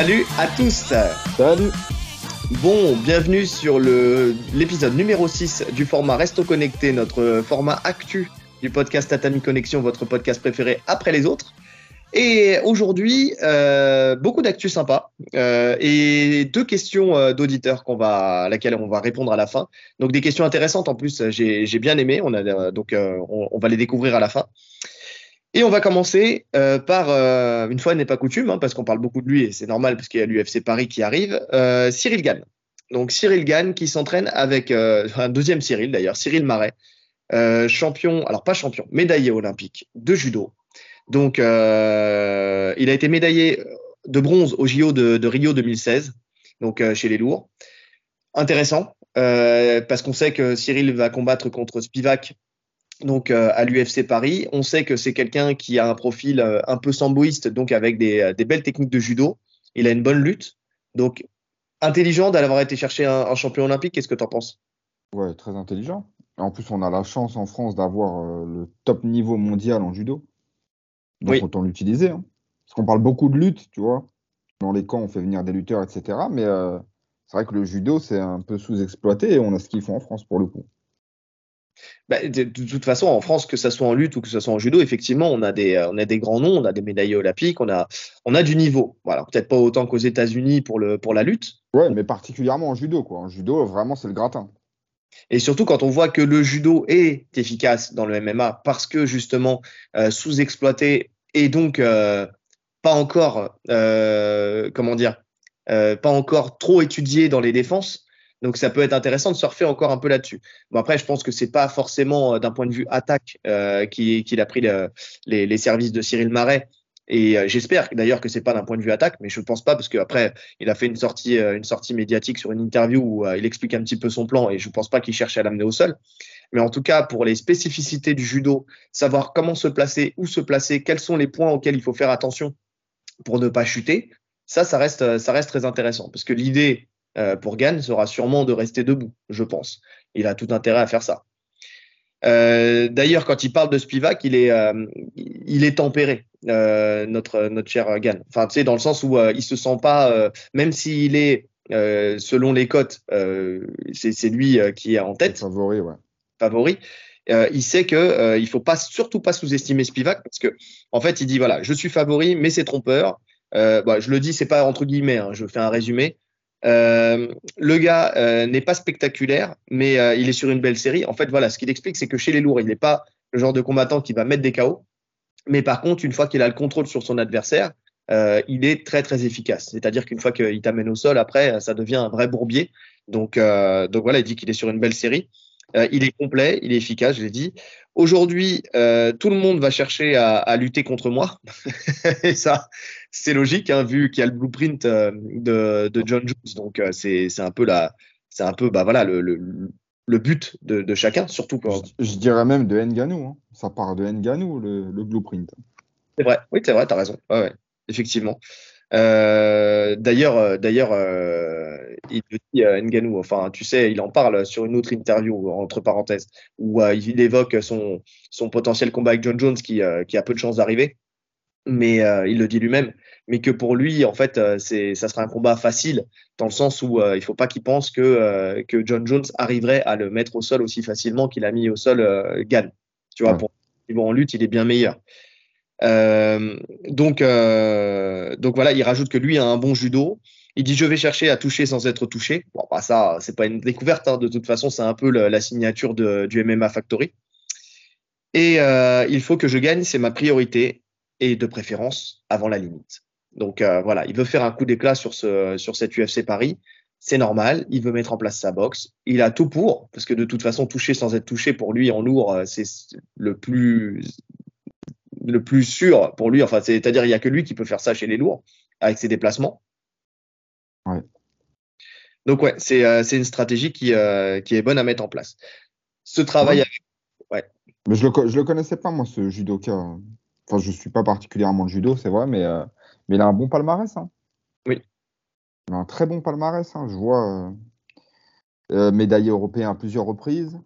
Salut à tous Salut Bon, bienvenue sur l'épisode numéro 6 du format Resto Connecté, notre format actu du podcast Tatami Connexion, votre podcast préféré après les autres. Et aujourd'hui, euh, beaucoup d'actu sympa euh, et deux questions euh, d'auditeurs qu'on va, à laquelle on va répondre à la fin. Donc des questions intéressantes en plus, j'ai bien aimé. On a donc on, on, va les découvrir à la fin. Et on va commencer euh, par, euh, une fois n'est pas coutume, hein, parce qu'on parle beaucoup de lui et c'est normal parce qu'il y a l'UFC Paris qui arrive, euh, Cyril Gann. Donc Cyril Gann qui s'entraîne avec un deuxième Cyril d'ailleurs, Cyril Marais, champion, alors pas champion, médaillé olympique de judo. Donc il a été médaillé de bronze au JO de, de Rio 2016, donc chez les lourds. Intéressant, parce qu'on sait que Cyril va combattre contre Spivak donc euh, à l'UFC Paris. On sait que c'est quelqu'un qui a un profil euh, un peu samboïste, donc avec des, euh, des, belles techniques de judo. Il a une bonne lutte. Donc intelligent d'avoir été chercher un, un champion olympique. Qu'est-ce que tu en penses? Ouais, très intelligent. En plus, on a la chance en France d'avoir le top niveau mondial en judo. Donc oui. autant l'utiliser. Hein. Parce qu'on parle beaucoup de lutte, tu vois. Dans les camps, on fait venir des lutteurs, etc. Mais c'est vrai que le judo, c'est un peu sous-exploité et on a ce qu'ils font en France pour le coup. Bah, de, de, toute façon, en France, que ce soit en lutte ou que ce soit en judo, effectivement, on a des, euh, on a des grands noms, on a des médailles olympiques, on a, on a du niveau. Voilà, peut-être pas autant qu'aux États-Unis pour, le, pour la lutte. Ouais, mais particulièrement en judo, quoi. En judo, vraiment, c'est le gratin. Et surtout quand on voit que le judo est efficace dans le MMA parce que justement euh, sous-exploité et donc euh, pas encore, euh, comment dire, pas encore trop étudié dans les défenses. Donc ça peut être intéressant de surfer encore un peu là-dessus. Bon après, je pense que c'est pas forcément euh, d'un point de vue attaque euh, qu'il qui a pris le, les, services de Cyril Marais. Et euh, j'espère d'ailleurs que c'est pas d'un point de vue attaque, mais je pense pas parce qu'après il a fait une sortie, euh, médiatique sur une interview où euh, il explique un petit peu son plan et je pense pas qu'il cherche à l'amener au sol. Mais en tout cas, pour les spécificités du judo, savoir comment se placer, où se placer, quels sont les points auxquels il faut faire attention pour ne pas chuter, ça, ça reste, ça reste très intéressant parce que l'idée euh, pour Gann sera sûrement de rester debout, je pense. Il a tout intérêt à faire ça. Euh, D'ailleurs, quand il parle de Spivak, il est, euh, il est tempéré, euh, notre, notre cher Gann. Enfin, tu sais, dans le sens où euh, il se sent pas, même s'il est, selon les cotes, c'est lui qui est en tête. Favori, ouais. Favori. il sait que il faut pas surtout pas sous-estimer Spivak parce que en fait il dit voilà je suis favori mais c'est trompeur bah, je le dis c'est pas entre guillemets hein, je fais un résumé euh, le gars euh, n'est pas spectaculaire, mais euh, il est sur une belle série. En fait, voilà, ce qu'il explique, c'est que chez les lourds, il n'est pas le genre de combattant qui va mettre des KO. Mais par contre, une fois qu'il a le contrôle sur son adversaire, il est très très efficace. C'est-à-dire qu'une fois qu'il t'amène au sol, après, ça devient un vrai bourbier. Donc, donc voilà, il dit qu'il est sur une belle série. Il est complet, il est efficace, je l'ai dit. Aujourd'hui, euh, tout le monde va chercher à, à lutter contre moi. et ça, c'est logique, hein, vu qu'il y a le blueprint euh, de, de, John Jones. Donc, euh, c'est un peu la, un peu, bah voilà, le, le, le but de, de, chacun, surtout quand. Je, je, dirais même de Nganou. Hein. Ça part de Nganou, le, le blueprint. C'est vrai, oui, c'est vrai, t'as raison. Ouais, ouais, effectivement. Euh, d'ailleurs, euh, d'ailleurs, euh, il le dit euh, Nganou. Enfin, tu sais, il en parle sur une autre interview entre parenthèses où il évoque son son potentiel combat avec John Jones qui qui a peu de chances d'arriver, mais il le dit lui-même. Mais que pour lui, en fait, c'est ça sera un combat facile dans le sens où il faut pas qu'il pense que que John Jones arriverait à le mettre au sol aussi facilement qu'il a mis au sol Gann. Tu vois, ouais. pour niveau en lutte, il est bien meilleur. Euh, donc, euh, donc voilà, il rajoute que lui a un bon judo. Il dit je vais chercher à toucher sans être touché. Bon, bah ça, c'est pas une découverte. Hein. De toute façon, c'est un peu la, signature de, du MMA Factory. Et euh, il faut que je gagne, c'est ma priorité et de préférence avant la limite. Donc euh, voilà, il veut faire un coup d'éclat sur ce sur cette UFC Paris. C'est normal, il veut mettre en place sa boxe. Il a tout pour, parce que de toute façon, toucher sans être touché pour lui en lourd, euh, c'est le plus le plus sûr pour lui. Enfin, c'est-à-dire, il n'y a que lui qui peut faire ça chez les lourds avec ses déplacements. Ouais. Donc, ouais, c'est euh, une stratégie qui, euh, qui est bonne à mettre en place. Ce travail ouais. avec. Ouais. Mais je le, je le connaissais pas, moi, ce judoka. Enfin, je suis pas particulièrement judo, c'est vrai, mais, euh, mais il a un bon palmarès. Hein. Oui. Il a un très bon palmarès. Hein. Je vois médaillé européen à plusieurs reprises.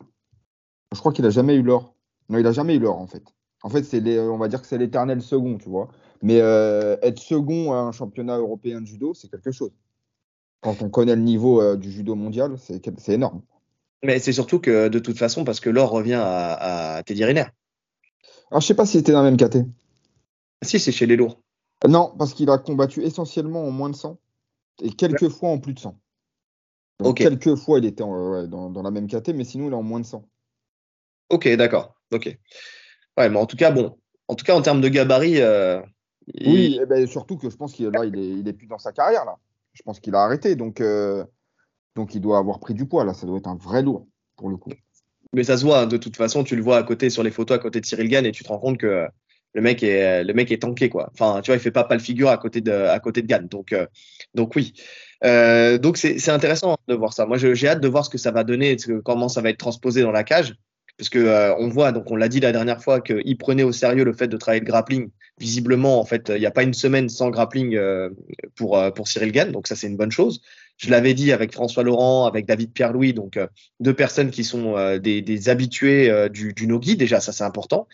Je crois qu'il a jamais eu l'or. Non, il a jamais eu l'or, en fait. En fait, c'est les, on va dire que c'est l'éternel second, tu vois. Mais euh, être second à un championnat européen de judo, c'est quelque chose. Quand on connaît le niveau euh, du judo mondial, c'est énorme. Mais c'est surtout que de toute façon, parce que l'or revient à, à Teddy Riner. Alors, je sais pas s'il était dans la même caté. Si, c'est chez les lourds. Non, parce qu'il a combattu essentiellement en moins de 100 et quelques fois en plus de 100. Donc, Quelques fois, il était dans, la même caté, mais sinon, il est en moins de 100. Ok, d'accord. Ok. Ouais, mais en tout cas, bon, en tout cas, en termes de gabarit. Euh, oui, eh ben, surtout que je pense qu'il là, il est, plus dans sa carrière là. Je pense qu'il a arrêté, donc euh, donc il doit avoir pris du poids là. Ça doit être un vrai lourd pour le coup. Mais ça se voit. Hein, de toute façon, tu le vois à côté sur les photos à côté de Cyril Gann et tu te rends compte que le mec est le mec est tanké quoi. Enfin, tu vois, il fait pas pas le figure à côté de à côté de Gann. Donc euh, donc oui. donc c'est intéressant de voir ça. Moi, j'ai hâte de voir ce que ça va donner, comment ça va être transposé dans la cage parce que euh, on voit, donc on l'a dit la dernière fois, qu'il prenait au sérieux le fait de travailler le grappling. Visiblement, en fait, il n'y a pas une semaine sans grappling euh, pour, euh, pour Cyril Gann, donc ça c'est une bonne chose. Je l'avais dit avec François Laurent, avec David Pierre-Louis, donc deux personnes qui sont des, des, habitués du, du nogi. Déjà, ça c'est important,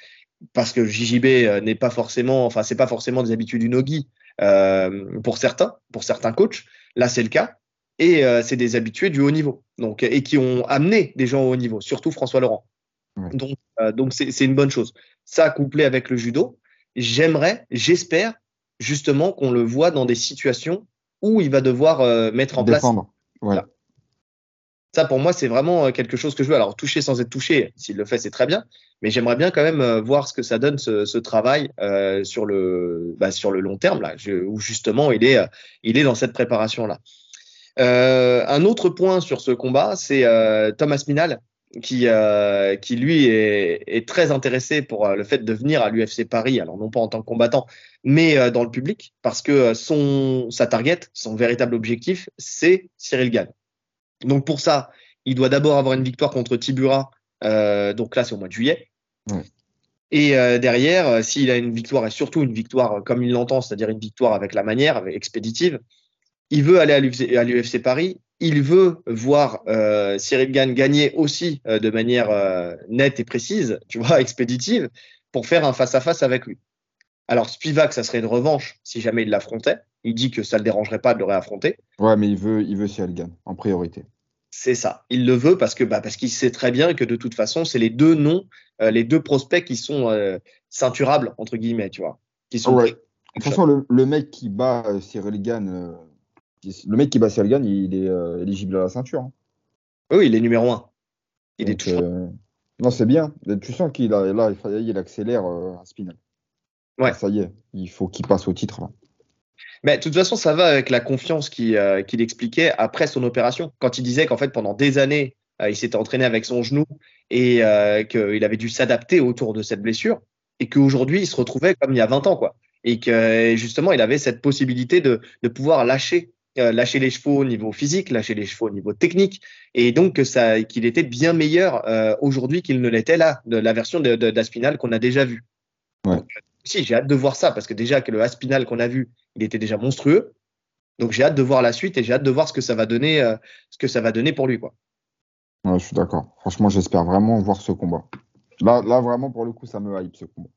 parce que JJB n'est pas forcément, enfin c'est pas forcément des habitués du nogi pour certains, pour certains coachs. Là c'est le cas et c'est des habitués du haut niveau, donc et qui ont amené des gens au haut niveau, surtout François Laurent. Donc, euh, donc c'est une bonne chose. Ça couplé avec le judo, j'aimerais, j'espère justement qu'on le voit dans des situations où il va devoir euh, mettre en place. Voilà. Ça, pour moi, c'est vraiment euh, quelque chose que je veux. Alors, toucher sans être touché, s'il le fait, c'est très bien. Mais j'aimerais bien quand même voir ce que ça donne, ce, ce travail euh, sur, le, bah, sur le long terme, là, où justement il est, il est dans cette préparation-là. Un autre point sur ce combat, c'est Thomas Minal, qui, euh, qui lui est, est, très intéressé pour euh, le fait de venir à l'UFC Paris, alors non pas en tant que combattant, mais euh, dans le public, parce que son, sa target, son véritable objectif, c'est Cyril Gann. Donc pour ça, il doit d'abord avoir une victoire contre Tibura, euh, donc là c'est au mois de juillet. Et derrière, s'il a une victoire, et surtout une victoire comme il l'entend, c'est-à-dire une victoire avec la manière, avec expéditive, il veut aller à l'UFC Paris il veut voir euh, Cyril Gann gagner aussi euh, de manière euh, nette et précise, tu vois, expéditive, pour faire un face-à-face avec lui. Alors Spivak, ça serait une revanche si jamais il l'affrontait. Il dit que ça ne le dérangerait pas de le réaffronter. Ouais, mais il veut, il veut Cyril Gann en priorité. C'est ça. Il le veut parce que bah, parce qu'il sait très bien que de toute façon, c'est les deux noms, les deux prospects qui sont ceinturables entre guillemets, tu vois. Qui sont ouais. De toute façon, le, le, mec qui bat Cyril Gann le mec qui bat Sergan, il est euh, éligible à la ceinture. Hein. Oui, il est numéro 1. Il est toujours. Euh, non, c'est bien. Tu sens qu'il a, là, il accélère euh, à Spinal. Ouais. Ça y est, il faut qu'il passe au titre. Là. Mais de toute façon, ça va avec la confiance qu'il expliquait après son opération. Quand il disait qu'en fait, pendant des années, il s'était entraîné avec son genou et qu'il avait dû s'adapter autour de cette blessure et qu'aujourd'hui, il se retrouvait comme il y a 20 ans. quoi. Et que justement, il avait cette possibilité de, de pouvoir lâcher euh, lâcher les chevaux au niveau physique, lâcher les chevaux au niveau technique, et donc que ça, qu'il était bien meilleur euh, aujourd'hui qu'il ne l'était là, de la version d'Aspinal de, qu'on a déjà vue. Ouais. si, j'ai hâte de voir ça, parce que déjà que le Aspinal qu'on a vu, il était déjà monstrueux. Donc j'ai hâte de voir la suite et j'ai hâte de voir ce que ça va donner, euh, ce que ça va donner pour lui, quoi. Ouais, je suis d'accord. Franchement, j'espère vraiment voir ce combat. Là, là, vraiment, pour le coup, ça me hype ce combat.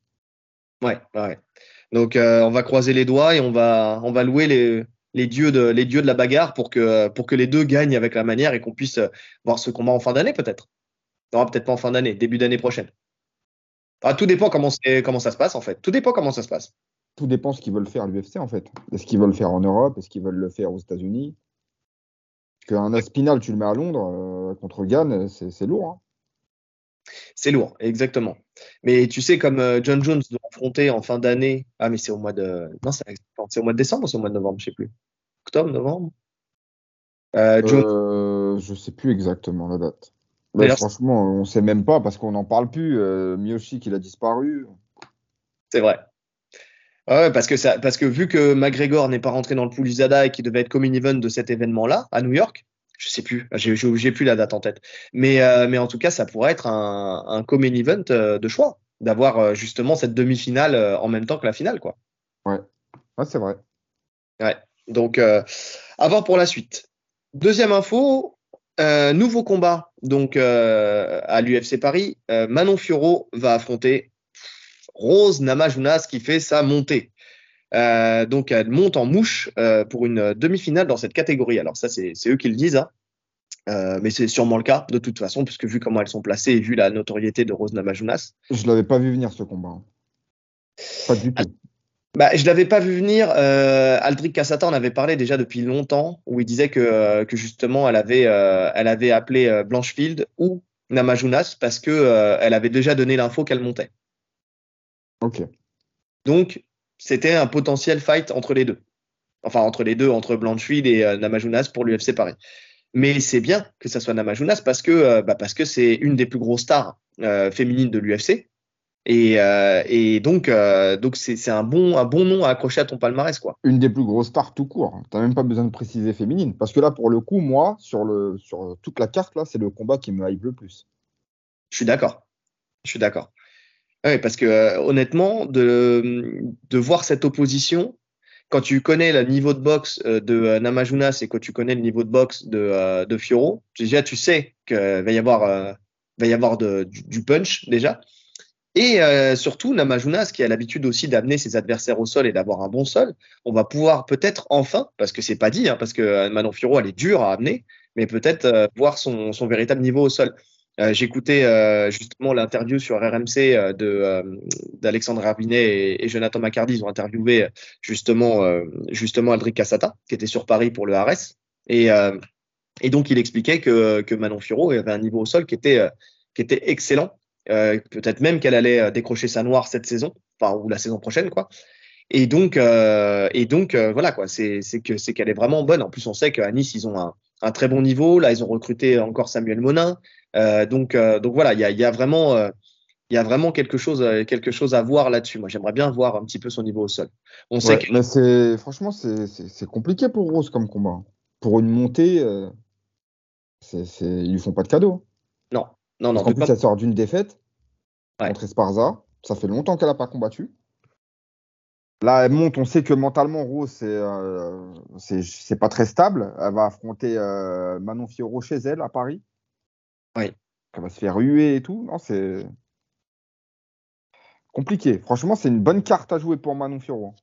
Ouais, ouais. Donc, on va croiser les doigts et on va, on va louer les, les dieux de la bagarre pour que pour que les deux gagnent avec la manière et qu'on puisse euh, voir ce combat en fin d'année peut-être. Non, peut-être pas en fin d'année, début d'année prochaine. Tout dépend comment comment ça se passe en fait. Tout dépend comment ça se passe. Tout dépend ce qu'ils veulent faire l'UFC en fait. Est-ce qu'ils veulent le faire en Europe? Est-ce qu'ils veulent le faire aux États-Unis? Qu'un Aspinal, tu le mets à Londres euh, contre Gann, c'est lourd. Hein. C'est lourd, exactement. Mais tu sais, comme euh, John Jones doit affronter en fin d'année. Ah, mais c'est au mois de. Non, c'est au mois de décembre ou c'est au mois de novembre, je sais plus. Octobre, novembre? Euh, euh, Je sais plus exactement la date. Mais franchement, on sait même pas parce qu'on n'en parle plus. Euh, Miyoshi, qu'il a disparu. C'est vrai. Ouais, parce que, ça, parce que vu que McGregor n'est pas rentré dans le pool USADA et qu'il devait être coming event de cet événement-là à New York, je sais plus, j'ai plus la date en tête. Mais, euh, mais en tout cas, ça pourrait être un, un coming event euh, de choix, d'avoir euh, justement cette demi-finale en même temps que la finale, quoi. Ouais, c'est vrai. Ouais. Donc, à voir pour la suite. Deuxième info, nouveau combat donc à l'UFC Paris. Manon Fioro va affronter Rose Namajunas qui fait sa montée. Donc, elle monte en mouche pour une demi-finale dans cette catégorie. Alors, ça, c'est eux qui le disent. Hein. mais c'est sûrement le cas de toute façon, puisque vu comment elles sont placées et vu la notoriété de Rose Namajunas. Je l'avais pas vu venir ce combat. Hein. Pas du tout. Bah, je l'avais pas vu venir. Euh, Aldric Cassata en avait parlé déjà depuis longtemps, où il disait que, euh, que justement elle avait, euh, elle avait appelé euh, Blanchefield ou Namajunas parce que elle avait déjà donné l'info qu'elle montait. Ok. Donc c'était un potentiel fight entre les deux. Enfin entre les deux, entre Blanchefield et Namajunas pour l'UFC Paris. Mais c'est bien que ça soit Namajunas parce que bah, parce que c'est une des plus grosses stars féminines de l'UFC et, euh, et donc, euh, donc c'est, un bon, un bon nom à accrocher à ton palmarès, quoi. Une des plus grosses stars tout court. T'as même pas besoin de préciser féminine, parce que là, pour le coup, moi, sur le, sur toute la carte là, c'est le combat qui me hype le plus. Je suis d'accord. Je suis d'accord. Oui, parce que euh, honnêtement, de, de voir cette opposition, quand tu connais le niveau de boxe de Namajunas et que tu connais le niveau de boxe de, de Fioro, déjà tu sais qu'il va y avoir, va y avoir du, punch déjà. Et euh, surtout, Namajunas, qui a l'habitude aussi d'amener ses adversaires au sol et d'avoir un bon sol, on va pouvoir peut-être enfin, parce que c'est pas dit, hein, parce que euh, Manon Firo, elle est dure à amener, mais peut-être euh, voir son, son, véritable niveau au sol. Euh, J'écoutais euh, justement l'interview sur RMC de d'Alexandre Rabinet et, Jonathan Macardy. Ils ont interviewé justement justement Aldric Cassata, qui était sur Paris pour le Ares. Et, donc il expliquait que, que Manon Firo avait un niveau au sol qui était qui était excellent euh, peut-être même qu'elle allait euh, décrocher sa noire cette saison, enfin ou la saison prochaine quoi. Et donc euh, et donc euh, voilà quoi, c'est c'est que c'est qu'elle est vraiment bonne. En plus on sait qu'à Nice ils ont un, très bon niveau. Là ils ont recruté encore Samuel Monin. Donc donc voilà il y a, y a vraiment il y a vraiment quelque chose quelque chose à voir là-dessus. Moi j'aimerais bien voir un petit peu son niveau au sol. On sait que... c'est franchement c'est compliqué pour Rose comme combat. Pour une montée, euh, c'est ils lui font pas de cadeau. Non, non, non. En plus, ça sort d'une défaite contre Esparza. Ça fait longtemps qu'elle n'a pas combattu. Là, elle monte. On sait que mentalement, Rose, c'est euh, c'est pas très stable. Elle va affronter euh, Manon Fioro chez elle à Paris. Oui. Elle va se faire huer et tout. Non, c'est compliqué. Franchement, c'est une bonne carte à jouer pour Manon Fioro.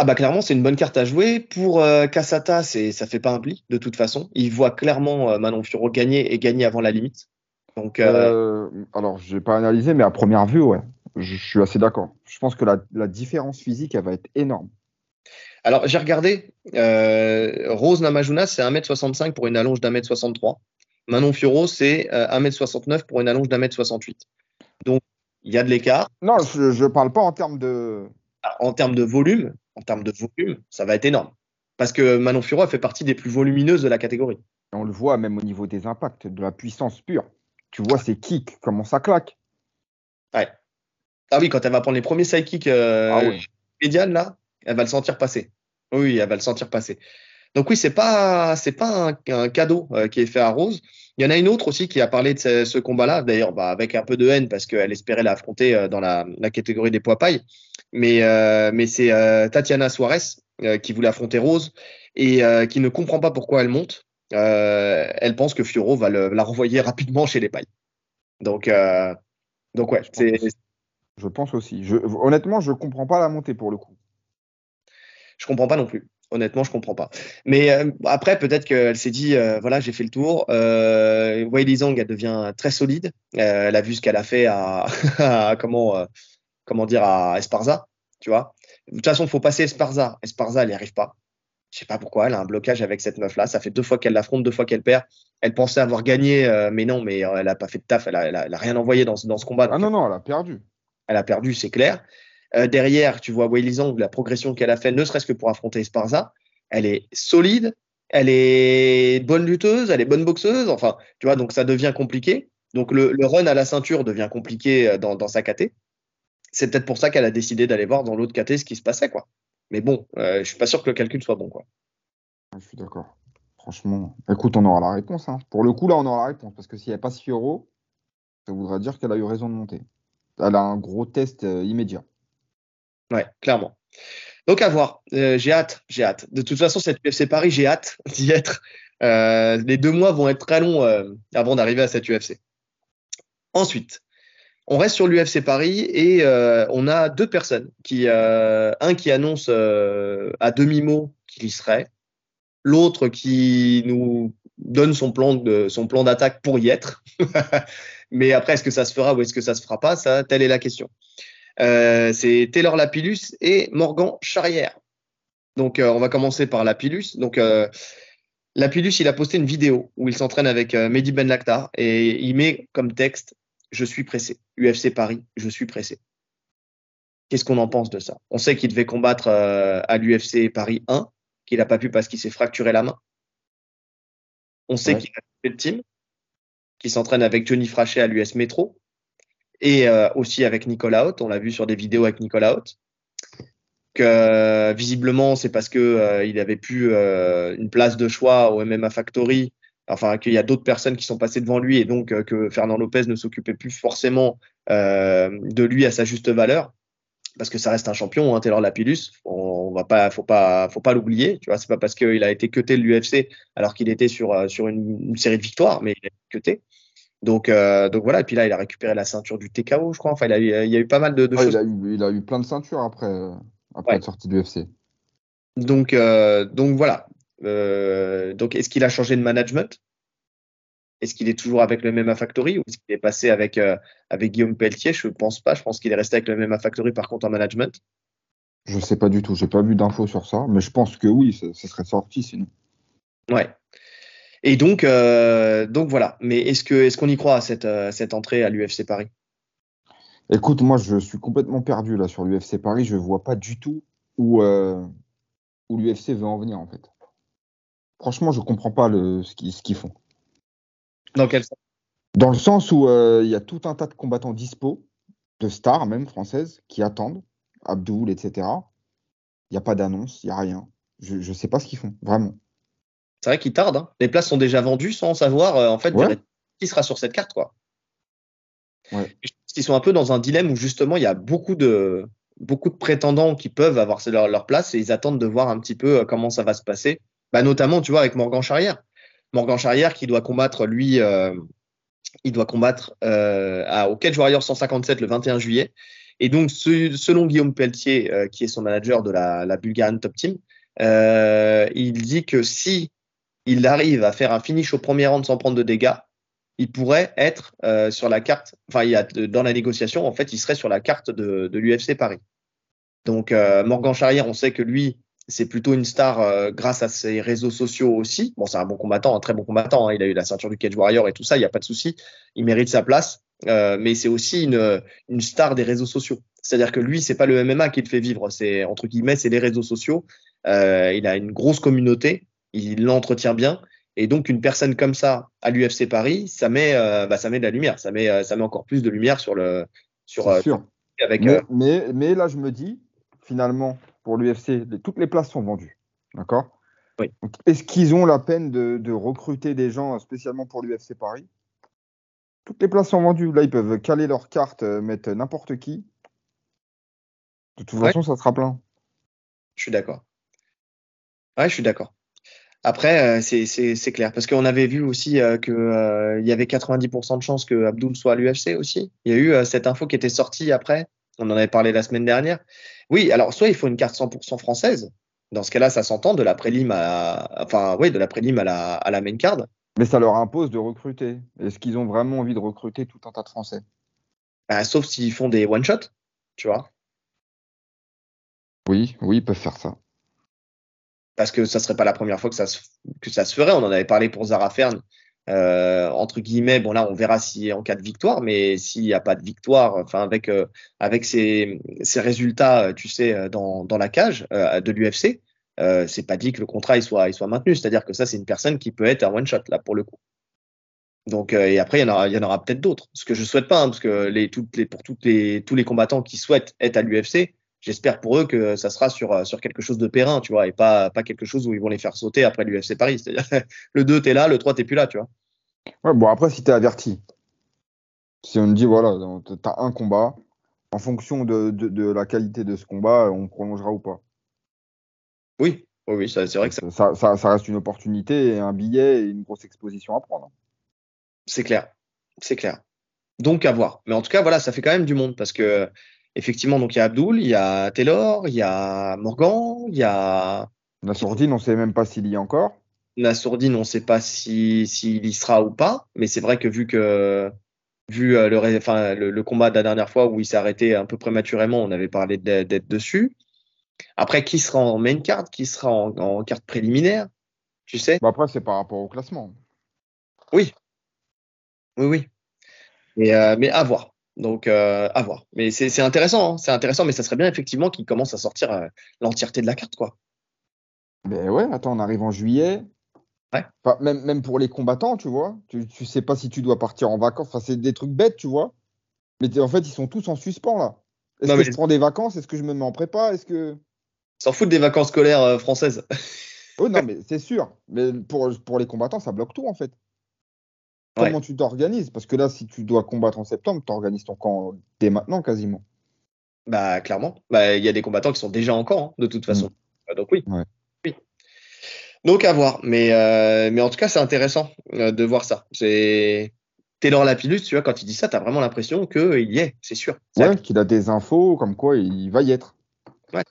Ah bah clairement c'est une bonne carte à jouer pour euh, Casata c'est ça fait pas un pli de toute façon il voit clairement euh, Manon Fioro gagner et gagner avant la limite donc, euh... euh alors, je n'ai pas analysé, mais à première vue, ouais, je, suis assez d'accord. Je pense que la, la, différence physique, elle va être énorme. Alors, j'ai regardé. Euh, Rose Namajunas, c'est 1m65 pour une allonge d'1m63. Manon Fioro, c'est 1m69 euh, pour une allonge d'1m68. Donc, il y a de l'écart. Non, je ne parle pas en termes de. Ah, en termes de volume, en termes de volume, ça va être énorme. Parce que Manon Fioro fait partie des plus volumineuses de la catégorie. On le voit même au niveau des impacts, de la puissance pure. Tu vois ses kicks, comment ça claque. Ouais. Ah oui, quand elle va prendre les premiers side kicks euh, ah là, elle va le sentir passer. Oui, elle va le sentir passer. Donc oui, c'est pas c'est pas un, cadeau euh, qui est fait à Rose. Il y en a une autre aussi qui a parlé de ce, combat-là, d'ailleurs bah, avec un peu de haine parce qu'elle espérait l'affronter euh, dans la, la, catégorie des poids pailles. Mais euh, mais c'est Tatiana Suarez qui voulait affronter Rose et qui ne comprend pas pourquoi elle monte. Elle pense que Fioro va le, la renvoyer rapidement chez les pailles. Donc, donc ouais, c'est. Je pense aussi. Je, honnêtement, je comprends pas la montée pour le coup. Je comprends pas non plus. Honnêtement, je comprends pas. Mais euh, après, peut-être qu'elle s'est dit, euh, voilà, j'ai fait le tour. Euh, Wei Zhang, elle devient très solide. Euh, elle a vu ce qu'elle a fait à, à comment, comment dire, à Esparza, tu vois. De toute façon, il faut passer Esparza. Esparza, elle n'y arrive pas. Je sais pas pourquoi, elle a un blocage avec cette meuf-là. Ça fait deux fois qu'elle l'affronte, deux fois qu'elle perd. Elle pensait avoir gagné, mais non, mais elle a pas fait de taf. Elle a, elle a, elle a rien envoyé dans, dans ce combat. Ah non, non, elle a perdu. Elle a perdu, c'est clair. Euh, derrière, tu vois Zhang, la progression qu'elle a fait, ne serait-ce que pour affronter Esparza. Elle est solide, elle est bonne lutteuse, elle est bonne boxeuse. Enfin, tu vois, donc ça devient compliqué. Donc le, run à la ceinture devient compliqué euh, dans, sa KT. C'est peut-être pour ça qu'elle a décidé d'aller voir dans l'autre KT ce qui se passait, quoi. Mais bon, euh, je suis pas sûr que le calcul soit bon. Quoi. Je suis d'accord. Franchement, écoute, on aura la réponse. Hein. Pour le coup, là, on aura la réponse. Parce que s'il n'y a pas Fioro, ça voudrait dire qu'elle a eu raison de monter. Elle a un gros test euh, immédiat. Ouais, clairement. Donc à voir. Euh, j'ai hâte, j'ai hâte. De toute façon, cette UFC Paris, j'ai hâte d'y être. Euh, les deux mois vont être très longs euh, avant d'arriver à cette UFC. Ensuite, On reste sur l'UFC Paris et on a deux personnes qui, un qui annonce à demi mot qu'il y serait, l'autre qui nous donne son plan de son plan d'attaque pour y être. Mais après, est-ce que ça se fera ou est-ce que ça se fera pas Ça, telle est la question. Euh, c'est Taylor Lapillus et Morgan Charrière. Donc, euh, on va commencer par Lapillus. Donc, euh, Lapillus, il a posté une vidéo où il s'entraîne avec Mehdi Ben Laktar et il met comme texte Je suis pressé. UFC Paris, je suis pressé. Qu'est-ce qu'on en pense de ça? On sait qu'il devait combattre à l'UFC Paris 1, qu'il n'a pas pu parce qu'il s'est fracturé la main. On sait qu'il a fait le team, qu'il s'entraîne avec Johnny Frachet à l'US Metro et euh, aussi avec Nicolas Haute. On l'a vu sur des vidéos avec Nicolas Haute. Que euh, visiblement, c'est parce que euh, il avait plus une place de choix au MMA Factory. Enfin, qu'il y a d'autres personnes qui sont passées devant lui et donc que Fernand Lopez ne s'occupait plus forcément de lui à sa juste valeur parce que ça reste un champion, hein, Taylor Lapillus. On, va pas, faut pas, faut pas l'oublier. Tu vois, c'est pas parce qu'il a été cuté de l'UFC alors qu'il était sur euh, sur une, série de victoires, mais il a été cuté. Donc euh, donc voilà. Et puis là, il a récupéré la ceinture du TKO, je crois. Enfin, il a, il y a eu pas mal de, choses. Il a, eu, il a, eu, plein de ceintures après euh, après être sorti de l'UFC. Donc donc voilà. donc est-ce qu'il a changé de management? Est-ce qu'il est toujours avec le MMA Factory ou est-ce qu'il est passé avec, euh, avec Guillaume Pelletier? Je ne pense pas. Je pense qu'il est resté avec le MMA Factory par contre en management. Je ne sais pas du tout. Je n'ai pas vu d'infos sur ça. Mais je pense que oui, ça, serait sorti sinon. Ouais. Et donc, euh, donc voilà. Mais est-ce qu'on est qu'on y croit à cette, euh, cette entrée à l'UFC Paris? Écoute, moi je suis complètement perdu là sur l'UFC Paris. Je ne vois pas du tout où, où l'UFC veut en venir en fait. Franchement, je ne comprends pas le, ce qu'ils font. Dans quel sens? Dans le sens où euh, il y a tout un tas de combattants dispo, de stars même françaises, qui attendent, Abdul, etc. Il n'y a pas d'annonce, il n'y a rien. Je ne sais pas ce qu'ils font, vraiment. C'est vrai qu'ils tardent. Hein. Les places sont déjà vendues sans savoir euh, en fait qui sera sur cette carte. Quoi. Ils sont un peu dans un dilemme où justement il y a beaucoup de, beaucoup de prétendants qui peuvent avoir leur, leur, place et ils attendent de voir un petit peu euh, comment ça va se passer. Bah, notamment, tu vois, avec Morgan Charrière. Morgan Charrière qui doit combattre, lui, euh, il doit combattre euh, à, au Cage Warrior 157 le 21 juillet. Et donc, selon Guillaume Pelletier, euh, qui est son manager de la, la Bulgarian Top Team, il dit que si il arrive à faire un finish au premier round sans prendre de dégâts, il pourrait être sur la carte, enfin, dans la négociation, en fait, il serait sur la carte de, l'UFC Paris. Donc, Morgan Charrière, on sait que lui, c'est plutôt une star euh, grâce à ses réseaux sociaux aussi. Bon, c'est un bon combattant, un très bon combattant. Hein. Il a eu la ceinture du Cage Warrior et tout ça, il n'y a pas de souci. Il mérite sa place. Euh, mais c'est aussi une, star des réseaux sociaux. C'est-à-dire que lui, c'est pas le MMA qui le fait vivre. C'est entre guillemets, c'est les réseaux sociaux. Euh, il a une grosse communauté. Il l'entretient bien. Et donc une personne comme ça à l'UFC Paris, ça met, bah, ça met de la lumière. Ça met, ça met encore plus de lumière sur le, sur. Sûr. Avec, mais, mais, mais là, je me dis finalement pour l'UFC, toutes les places sont vendues. D'accord? Oui. Est-ce qu'ils ont la peine de, recruter des gens spécialement pour l'UFC Paris? Toutes les places sont vendues. Là, ils peuvent caler leur carte, euh, mettre n'importe qui. De toute façon, ça sera plein. Je suis d'accord. Ouais, je suis d'accord. Après, euh, c'est clair. Parce qu'on avait vu aussi euh, qu'il y avait 90% de chances que Abdul soit à l'UFC aussi. Il y a eu cette info qui était sortie après. On en avait parlé la semaine dernière. Oui, alors soit il faut une carte 100% française. Dans ce cas-là, ça s'entend de la prélim à, enfin, oui, de la prélim à la, à la main card. Mais ça leur impose de recruter. Est-ce qu'ils ont vraiment envie de recruter tout un tas de Français? Bah, Sauf s'ils font des one shot, tu vois. Oui, oui, ils peuvent faire ça. Parce que ça serait pas la première fois que ça se, que ça se ferait. On en avait parlé pour Zara Fern euh, entre guillemets, bon là on verra si en cas de victoire, mais s'il n'y a pas de victoire, enfin avec euh, avec ces, ces résultats, tu sais, dans, dans la cage euh, de l'UFC, euh, c'est pas dit que le contrat il soit il soit maintenu. C'est-à-dire que ça c'est une personne qui peut être un one shot là pour le coup. Donc et après il y en aura aura peut-être d'autres. Ce que je souhaite pas, hein, parce que les toutes les pour toutes les tous les combattants qui souhaitent être à l'UFC, j'espère pour eux que ça sera sur, sur quelque chose de périn, tu vois, et pas, pas quelque chose où ils vont les faire sauter après l'UFC Paris. C'est-à-dire, le 2, t'es là, le 3, t'es plus là, tu vois. Ouais, bon, après, si t'es averti, si on te dit, voilà, t'as un combat, en fonction de, de, la qualité de ce combat, on prolongera ou pas. Oui, oui, oui c'est vrai que ça... Ça, ça... reste une opportunité, un billet et une grosse exposition à prendre. C'est clair, c'est clair. Donc à voir. Mais en tout cas, voilà, ça fait quand même du monde parce que effectivement, donc il y a Abdul, il y a Taylor, il y a Morgan, il y a. Nassourdine, on ne sait même pas s'il y est encore. Nassourdine, on ne sait pas s'il y sera ou pas. Mais c'est vrai que vu que vu euh, le, enfin, le, combat de la dernière fois où il s'est arrêté un peu prématurément, on avait parlé d'être dessus. Après, qui sera en main card, qui sera en, carte préliminaire, tu sais? Bah Après, c'est par rapport au classement. Oui. Oui, oui. Euh, mais à voir. Donc, euh, à voir. Mais c'est intéressant, hein. c'est intéressant, mais ça serait bien effectivement qu'il commence à sortir euh, l'entièreté de la carte, quoi. Mais ouais, attends, on arrive en juillet. Ouais. même, même pour les combattants, tu vois. Tu, tu sais pas si tu dois partir en vacances. Enfin, c'est des trucs bêtes, tu vois. Mais en fait, ils sont tous en suspens, là. Est-ce que je prends des vacances? Est-ce que je me mets en prépa? Est-ce que. S'en foutent des vacances scolaires françaises. oui, non, mais c'est sûr. Mais pour, pour les combattants, ça bloque tout, en fait comment tu t'organises Parce que là, si tu dois combattre en septembre, tu organises ton camp dès maintenant quasiment. Bah, clairement. Bah, il y a des combattants qui sont déjà en camp, hein, de toute façon. Mm. Donc, oui. oui. Donc, à voir. Mais, euh, mais en tout cas, c'est intéressant euh, de voir ça. C'est. Taylor Lapillus, tu vois, quand il dit ça, tu as vraiment l'impression qu'il y est, c'est sûr. Ouais, qu'il a des infos comme quoi il va y être.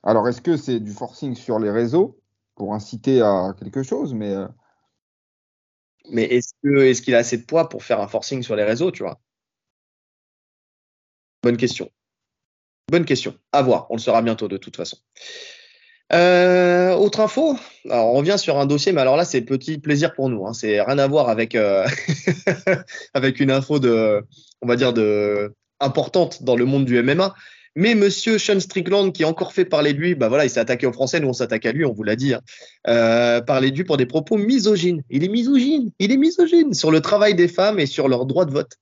Alors, est-ce que c'est du forcing sur les réseaux pour inciter à quelque chose Mais euh, mais est-ce qu'il a assez de poids pour faire un forcing sur les réseaux, tu vois? Bonne question. Bonne question. À voir. On le saura bientôt de toute façon. Euh, autre info? Alors, on revient sur un dossier, mais alors là, c'est petit plaisir pour nous. Hein. C'est rien à voir avec euh, avec une info de, on va dire de importante dans le monde du MMA. Mais Monsieur Sean Strickland, qui a encore fait parler de lui, bah voilà, il s'est attaqué aux Français, nous on s'attaque à lui, on vous l'a dit, hein. euh, parler de lui pour des propos misogynes. Il est misogyne, il est misogyne sur le travail des femmes et sur leur droit de vote.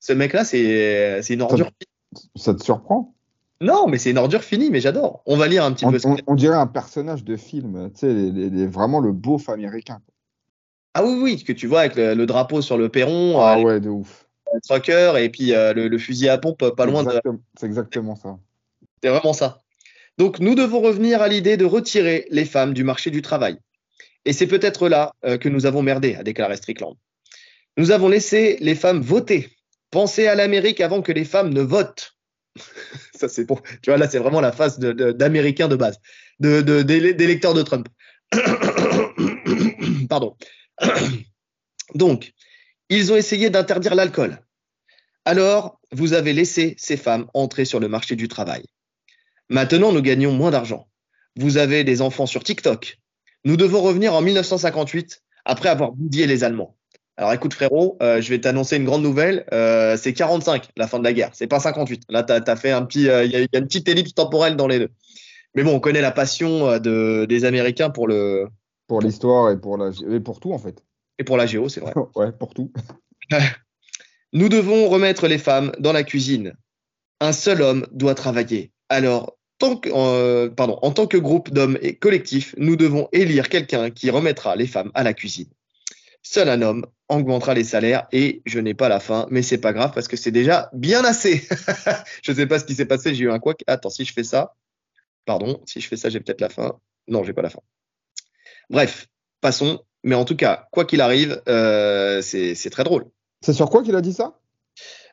Ce mec-là, c'est une ordure. Ça, te surprend? Non, mais c'est une ordure finie, mais j'adore. On va lire un petit peu. On, on, dirait un personnage de film, tu sais, vraiment le beauf américain. Ah oui, oui, que tu vois avec le, drapeau sur le perron. Ah ouais, de ouf trucker et puis euh, le, fusil à pompe pas loin de. C'est exactement ça. C'est vraiment ça. Donc nous devons revenir à l'idée de retirer les femmes du marché du travail. Et c'est peut-être là euh, que nous avons merdé, a déclaré Strickland. Nous avons laissé les femmes voter. Pensez à l'Amérique avant que les femmes ne votent. ça c'est pour, tu vois là c'est vraiment la phase d'Américains de, base, de, d'électeurs de Trump. Pardon. Donc, ils ont essayé d'interdire l'alcool. Alors, vous avez laissé ces femmes entrer sur le marché du travail. Maintenant, nous gagnons moins d'argent. Vous avez des enfants sur TikTok. Nous devons revenir en 1958 après avoir boudié les Allemands. Alors écoute frérot, euh, je vais t'annoncer une grande nouvelle. Euh, c'est 45, la fin de la guerre. C'est pas 58. Là, tu as, fait un petit, euh, il y, a une petite ellipse temporelle dans les deux. Mais bon, on connaît la passion de, des Américains pour le. Pour l'histoire et pour tout en fait. Et pour la géo, c'est vrai. ouais, pour tout. Nous devons remettre les femmes dans la cuisine. Un seul homme doit travailler. Alors, tant que, euh, pardon, en tant que groupe d'hommes et collectif, nous devons élire quelqu'un qui remettra les femmes à la cuisine. Seul un homme augmentera les salaires et je n'ai pas la fin, mais c'est pas grave parce que c'est déjà bien assez. je ne sais pas ce qui s'est passé, j'ai eu un quoi. Attends, si je fais ça, pardon, si je fais ça, j'ai peut-être la fin. Non, j'ai pas la fin. Bref, passons. Mais en tout cas, quoi qu'il arrive, euh, c'est très drôle. C'est sur quoi qu'il a dit ça?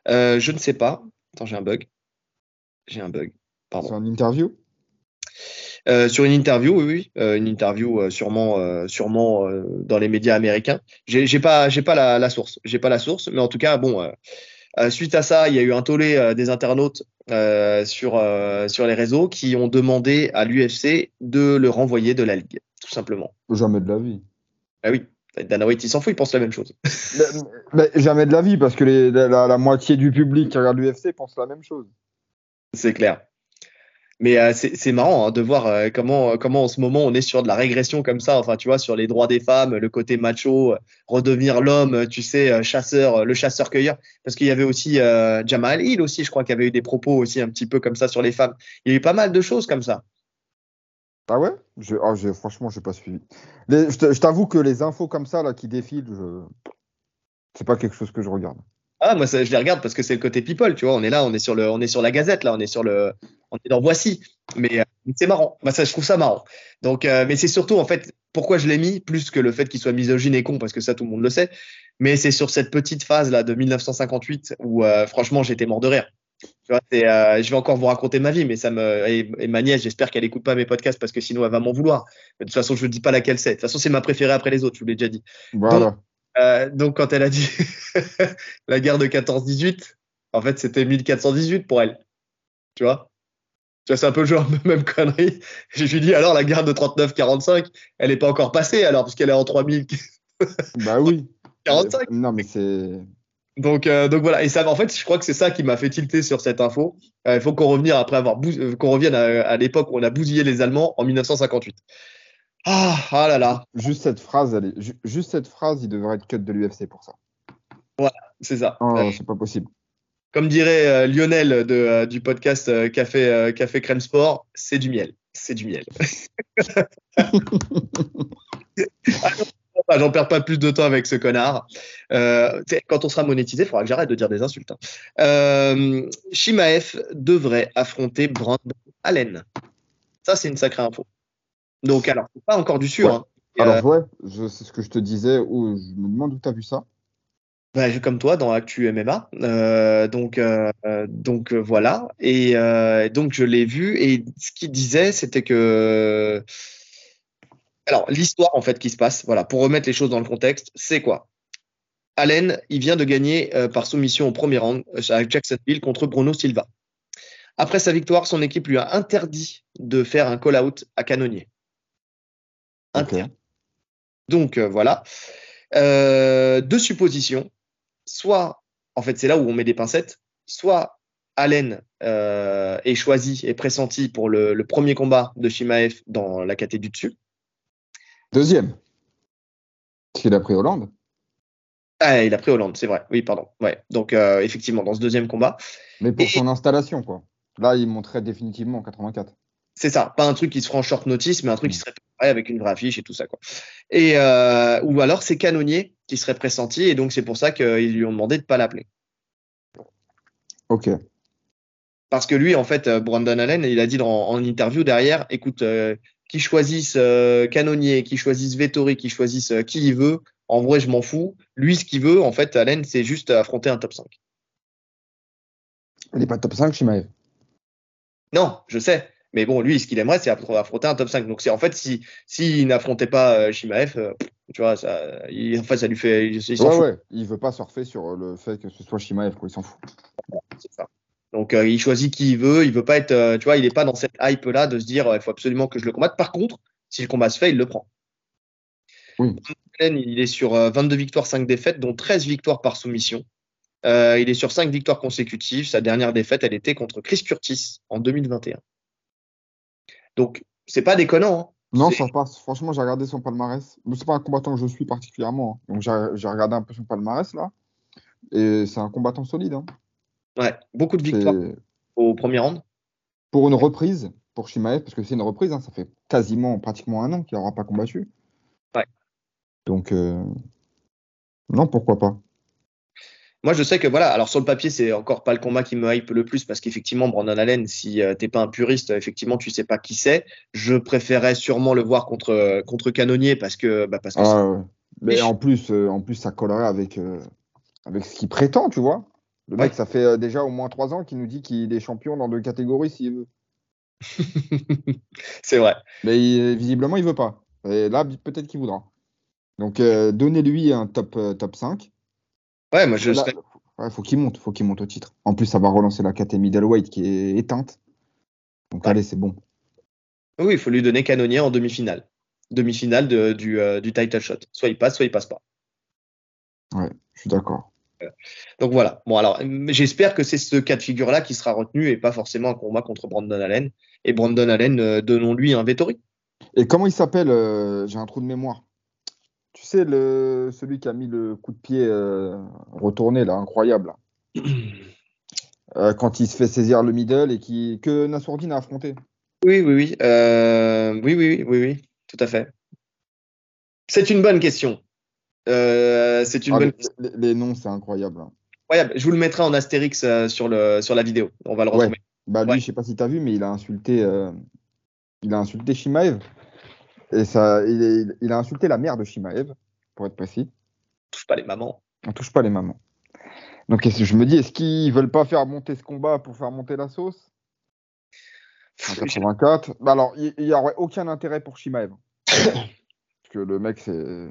Euh, Je ne sais pas. Attends, j'ai un bug. J'ai un bug. Pardon. C'est une interview? Euh, sur une interview, oui, oui. une interview sûrement, sûrement dans les médias américains. J'ai pas, j'ai pas la, la source. J'ai pas la source, mais en tout cas, bon. suite à ça, il y a eu un tollé des internautes sur sur les réseaux qui ont demandé à l'UFC de le renvoyer de la ligue, tout simplement. Jamais de la vie. Ah oui, Dana White, il s'en fout, il pense la même chose. mais, jamais de la vie, parce que la, moitié du public qui regarde l'UFC pense la même chose. C'est clair. Mais euh, c'est marrant hein, de voir euh, comment, comment en ce moment on est sur de la régression comme ça, enfin tu vois, sur les droits des femmes, le côté macho, redevenir l'homme, tu sais, chasseur, le chasseur-cueilleur. Parce qu'il y avait aussi Jamal Hill aussi, je crois, qui avait eu des propos aussi un petit peu comme ça sur les femmes. Il y a eu pas mal de choses comme ça. Ah ouais? Je, ah, Franchement, je n'ai pas suivi. je t'avoue que les infos comme ça là, qui défilent, je... c'est pas quelque chose que je regarde. Ah, moi, je les regarde parce que c'est le côté people, tu vois. On est là, on est sur, le, on est sur la gazette, là, on est sur le, on est dans voici. Mais c'est marrant. Bah, ça, je trouve ça marrant. Donc, mais c'est surtout en fait pourquoi je l'ai mis, plus que le fait qu'il soit misogyne et con, parce que ça tout le monde le sait. Mais c'est sur cette petite phase là de 1958 où franchement j'étais mort de rire. Euh, je vais encore vous raconter ma vie, mais ça me et, ma nièce, j'espère qu'elle écoute pas mes podcasts parce que sinon elle va m'en vouloir. de toute façon, je ne dis pas laquelle c'est. De toute façon, c'est ma préférée après les autres. Je vous l'ai déjà dit. Voilà. Euh, donc, quand elle a dit la guerre de 14-18, en fait, c'était 1418 pour elle. Tu vois? Tu vois, c'est un peu le genre même connerie. Je lui dis alors la guerre de 39-45, elle n'est pas encore passée alors puisqu'elle est en 3000. bah oui. 45. Non, mais c'est donc, euh, donc voilà. Et ça, en fait, je crois que c'est ça qui m'a fait tilter sur cette info. Euh, il faut qu'on revienne après avoir euh, qu'on revienne à, l'époque où on a bousillé les Allemands en 1958. Ah, ah là là. Juste cette phrase, allez, juste cette phrase, il devrait être cut de l'UFC pour ça. Voilà, c'est ça. Oh, c'est pas possible. Comme dirait Lionel de, du podcast Café, Café Crème Sport, c'est du miel. C'est du miel. J'en perds pas plus de temps avec ce connard. Euh, quand on sera monétisé, il faudra que j'arrête de dire des insultes. Hein. Euh, devrait affronter Brandon Allen. Ça, c'est une sacrée info. Donc, alors, c'est pas encore du sûr. Hein. Alors, euh, ouais, c'est ce que je te disais. Où, je me demande où tu as vu ça. Bah, comme toi, dans Actu MMA. donc, donc voilà. Et donc, je l'ai vu. Et ce qu'il disait, c'était que alors, l'histoire en fait qui se passe, voilà, pour remettre les choses dans le contexte, c'est quoi? Allen, il vient de gagner euh, par soumission au premier round euh, à Jacksonville contre Bruno Silva. Après sa victoire, son équipe lui a interdit de faire un call-out à canonnier. Donc euh, voilà. deux suppositions. Soit, en fait, c'est là où on met des pincettes. Soit Allen est choisi et pressenti pour le, le, premier combat de Shimaev dans la catégorie du dessus. Deuxième. Parce qu'il a pris Hollande. Ah, il a pris Hollande, c'est vrai. Oui, pardon. Ouais. Donc, euh, effectivement, dans ce deuxième combat. Mais pour son installation, quoi. Là, il montrait définitivement en 84. C'est ça. Pas un truc qui se fera en short notice, mais un truc qui mm. serait préparé avec une vraie affiche et tout ça, quoi. Et, euh, ou alors, c'est Canonnier qui serait pressenti, et donc c'est pour ça qu'ils lui ont demandé de ne pas l'appeler. Ok. Parce que lui, en fait, euh, Brandon Allen, il a dit en interview derrière, écoute, qui choisissent euh, Canonnier, qui choisissent Vettori, qui choisissent euh, qui il veut, en vrai, je m'en fous. Lui, ce qu'il veut, en fait, Allen, c'est juste affronter un top 5. Il n'est pas top 5, Shimaev. Non, je sais. Mais bon, lui, ce qu'il aimerait, c'est affronter un top 5. Donc, c'est en fait, s'il si, n'affrontait pas euh, Shimaev, tu vois, ça, il, ça lui fait. Il, il ouais, ouais. Il veut pas surfer sur le fait que ce soit Shimaev, quoi. Il s'en fout. C'est ça. Donc euh, il choisit qui il veut, il veut pas être, euh, tu vois, il n'est pas dans cette hype là de se dire euh, il faut absolument que je le combatte. Par contre, si le combat se fait, il le prend. Il est sur 22 victoires, 5 défaites, dont 13 victoires par soumission. il est sur 5 victoires consécutives. Sa dernière défaite, elle était contre Chris Curtis en 2021. Donc, c'est pas déconnant. Hein. Non, ça passe. Franchement, j'ai regardé son palmarès. C'est pas un combattant que je suis particulièrement. Hein. Donc, j'ai regardé un peu son palmarès là. Et c'est un combattant solide. Hein. Ouais, beaucoup de victoires au premier round. Pour une reprise, pour Shimaev, parce que c'est une reprise, hein, ça fait quasiment, pratiquement un an qu'il n'aura pas combattu. Ouais. Donc, euh, non, pourquoi pas. Moi, je sais que voilà, alors sur le papier, c'est encore pas le combat qui me hype le plus parce qu'effectivement, Brandon Allen, si euh, t'es pas un puriste, effectivement, tu sais pas qui c'est. Je préférais sûrement le voir contre contre Canonnier parce que bah, parce que ah, Mais en plus, euh, en plus, ça collerait avec avec ce qu'il prétend, tu vois. Le mec, ça fait euh, déjà au moins trois ans qu'il nous dit qu'il est champion dans deux catégories s'il veut. c'est vrai. Mais visiblement, il veut pas. Et là, peut-être qu'il voudra. Donc, euh, donnez-lui un top, euh, top 5. Ouais, moi, je serais... ouais, faut qu'il monte, faut qu'il monte au titre. En plus, ça va relancer la catégorie middleweight qui est éteinte. Donc, allez, c'est bon. Oui, il faut lui donner canonnier en demi-finale. Demi-finale du, du title shot. Soit il passe, soit il passe pas. Ouais, je suis d'accord. Donc voilà. Bon, alors, j'espère que c'est ce cas de figure-là qui sera retenu et pas forcément un combat contre Brandon Allen. Et Brandon Allen, euh, donnons-lui un Vettori. Et comment il s'appelle euh, J'ai un trou de mémoire. Tu sais, le, celui qui a mis le coup de pied euh, retourné, là, incroyable. quand il se fait saisir le middle et qui, que Nassourdine a affronté. Oui, oui, oui. oui, oui, oui, oui, tout à fait. C'est une bonne question. Euh, c'est une ah, bonne. Les, noms, c'est incroyable. Incroyable. Je vous le mettrai en astérix euh, sur, le, sur la vidéo. On va le retrouver. Bah lui, Ouais. je sais pas si t'as vu, mais il a insulté, euh, il a insulté Shimaev. Et ça, il, est- il a insulté la mère de Shimaev, pour être précis. touche pas les mamans. On touche pas les mamans. Donc je me dis, est-ce qu'ils veulent pas faire monter ce combat pour faire monter la sauce? En 84. Bah alors, il il y aurait aucun intérêt pour Shimaev. Parce que le mec, c'est.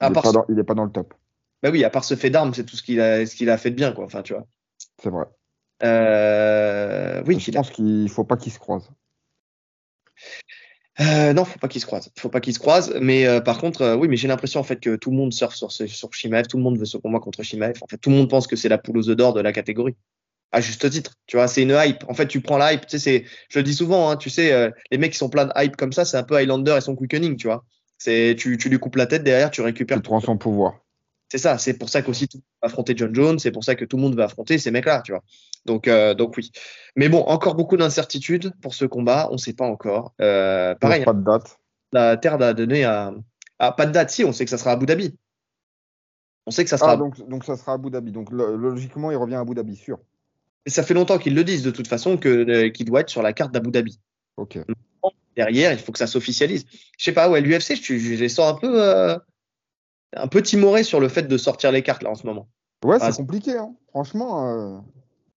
Il, À est part pas ce- dans- pas le top. Bah oui, à part ce fait d'armes, c'est tout ce qu'il a, ce qu'il a fait de bien, quoi. Enfin, tu vois. C'est vrai. Euh, oui, je qu'il a- pense qu'il faut pas qu'ils se croisent. Euh, non, faut pas qu'ils se croisent. Faut pas qu'ils se croisent. Mais euh, par contre, euh, oui, mais j'ai l'impression en fait que tout le monde surfe sur, ce- sur Shimaev, tout le monde veut ce combat contre Shimaev. En fait, tout le monde pense que c'est la poule aux œufs d'or de la catégorie. À juste titre, tu vois, c'est une hype. En fait, tu prends la hype. Tu sais, c'est, je le dis souvent, hein, tu sais, euh, les mecs qui sont pleins de hype comme ça, c'est un peu Highlander et son quickening, tu vois. C'est, tu, tu lui coupes la tête derrière, tu récupères. Tu prends son pouvoir. C'est ça. C'est pour ça qu'aussi tout le monde va affronter John Jones. C'est pour ça que tout le monde va affronter ces mecs-là, tu vois. Donc, euh, donc oui. Mais bon, encore beaucoup d'incertitudes pour ce combat. On ne sait pas encore. Euh, pareil, Pas de date. la Terre a donné à, à- pas de date. Si, on sait que ça sera à Abu Dhabi. On sait que ça sera. Ah, donc, donc ça sera Abu Dhabi. Donc lo- logiquement, il revient à Abu Dhabi, sûr. Et ça fait longtemps qu'ils le disent de toute façon que euh, qu'il doit être sur la carte d'Abu Dhabi. Ok. Derrière, il faut que ça s'officialise. Je sais pas, ouais, l'UFC, je, je les sens un peu, euh, un peu timorés sur le fait de sortir les cartes là en ce moment. Ouais, Ah, c'est compliqué. hein. Franchement, euh,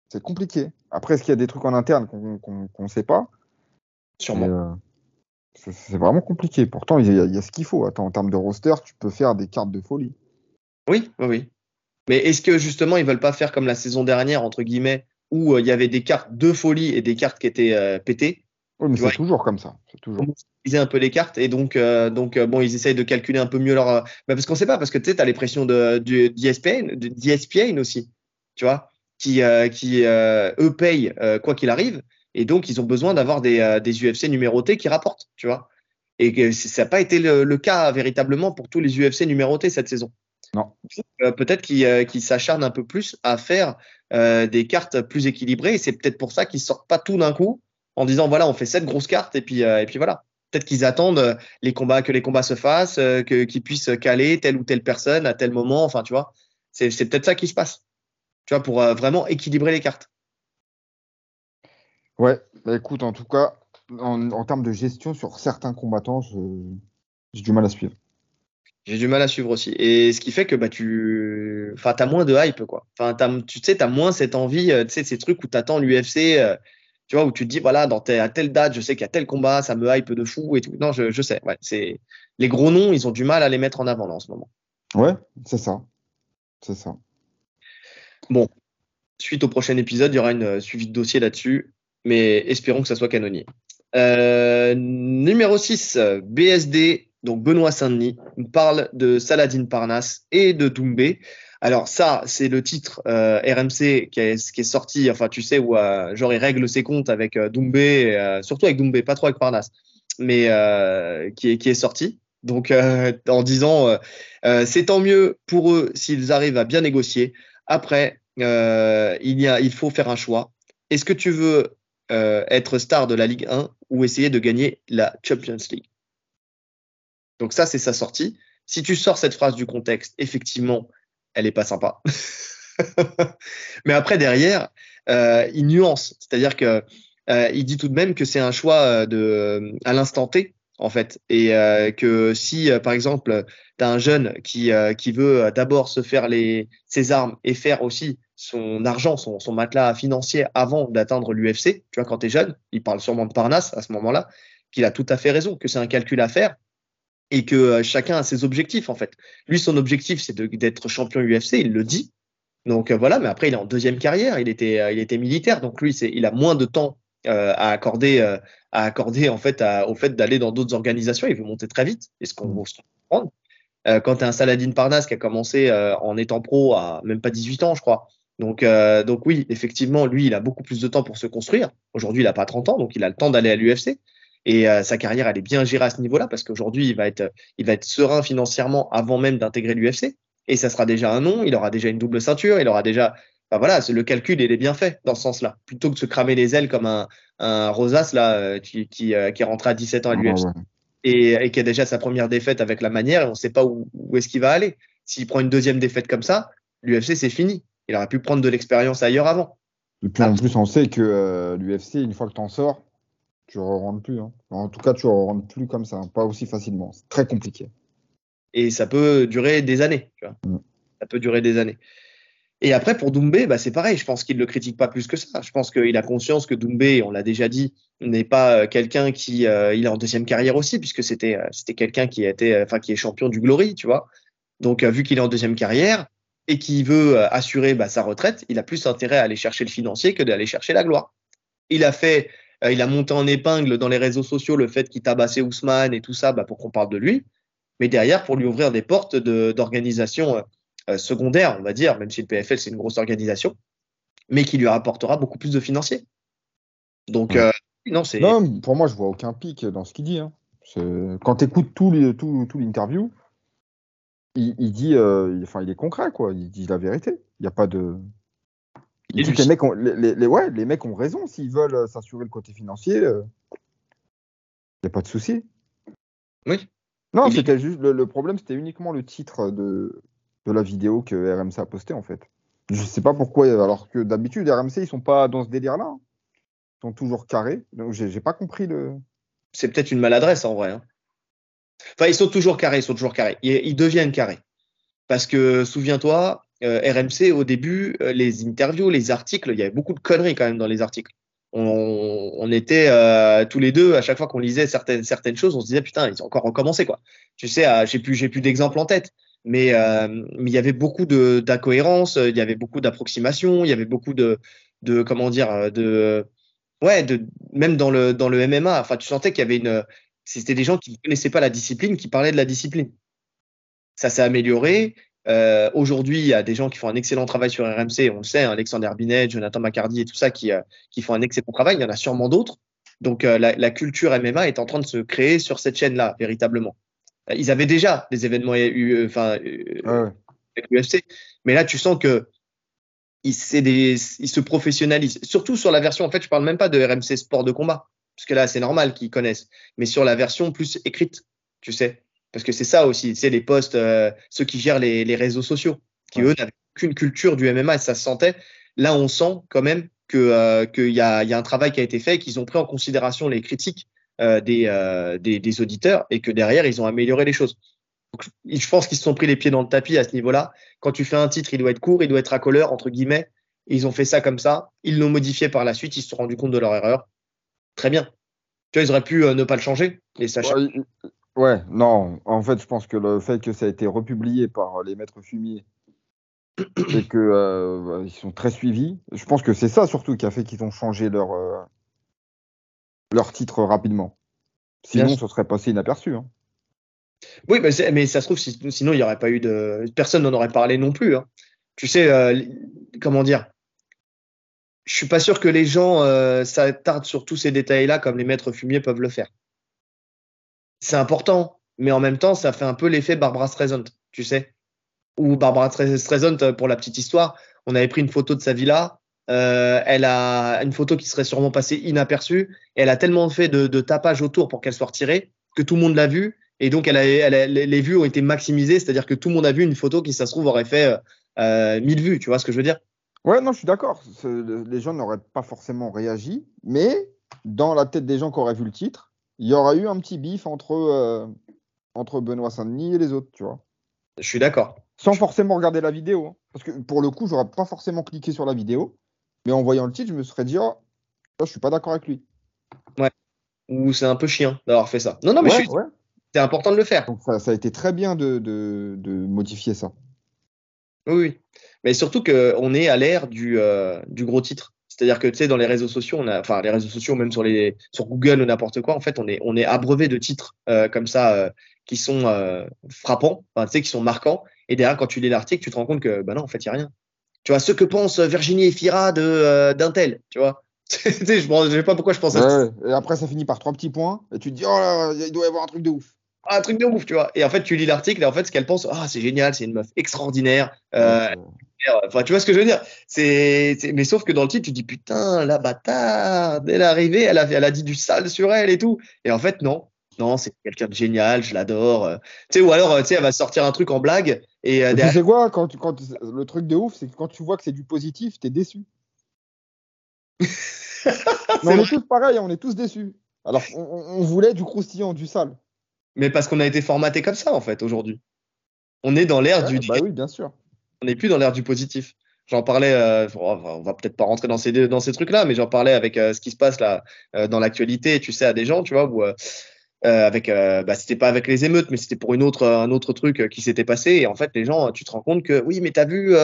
c'est compliqué. Après, est-ce qu'il y a des trucs en interne qu'on qu'on sait pas? Sûrement. Euh, c'est vraiment compliqué. Pourtant, il y, a- il y a ce qu'il faut. Attends, en termes de roster, tu peux faire des cartes de folie. Oui, oui, oui. Mais est-ce que justement ils veulent pas faire comme la saison dernière entre guillemets où il y avait des cartes de folie et des cartes qui étaient pétées? Oui, mais c'est toujours comme ça. C'est toujours. utiliser un peu les cartes et donc euh, donc euh, bon ils essayent de calculer un peu mieux leur euh, bah, parce qu'on sait pas parce que tu sais t'as les pressions de d'ESPN de- d'ESPN aussi tu vois qui euh, qui eux payent quoi qu'il arrive et donc ils ont besoin d'avoir des des UFC numérotés qui rapportent tu vois et que ça n'a pas été le, le cas véritablement pour tous les UFC numérotés cette saison Non. Peut-être qu'ils qu'ils s'acharnent un peu plus à faire des cartes plus équilibrées et c'est peut-être pour ça qu'ils sortent pas tout d'un coup en disant voilà on fait cette grosse carte et puis euh, et puis voilà. Peut-être qu'ils attendent euh, les combats que les combats se fassent euh, que qu'ils puissent caler telle ou telle personne à tel moment enfin tu vois. C'est c'est peut-être ça qui se passe. Tu vois pour vraiment équilibrer les cartes. Ouais, bah écoute, en tout cas, en, en termes de gestion sur certains combattants, je- j'ai du mal à suivre. j'ai du mal à suivre aussi. Et ce qui fait que bah tu enfin t'as moins de hype quoi. Enfin tu sais t'as moins cette envie tu sais ces trucs où t'attends l'UFC euh, tu vois où tu te dis voilà dans à telle date je sais qu'il y a tel combat ça me hype de fou et tout non je, je sais ouais c'est les gros noms ils ont du mal à les mettre en avant là en ce moment Ouais, c'est ça. C'est ça. suite au prochain épisode, il y aura une euh, suivi de dossier là-dessus, mais espérons que ça soit canonier. Euh, numéro 6, euh, BSD, donc Benoît Saint-Denis, nous parle de Saladin Parnasse et de Doumbé. Alors ça, c'est le titre euh, RMC qui est, qui est sorti, enfin tu sais, où euh, genre il règle ses comptes avec euh, Doumbé, euh, surtout avec Doumbé, pas trop avec Parnasse, mais euh, qui, est, qui est sorti. Donc euh, en disant, c'est tant mieux pour eux s'ils arrivent à bien négocier. Après, il, y a, il faut faire un choix. Est-ce que tu veux être star de la Ligue 1 ou essayer de gagner la Champions League? Donc ça, c'est sa sortie. Si tu sors cette phrase du contexte, effectivement, elle est pas sympa. Mais après, derrière, euh, il nuance. C'est-à-dire que euh, il dit tout de même que c'est un choix euh, de, à l'instant T, en fait. Et que si, par exemple, tu as un jeune qui, qui veut d'abord se faire les, ses armes et faire aussi son argent, son, son matelas financier avant d'atteindre l'UFC, tu vois, quand tu es jeune, il parle sûrement de Parnasse à ce moment-là, qu'il a tout à fait raison, que c'est un calcul à faire et que euh, chacun a ses objectifs, en fait. Lui, son objectif, c'est d'être champion UFC, il le dit. Donc euh, voilà, mais après, il est en deuxième carrière, il était, euh, il était militaire, donc lui, c'est, il a moins de temps euh, à accorder, euh, à accorder en fait à- au fait d'aller dans d'autres organisations. Il veut monter très vite, et ce qu'on qu'on peut comprendre. Euh, quand tu as un Saladin Parnasse qui a commencé euh, en étant pro à même pas 18 ans, je crois. Donc, euh, donc oui, effectivement, lui, il a beaucoup plus de temps pour se construire. Aujourd'hui, il n'a pas 30 ans, donc il a le temps d'aller à l'UFC. Et euh, sa carrière, elle est bien gérée à ce niveau-là parce qu'aujourd'hui, il va être, il va être serein financièrement avant même d'intégrer l'UFC. Et ça sera déjà un nom. Il aura déjà une double ceinture. Il aura déjà, enfin voilà, le calcul, il est bien fait dans ce sens-là. Plutôt que de se cramer les ailes comme un, un Rosas là, euh, qui, qui, euh, qui est rentré à 17 ans à Ah, l'UFC ouais. et, et qui a déjà sa première défaite avec la manière et on ne sait pas où, où est-ce qu'il va aller. S'il prend une deuxième défaite comme ça, l'UFC c'est fini. Il aurait pu prendre de l'expérience ailleurs avant. Et puis en plus, on sait que l'UFC, une fois que tu en sors, tu ne rentres plus. Hein. En tout cas, tu ne rentres plus comme ça, pas aussi facilement. C'est très compliqué. Et ça peut durer des années. Tu vois. Mm. Ça peut durer des années. Et après, pour Doumbé, bah, c'est pareil. Je pense qu'il ne le critique pas plus que ça. Je pense qu'il a conscience que Doumbé, on l'a déjà dit, n'est pas euh, quelqu'un qui euh, il est en deuxième carrière aussi, puisque c'était euh, c'était quelqu'un qui enfin qui est champion du Glory, tu vois. Donc vu qu'il est en deuxième carrière et qu'il veut assurer bah, sa retraite, il a plus intérêt à aller chercher le financier que d'aller chercher la gloire. Il a fait, il a monté en épingle dans les réseaux sociaux le fait qu'il tabassait Ousmane et tout ça, bah, pour qu'on parle de lui. Mais derrière, pour lui ouvrir des portes d'organisation euh, secondaire, on va dire, même si le PFL c'est une grosse organisation, mais qui lui rapportera beaucoup plus de financiers. Donc, euh, non, c'est. Non, pour moi, je vois aucun pic dans ce qu'il dit. Hein. Quand tu écoutes tout, l'interview, il, dit, euh, enfin, il est concret, quoi. Il dit la vérité. Il n'y a pas de. Les mecs, ont, les, ouais, les mecs ont raison s'ils veulent s'assurer le côté financier. Il n'y a pas de souci. Oui. Non, c'était juste le, problème, c'était uniquement le titre de, de la vidéo que RMC a postée en fait. Je sais pas pourquoi, alors que d'habitude RMC ils sont pas dans ce délire-là. Hein. Ils sont toujours carrés. Donc j'ai pas compris le. C'est peut-être une maladresse en vrai. Hein. Enfin, ils sont toujours carrés, ils sont toujours carrés. Ils, deviennent carrés. Parce que souviens-toi, euh, RMC au début, euh, les interviews, les articles, il y avait beaucoup de conneries quand même dans les articles. On, était euh, tous les deux à chaque fois qu'on lisait certaines certaines choses, on se disait putain ils ont encore recommencé quoi. Tu sais, j'ai plus j'ai plus d'exemples en tête, mais, mais il y avait beaucoup d'incohérences, il y avait beaucoup d'approximations, il y avait beaucoup de, de comment dire, de ouais, de même dans le dans le MMA, enfin tu sentais qu'il y avait une, c'était des gens qui ne connaissaient pas la discipline, qui parlaient de la discipline. Ça s'est amélioré. Euh, Aujourd'hui, il y a des gens qui font un excellent travail sur RMC, on le sait, hein, Alexander Binet, Jonathan McCarty et tout ça, qui, euh, qui font un excellent travail. Il y en a sûrement d'autres. Donc euh, la, la, culture MMA est en train de se créer sur cette chaîne-là, véritablement. Ils avaient déjà des événements enfin, euh, avec l'UFC, mais là, tu sens que ils, des, ils se professionnalisent. Surtout sur la version, en fait, je parle même pas de RMC Sport de combat, parce que là, c'est normal qu'ils connaissent, mais sur la version plus écrite, tu sais. Parce que c'est ça aussi, sais, les posts, euh, ceux qui gèrent les, les réseaux sociaux, qui eux n'avaient aucune culture du MMA et ça se sentait. Là, on sent quand même qu'il qu'il y, a, y a un travail qui a été fait qu'ils ont pris en considération les critiques euh, euh, des, des, auditeurs et que derrière, ils ont amélioré les choses. je pense qu'ils se sont pris les pieds dans le tapis à ce niveau-là. Quand tu fais un titre, il doit être court, il doit être à couleur, entre guillemets. Ils ont fait ça comme ça. Ils l'ont modifié par la suite. Ils se sont rendus compte de leur erreur. Très bien. Tu vois, ils auraient pu euh, ne pas le changer. Et ça ouais, non. En fait, je pense que le fait que ça a été republié par les maîtres fumiers et que ils sont très suivis, je pense que c'est ça surtout qui a fait qu'ils ont changé leur leur titre rapidement. Sinon, ça serait passé inaperçu. Hein. Oui, mais, mais, ça se trouve, sinon, il n'y aurait pas eu de. Personne n'en aurait parlé non plus. Hein. Tu sais, euh, comment dire? Je suis pas sûr que les gens euh, s'attardent sur tous ces détails-là comme les maîtres fumiers peuvent le faire. C'est important, mais en même temps, ça fait un peu l'effet Barbara Streisand, tu sais. Ou Barbara Streisand, pour la petite histoire, on avait pris une photo de sa villa, euh, elle a une photo qui serait sûrement passée inaperçue. Et elle a tellement fait de, de tapage autour pour qu'elle soit retirée que tout le monde l'a vue. Et donc, elle a, les vues ont été maximisées, c'est-à-dire que tout le monde a vu une photo qui, ça se trouve, aurait fait euh, 1000 vues. Tu vois ce que je veux dire? Ouais, non, je suis d'accord. Les gens n'auraient pas forcément réagi, mais dans la tête des gens qui auraient vu le titre, il y aurait eu un petit bif entre, euh, entre Benoît Saint-Denis et les autres, tu vois. Je suis d'accord. Sans forcément regarder la vidéo. Hein. Parce que pour le coup, j'aurais pas forcément cliqué sur la vidéo. Mais en voyant le titre, je me serais dit, oh, je suis pas d'accord avec lui. Ouais. Ou c'est un peu chiant d'avoir fait ça. Non, non, mais c'est important de le faire. Donc ça, a été très bien de, de, modifier ça. Oui, mais surtout qu'on est à l'ère du, euh, du gros titre. C'est-à-dire que tu sais, dans les réseaux sociaux, on a, enfin les réseaux sociaux, même sur les sur Google ou n'importe quoi, en fait, on est on est abreuvé de titres euh, comme ça euh, qui sont frappants, tu sais, qui sont marquants. Et derrière, quand tu lis l'article, tu te rends compte que bah non, en fait, il y a rien. Tu vois, ce que pense Virginie Efira de euh, d'Intel, tu vois. je ne sais pas pourquoi je pense à ça. Et après, ça finit par trois petits points, et tu te dis, oh là, il doit y avoir un truc de ouf. Ah, un truc de ouf, tu vois. Et en fait, tu lis l'article, et en fait, ce qu'elle pense, ah, c'est génial, c'est une meuf extraordinaire. Euh, enfin, tu vois ce que je veux dire? C'est, Mais sauf que dans le titre, tu dis, putain, la bâtarde, elle est arrivée, elle a, elle a dit du sale sur elle et tout. Et en fait, non non, c'est quelqu'un de génial, je l'adore. Tu sais, ou alors, tu sais, elle va sortir un truc en blague. Et, euh, tu sais quoi, quand, quand, le truc de ouf, c'est que quand tu vois que c'est du positif, t'es déçu. on est tous pareils, on est tous déçus. Alors, on, voulait du croustillant, du sale. Mais parce qu'on a été formaté comme ça, en fait, aujourd'hui. On est dans l'ère du. Bah oui, bien sûr. On n'est plus dans l'ère du positif. J'en parlais, euh, on va peut-être pas rentrer dans ces, trucs-là, mais j'en parlais avec euh, ce qui se passe là euh, dans l'actualité, tu sais, à des gens, tu vois, où avec, bah, c'était pas avec les émeutes, mais c'était pour un autre truc qui s'était passé. Et en fait, les gens, tu te rends compte que oui, mais t'as vu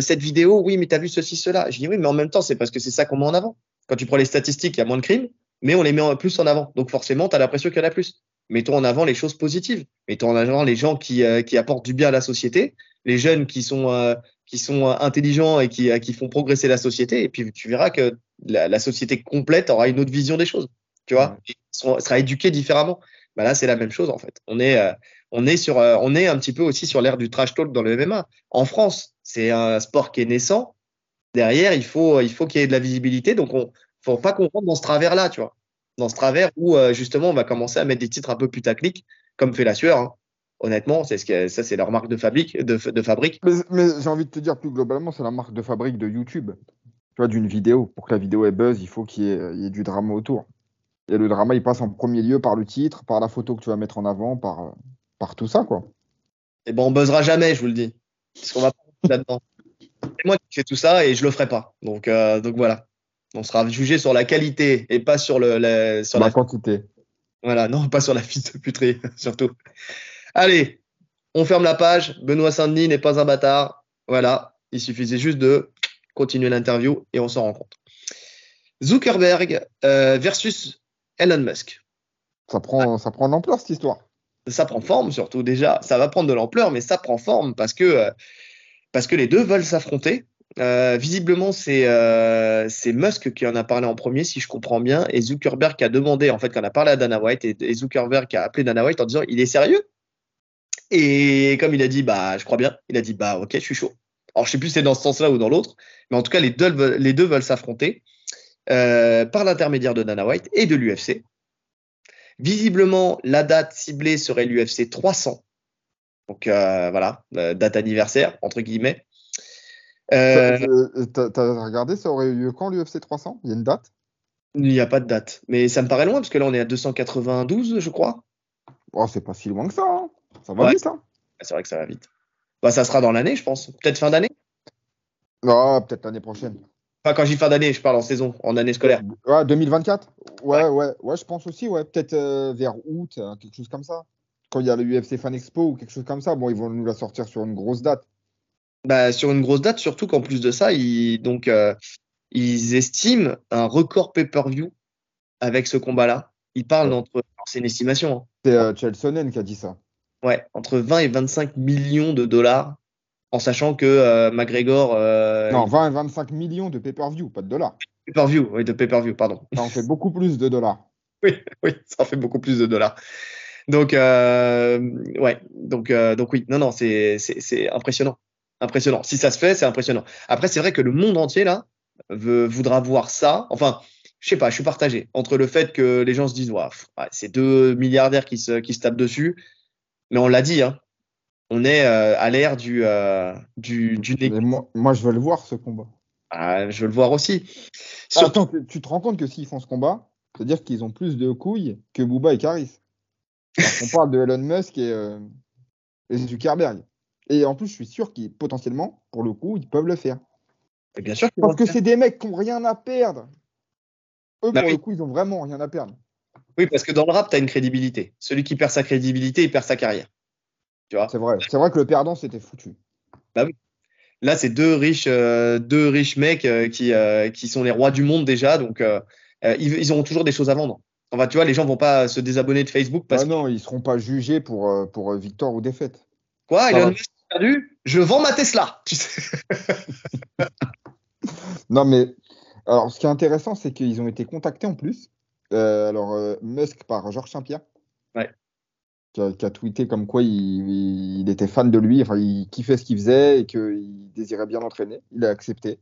cette vidéo, oui, mais t'as vu ceci, cela. Je dis oui, mais en même temps, c'est parce que c'est ça qu'on met en avant. Quand tu prends les statistiques, il y a moins de crimes, mais on les met plus en avant. Donc forcément, tu as l'impression qu'il y en a plus. Mettons en avant les choses positives. Mettons en avant les gens qui apportent du bien à la société, les jeunes qui sont qui sont intelligents et qui, qui font progresser la société. Et puis tu verras que la, société complète aura une autre vision des choses. Tu vois, sera éduquée différemment. Bah là, c'est la même chose en fait. On est, euh, on est sur, euh, on est un petit peu aussi sur l'ère du trash talk dans le MMA. En France, c'est un sport qui est naissant. Derrière, il faut, il faut qu'il y ait de la visibilité. Donc, on, faut pas qu'on rentre dans ce travers-là, tu vois, dans ce travers où euh, justement on va commencer à mettre des titres un peu putaclic, comme fait la sueur. Hein. Honnêtement, c'est ce que ça, c'est leur marque de fabrique. De, de fabrique. Mais, j'ai envie de te dire plus globalement, c'est la marque de fabrique de YouTube. Tu vois, d'une vidéo. Pour que la vidéo ait buzz, il faut qu'il y, ait du drama autour. Et le drama, il passe en premier lieu par le titre, par la photo que tu vas mettre en avant, par, par tout ça, quoi. Et eh ben, on buzzera jamais, je vous le dis. Parce qu'on va pas là-dedans. C'est moi qui fais tout ça et je le ferai pas. Donc, euh, donc voilà. On sera jugé sur la qualité et pas sur, le, sur la, quantité. Voilà, non, pas sur la fiche de puterie, surtout. Allez, on ferme la page. Benoît Saint-Denis n'est pas un bâtard. Voilà, il suffisait juste de continuer l'interview et on s'en rend compte. Zuckerberg euh, versus Elon Musk. Ça prend, ça prend de l'ampleur cette histoire. Ça prend forme surtout déjà. Ça va prendre de l'ampleur, mais ça prend forme parce que, euh, parce que les deux veulent s'affronter. Euh, visiblement, c'est Musk qui en a parlé en premier, si je comprends bien, et Zuckerberg qui a demandé, en fait, qu'on a parlé à Dana White, et, et Zuckerberg qui a appelé Dana White en disant il est sérieux? Et comme il a dit, bah, je crois bien, il a dit, bah, ok, je suis chaud. Alors, je sais plus si c'est dans ce sens-là ou dans l'autre, mais en tout cas, les deux veulent, les deux veulent s'affronter euh, par l'intermédiaire de Dana White et de l'UFC. Visiblement, la date ciblée serait l'UFC 300. Donc euh, voilà, date anniversaire, entre guillemets. Euh, T'as regardé, ça aurait eu lieu quand l'UFC 300 Il y a une date? Il n'y a pas de date. Mais ça me paraît loin, parce que là, on est à 292, je crois. Oh, c'est pas si loin que ça. Hein. Ça va vite, hein C'est vrai que ça va vite. Bah, ça sera dans l'année, je pense. Peut-être fin d'année Non, peut-être l'année prochaine. Enfin, quand je dis fin d'année, je parle en saison, en année scolaire. Ouais, 2024 ouais, ouais, ouais, je pense aussi, ouais. Peut-être euh, vers août, euh, quelque chose comme ça. Quand il y a le UFC Fan Expo ou quelque chose comme ça, bon, ils vont nous la sortir sur une grosse date. Bah, sur une grosse date, surtout qu'en plus de ça, ils, donc, euh, ils estiment un record pay-per-view avec ce combat-là. Ils parlent d'entre. C'est une estimation. Hein. C'est euh, Chelsonen qui a dit ça. Ouais, entre 20 et 25 millions de dollars, en sachant que euh, McGregor. Euh, non, 20 et 25 millions de pay-per-view, pas de dollars. Pay-per-view, oui, de pay-per-view, pardon. Ça en fait beaucoup plus de dollars. oui, oui, ça en fait beaucoup plus de dollars. Donc, euh, ouais, donc, donc oui, non, non, c'est impressionnant. Impressionnant. Si ça se fait, c'est impressionnant. Après, c'est vrai que le monde entier, là, veut, voudra voir ça. Enfin, je sais pas, je suis partagé entre le fait que les gens se disent, ouais, c'est deux milliardaires qui se, qui se tapent dessus mais on l'a dit, hein, on est euh, à l'ère du, euh, du, du moi, moi, je veux le voir, ce combat. Ah, je veux le voir aussi. Attends, tu te rends compte que s'ils font ce combat, c'est-à-dire qu'ils ont plus de couilles que Booba et Caris. on parle de Elon Musk et, euh, et Zuckerberg. Et en plus, je suis sûr qu'ils, potentiellement, pour le coup, ils peuvent le faire. bien sûr Parce que c'est des mecs qui n'ont rien à perdre. Eux, bah pour le coup, ils ont vraiment rien à perdre. Oui, parce que dans le rap, tu as une crédibilité. Celui qui perd sa crédibilité, il perd sa carrière. Tu vois? C'est vrai. C'est vrai que le perdant, c'était foutu. Bah oui. Là, c'est deux riches, euh, deux riches mecs euh, qui, euh, qui sont les rois du monde déjà, donc ils, ils, auront toujours des choses à vendre. Enfin, tu vois, les gens vont pas se désabonner de Facebook parce ah non, ils seront pas jugés pour, pour victoire ou défaite. Quoi Il a perdu? Je vends ma Tesla. non, mais alors, ce qui est intéressant, c'est qu'ils ont été contactés en plus euh, alors, euh, Musk par Georges Saint-Pierre. Ouais. Qui a, tweeté comme quoi il, était fan de lui, enfin, il kiffait ce qu'il faisait et qu'il désirait bien l'entraîner. Il a accepté.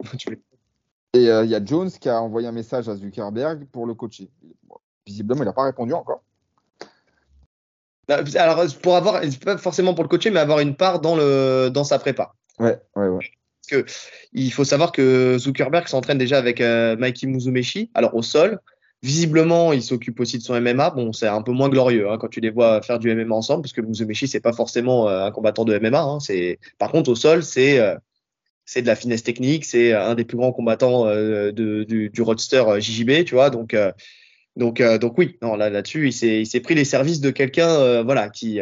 et euh, il y a Jones qui a envoyé un message à Zuckerberg pour le coacher. visiblement, il n'a pas répondu encore. Bah, alors, pour avoir, pas forcément pour le coacher, mais avoir une part dans, le, dans sa prépa. Ouais, ouais, ouais. Que il faut savoir que Zuckerberg s'entraîne déjà avec euh, Mikey Muzumeshi. Alors au sol, visiblement, il s'occupe aussi de son MMA. Bon, c'est un peu moins glorieux hein, quand tu les vois faire du MMA ensemble, parce que Muzumeshi c'est pas forcément euh, un combattant de MMA. Hein. par contre au sol, c'est euh, c'est de la finesse technique. C'est un des plus grands combattants du, du roadster JJB, tu vois. Donc oui, là-dessus, il s'est pris les services de quelqu'un, qui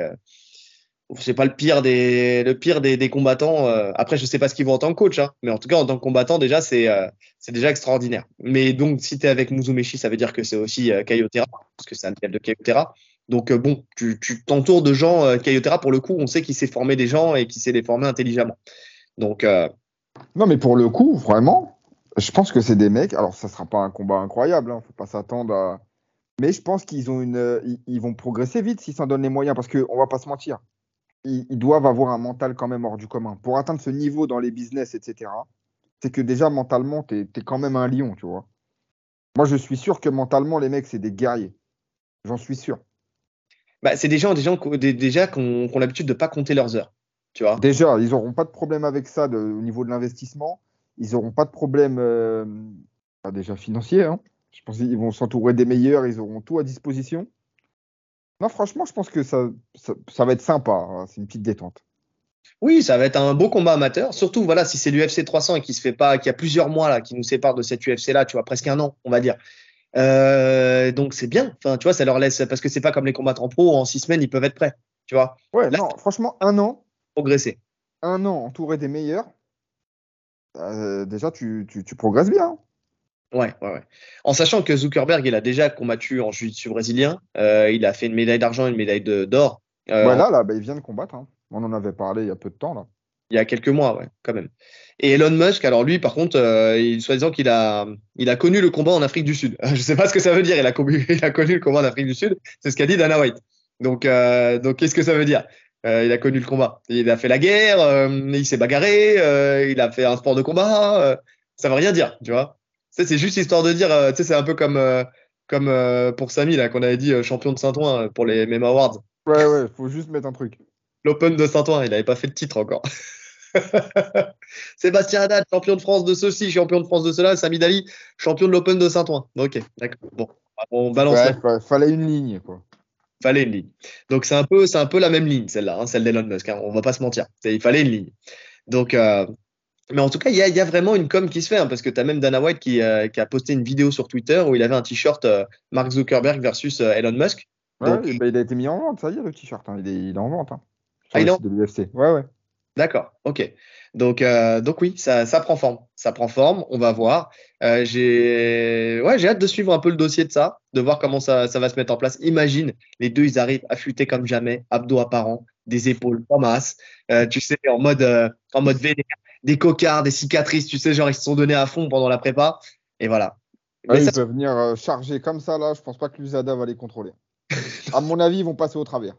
c'est pas le pire des le pire des, combattants. Euh, après, je sais pas ce qu'ils vont en tant que coach, hein, mais en tout cas en tant que combattant déjà c'est euh, c'est déjà extraordinaire. Mais donc si tu es avec Muzumeshi, ça veut dire que c'est aussi euh, parce que c'est un élève de Kayotera. Donc bon, tu t'entoures de gens euh, Kayotera pour le coup, on sait qu'il sait former des gens et qu'il sait les former intelligemment. Donc non, mais pour le coup, vraiment, je pense que c'est des mecs. Alors ça sera pas un combat incroyable, hein, faut pas s'attendre à. Mais je pense qu'ils ont une, ils vont progresser vite s'ils s'en donnent les moyens parce que on va pas se mentir ils, doivent avoir un mental quand même hors du commun. Pour atteindre ce niveau dans les business, etc., c'est que déjà mentalement, tu es, quand même un lion, tu vois. Moi, je suis sûr que mentalement, les mecs, c'est des guerriers. J'en suis sûr. Bah, c'est des gens, des gens déjà qui ont, l'habitude de ne pas compter leurs heures. Tu vois déjà, ils n'auront pas de problème avec ça au niveau de l'investissement. Ils n'auront pas de problème euh, déjà financier. Hein. Je pense qu'ils vont s'entourer des meilleurs, ils auront tout à disposition. Non, franchement, je pense que ça, ça, va être sympa. Hein, c'est une petite détente. Oui, ça va être un beau combat amateur. Surtout, voilà, si c'est l'UFC 300 et qui se fait pas, qu'il y a plusieurs mois là, qui nous séparent de cette UFC là, tu vois, presque un an, on va dire. Euh, donc c'est bien. Enfin, tu vois, ça leur laisse parce que c'est pas comme les combats en pro. En six semaines, ils peuvent être prêts. Tu vois. Ouais, non, franchement, un an. Progresser. Un an entouré des meilleurs. Euh, déjà, tu, tu, tu progresses bien. Ouais, ouais, ouais. En sachant que Zuckerberg, il a déjà combattu en jiu-jitsu brésilien. Euh, il a fait une médaille d'argent, une médaille d'or. Euh, voilà, là, bah, il vient de combattre. Hein. On en avait parlé il y a peu de temps, là. Il y a quelques mois, ouais, quand même. Et Elon Musk, alors lui, par contre, euh, il soi-disant qu'il a, il a connu le combat en Afrique du Sud. Je sais pas ce que ça veut dire. Il a, connu, il a connu le combat en Afrique du Sud. C'est ce qu'a dit Dana White. Donc, euh, donc qu'est-ce que ça veut dire? Euh, Il a connu le combat. Il a fait la guerre. Euh, il s'est bagarré. il a fait un sport de combat. ça veut rien dire, tu vois c'est juste histoire de dire, euh, tu sais, c'est un peu comme, euh, comme euh, pour Samy, là, qu'on avait dit champion de Saint-Ouen pour les Mem Awards. Ouais, ouais, faut juste mettre un truc. L'Open de Saint-Ouen, il n'avait pas fait de titre encore. Sébastien Haddad, champion de France de ceci, champion de France de cela. Samy Dali, champion de l'Open de Saint-Ouen. Ok, d'accord. Bon, on balance. Ouais, fallait une ligne, quoi. Fallait une ligne. Donc c'est un peu, c'est un peu la même ligne, celle-là, hein, celle d'Elon Musk. Hein, on va pas se mentir. Il fallait une ligne. Donc, mais en tout cas, il y a, y a, vraiment une com qui se fait, hein, parce que tu as même Dana White qui, euh, qui, a posté une vidéo sur Twitter où il avait un t-shirt euh, Mark Zuckerberg versus euh, Elon Musk. Ouais, bah, il a été mis en vente, ça y est, le t-shirt. Hein. Il, est, il, est, en vente. Hein, ah, il est en... de l'UFC. Ouais, ouais. D'accord, ok. Donc, donc oui, ça, ça, prend forme. Ça prend forme, on va voir. j'ai ouais, hâte de suivre un peu le dossier de ça, de voir comment ça, ça va se mettre en place. Imagine, les deux, ils arrivent affûtés comme jamais, abdos apparents, des épaules en masse, tu sais, en mode, en mode vénère des cocards, des cicatrices, tu sais, genre ils se sont donnés à fond pendant la prépa. Et voilà. ils peuvent venir euh, charger comme ça, là. Je pense pas que l'USADA va les contrôler. à mon avis, ils vont passer au travers.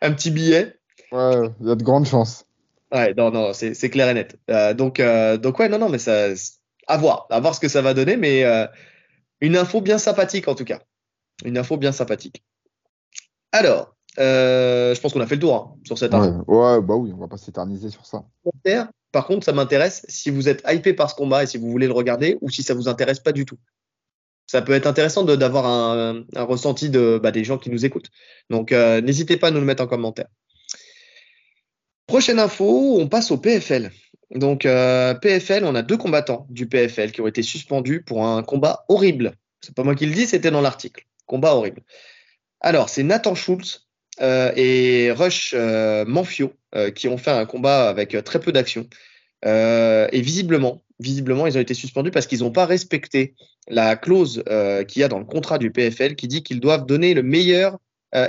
Un petit billet. Ouais, il y a de grandes chances. Ouais, non, non, c'est clair et net. Euh, donc, euh, donc, ouais, non, non, mais ça. À voir, à voir ce que ça va donner, mais une info bien sympathique en tout cas. Une info bien sympathique. Alors, euh, je pense qu'on a fait le tour hein, sur cette ouais, ouais, bah oui, on va pas s'éterniser sur ça. Par contre, ça m'intéresse si vous êtes hypé par ce combat et si vous voulez le regarder ou si ça vous intéresse pas du tout. Ça peut être intéressant d'avoir un, un, ressenti de, bah, des gens qui nous écoutent. Donc, euh, n'hésitez pas à nous le mettre en commentaire. Prochaine info, on passe au PFL. Donc, euh, PFL, on a deux combattants du PFL qui ont été suspendus pour un combat horrible. C'est pas moi qui le dis, c'était dans l'article. Combat horrible. Alors, c'est Nathan Schultz et Rush euh, Manfio euh, qui ont fait un combat avec très peu d'action. et visiblement, visiblement, ils ont été suspendus parce qu'ils n'ont pas respecté la clause qu'il y a dans le contrat du PFL qui dit qu'ils doivent donner le meilleur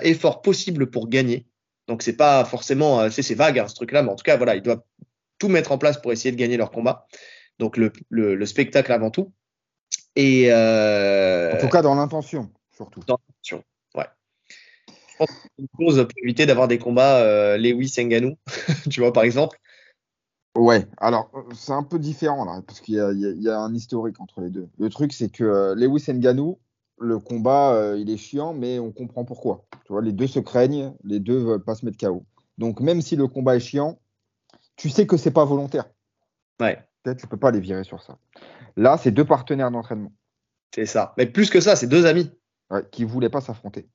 effort possible pour gagner. Donc c'est pas forcément, c'est vague hein, ce truc-là, mais en tout cas voilà, ils doivent tout mettre en place pour essayer de gagner leur combat. Donc le, le, le spectacle avant tout. Et en tout cas dans l'intention surtout. Dans l'intention pense une cause pour éviter d'avoir des combats euh, Lewis Nganou, tu vois, par exemple. Ouais, alors c'est un peu différent là, parce qu'il y, y, a un historique entre les deux. Le truc, c'est que euh, Lewis Nganou, le combat, euh, il est chiant, mais on comprend pourquoi. Tu vois, les deux se craignent, les deux veulent pas se mettre KO. Donc même si le combat est chiant, tu sais que c'est pas volontaire. Ouais. Peut-être tu peux pas les virer sur ça. Là, c'est deux partenaires d'entraînement. C'est ça. Mais plus que ça, c'est deux amis. Ouais, qui voulaient pas s'affronter.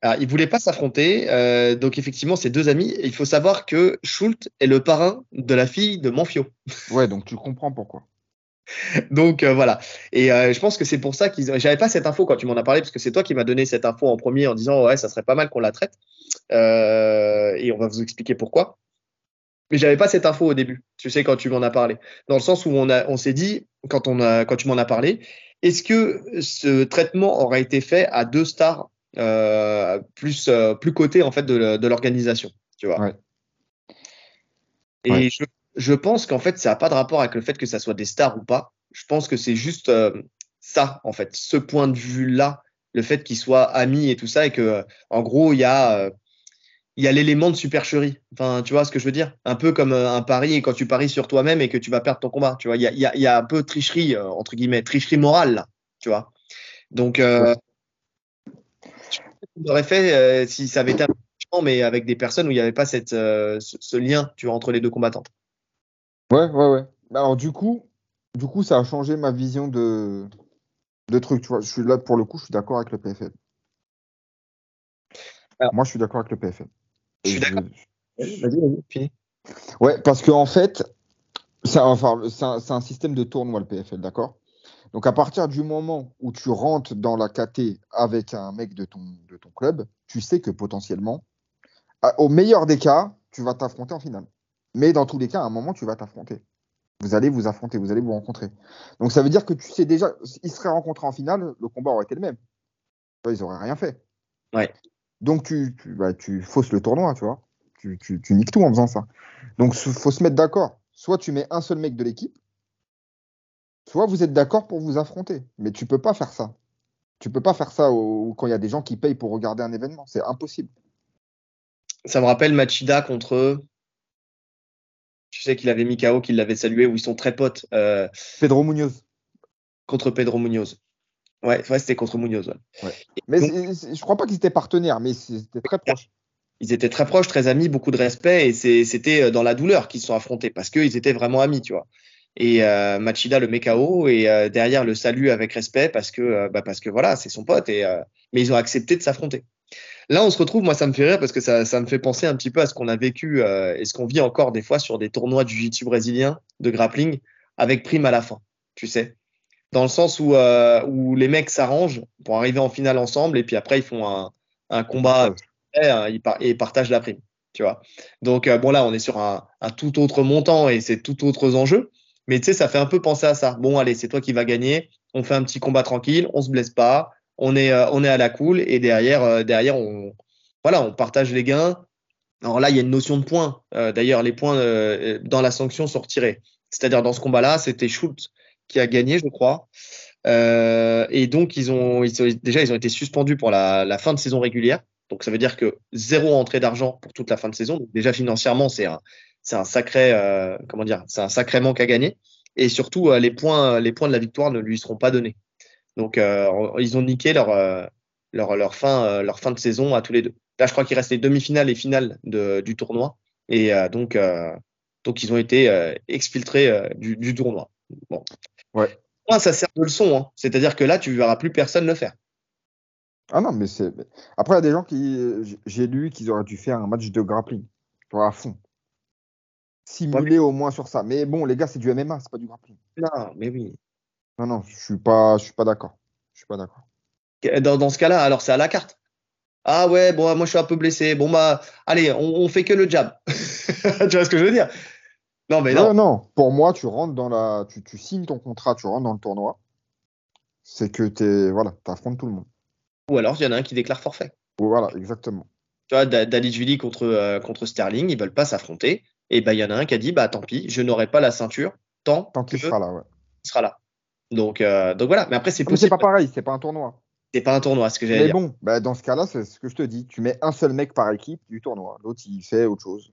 Alors, ils voulaient pas s'affronter. euh, donc, effectivement, c'est deux amis. Il faut savoir que Schultz est le parrain de la fille de Manfio. Ouais, donc tu comprends pourquoi. Donc euh, voilà. Et euh, je pense que c'est pour ça qu'ils. J'avais pas cette info quand tu m'en as parlé, parce que c'est toi qui m'as donné cette info en premier en disant ouais, ça serait pas mal qu'on la traite. Et on va vous expliquer pourquoi. Mais j'avais pas cette info au début. Tu sais quand tu m'en as parlé, dans le sens où on a, on s'est dit quand on a, quand tu m'en as parlé, est-ce que ce traitement aurait été fait à deux stars plus, euh, plus cotées en fait de, de l'organisation, tu vois. Ouais. Et Ouais. je, je pense qu'en fait, ça n'a pas de rapport avec le fait que ça soit des stars ou pas. Je pense que c'est juste euh, ça, en fait, ce point de vue-là, le fait qu'ils soient amis et tout ça, et que, euh, en gros, il y a, euh, il y a l'élément de supercherie. Enfin, tu vois ce que je veux dire? Un peu comme euh, un pari, et quand tu paries sur toi-même et que tu vas perdre ton combat. Tu vois, il y a, il y a, il y a un peu de tricherie, euh, entre guillemets, tricherie morale, là, tu vois. Donc, euh, aurait fait euh, si ça avait été un mais avec des personnes où il n'y avait pas cette, euh, ce, ce lien, tu vois, entre les deux combattants. Ouais, ouais, ouais. Alors du coup, du coup, ça a changé ma vision de, de trucs. Tu vois, je suis là pour le coup, je suis d'accord avec le PFL. Alors- Moi, je suis d'accord avec le PFL. Je suis d'accord. Vas-y, vas-y, finis. Ouais, parce qu'en en fait, c'est enfin, c'est un, c'est un système de tournoi, le PFL, d'accord? Donc, à partir du moment où tu rentres dans la KT avec un mec de ton, de ton club, tu sais que potentiellement, au meilleur des cas, tu vas t'affronter en finale. Mais dans tous les cas, à un moment, tu vas t'affronter. Vous allez vous affronter, vous allez vous rencontrer. Donc, ça veut dire que tu sais déjà, s'ils seraient rencontrés en finale, le combat aurait été le même. Ils auraient rien fait. Ouais. Donc, tu, tu, bah, tu fausses le tournoi, tu vois. Tu, tu, tu niques tout en faisant ça. Donc, il faut se mettre d'accord. Soit tu mets un seul mec de l'équipe, soit vous êtes d'accord pour vous affronter. Mais tu peux pas faire ça. Tu peux pas faire ça au- quand il y a des gens qui payent pour regarder un événement. C'est impossible. Ça me rappelle Machida contre. Tu sais qu'il avait mis KO, qu'il l'avait salué, où ils sont très potes euh, Pedro Munoz. contre Pedro Munoz. Ouais, ouais c'était contre Munoz. ouais. Mais Donc- je crois pas qu'ils étaient partenaires, mais c'était très proche. Ils étaient très proches, très amis, beaucoup de respect, et c'était euh, dans la douleur qu'ils se sont affrontés parce qu'ils étaient vraiment amis, tu vois. Et euh, Machida le met KO et euh, derrière le salue avec respect parce que, euh, bah, parce que voilà, c'est son pote. Et, mais ils ont accepté de s'affronter. Là, on se retrouve, moi, ça me fait rire parce que ça, ça me fait penser un petit peu à ce qu'on a vécu et ce qu'on vit encore des fois sur des tournois de jiu-jitsu brésilien, de grappling, avec prime à la fin, tu sais. Dans le sens où, où les mecs s'arrangent pour arriver en finale ensemble et puis après, ils font un, un combat et, et partagent la prime, tu vois. Donc, bon, là, on est sur un, un tout autre montant et c'est tout autres enjeux. Mais tu sais, ça fait un peu penser à ça. Bon, allez, c'est toi qui vas gagner. On fait un petit combat tranquille, on se blesse pas, on est, euh, on est à la cool et derrière, euh, derrière, on, voilà, on partage les gains. Alors là, il y a une notion de points. Euh, D'ailleurs, les points dans la sanction sont retirés. C'est-à-dire dans ce combat-là, c'était Schultz qui a gagné, je crois. Et donc, ils ont, déjà, ils ont été suspendus pour la, fin de saison régulière. Donc, ça veut dire que zéro entrée d'argent pour toute la fin de saison. Déjà, financièrement, c'est un, c'est un sacré, euh, comment dire, c'est un sacré manque à gagner. Et surtout, euh, les points, les points de la victoire ne lui seront pas donnés. Donc, euh, ils ont niqué leur, euh, leur, leur fin, euh, leur fin de saison à tous les deux. Là, je crois qu'il reste les demi-finales et finales de, du tournoi. Et euh, donc, euh, donc, ils ont été euh, exfiltrés euh, du, du tournoi. Bon. Ouais. Moi, ça sert de leçon. Hein. C'est-à-dire que là, tu verras plus personne le faire. Ah non, mais c'est. Après, il y a des gens qui. J'ai lu qu'ils auraient dû faire un match de grappling. À fond. Simuler au moins sur ça. Mais bon, les gars, c'est du MMA, c'est pas du grappling. Non, mais oui. Non, non, je suis pas, je suis pas d'accord. Je suis pas d'accord. Dans, dans ce cas-là, alors c'est à la carte. Ah ouais, bon, moi je suis un peu blessé. Bon bah, allez, on, on fait que le jab. tu vois ce que je veux dire? Non, mais non. non, non. Pour moi, tu rentres dans la, tu, tu signes ton contrat, tu rentres dans le tournoi. C'est que t'es, voilà, t'affrontes tout le monde. Ou alors il y en a un qui déclare forfait. Voilà, exactement. Tu vois, Da- Dalichvili contre euh, contre Sterling, ils veulent pas s'affronter. Et ben il y en a un qui a dit bah tant pis, je n'aurai pas la ceinture tant, Tant qu'il sera là, ouais. il sera là. Donc euh, donc voilà. Mais après c'est Mais c'est possible. pas pareil, c'est pas un tournoi. C'est pas un tournoi, ce que j'allais Mais dire. bon, bah, dans ce cas-là, c'est ce que je te dis. Tu mets un seul mec par équipe du tournoi. L'autre, il fait autre chose.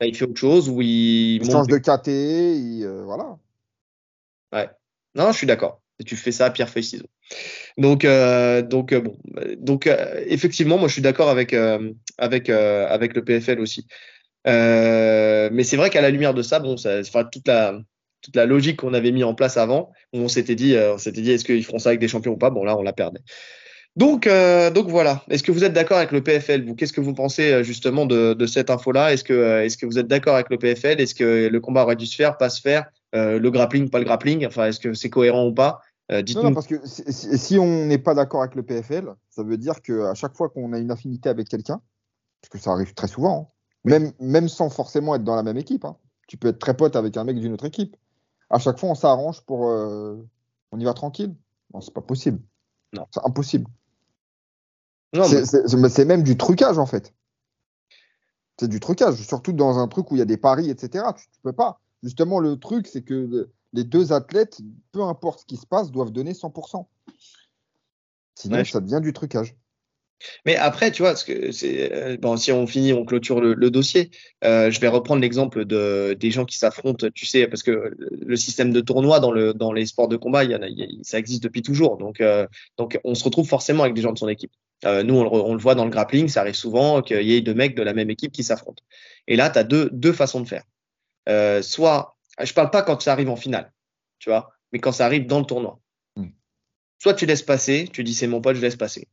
Là, il fait autre chose ou il Il change de KT, il, euh, voilà. Ouais. Non, je suis d'accord. Tu fais ça à pierre feuille ciseaux. Donc euh, donc bon donc effectivement moi je suis d'accord avec avec avec le PFL aussi. Euh, mais c'est vrai qu'à la lumière de ça bon ça enfin toute la toute la logique qu'on avait mis en place avant, où on s'était dit, on s'était dit, est-ce qu'ils feront ça avec des champions ou pas? Bon, là, on l'a perdu. Donc, donc voilà. Est-ce que vous êtes d'accord avec le PFL Vous, qu'est-ce que vous pensez justement de, de cette info-là? Est-ce que, est-ce que vous êtes d'accord avec le PFL Est-ce que le combat aurait dû se faire, pas se faire? Le grappling, pas le grappling? Enfin, est-ce que c'est cohérent ou pas? Euh, non, parce que si, si on n'est pas d'accord avec le PFL, ça veut dire qu'à chaque fois qu'on a une affinité avec quelqu'un, parce que ça arrive très souvent, hein, même, même sans forcément être dans la même équipe, hein, tu peux être très pote avec un mec d'une autre équipe. À chaque fois, on s'arrange pour. Euh, on y va tranquille. Non, c'est pas possible. Non. C'est impossible. C'est même du trucage, en fait. C'est du trucage, surtout dans un truc où il y a des paris, etc. Tu, tu peux pas. Justement, le truc, c'est que les deux athlètes, peu importe ce qui se passe, doivent donner 100%. Sinon, ça devient du trucage. Mais après, tu vois, que c'est euh, bon, si on finit, on clôture le, dossier. Euh, je vais reprendre l'exemple de des gens qui s'affrontent, tu sais, parce que le système de tournoi dans le dans les sports de combat, il ça existe depuis toujours. Donc euh, donc on se retrouve forcément avec des gens de son équipe. nous, on le, voit dans le grappling, ça arrive souvent qu'il y ait deux mecs de la même équipe qui s'affrontent. Et là, tu as deux deux façons de faire. soit je parle pas quand ça arrive en finale, tu vois, mais quand ça arrive dans le tournoi. Hmm. Soit tu laisses passer, tu dis c'est mon pote, je laisse passer.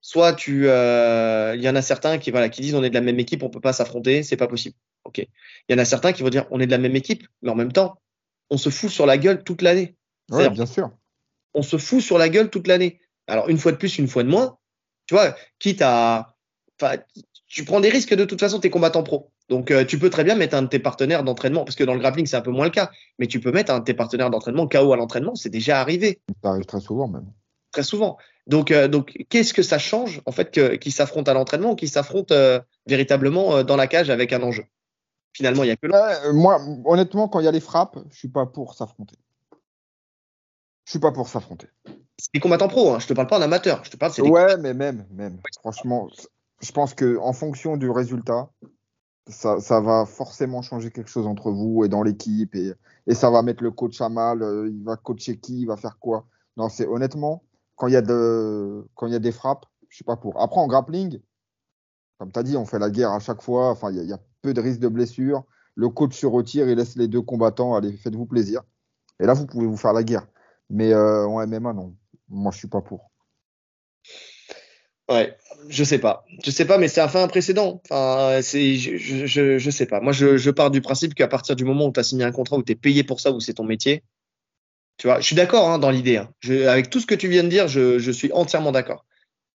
Soit tu, euh, il y en a certains qui voilà qui disent on est de la même équipe, on peut pas s'affronter, c'est pas possible. Ok. Il y en a certains qui vont dire on est de la même équipe, mais en même temps on se fout sur la gueule toute l'année. Oui, bien sûr. On se fout sur la gueule toute l'année. Alors une fois de plus, une fois de moins, tu vois, quitte à, tu prends des risques de toute façon, t'es combattant pro. Donc, euh, tu peux très bien mettre un de tes partenaires d'entraînement, parce que dans le grappling, c'est un peu moins le cas, mais tu peux mettre un de tes partenaires d'entraînement KO à l'entraînement, c'est déjà arrivé. Ça arrive très souvent même. Très souvent. Donc, euh, donc qu'est-ce que ça change, en fait, qu'ils s'affrontent à l'entraînement ou qu'ils s'affrontent euh, véritablement dans la cage avec un enjeu? Finalement, il y a que là. moi, honnêtement, quand il y a les frappes, je suis pas pour s'affronter. Je suis pas pour s'affronter. C'est des combattants pro, hein. je te parle pas en amateur. Je te parle, Ouais, mais même, même. Franchement, je pense que en fonction du résultat, ça, ça, va forcément changer quelque chose entre vous et dans l'équipe et, et, ça va mettre le coach à mal. Euh, il va coacher qui, il va faire quoi? Non, c'est honnêtement, quand il y a a des frappes, je suis pas pour. Après en grappling, comme tu as dit, on fait la guerre à chaque fois. Enfin, il y, a peu de risques de blessure. Le coach se retire, il laisse les deux combattants. Allez, faites-vous plaisir. Et là, vous pouvez vous faire la guerre. Mais euh, en MMA, non. Moi, je suis pas pour. Ouais, je sais pas. Je sais pas, mais c'est un fait un précédent. Enfin, c'est, je, je, je, sais pas. Moi, je, je pars du principe qu'à partir du moment où tu as signé un contrat, où tu es payé pour ça, où c'est ton métier, tu vois, je suis d'accord hein, dans l'idée. Hein. avec tout ce que tu viens de dire, je, je suis entièrement d'accord.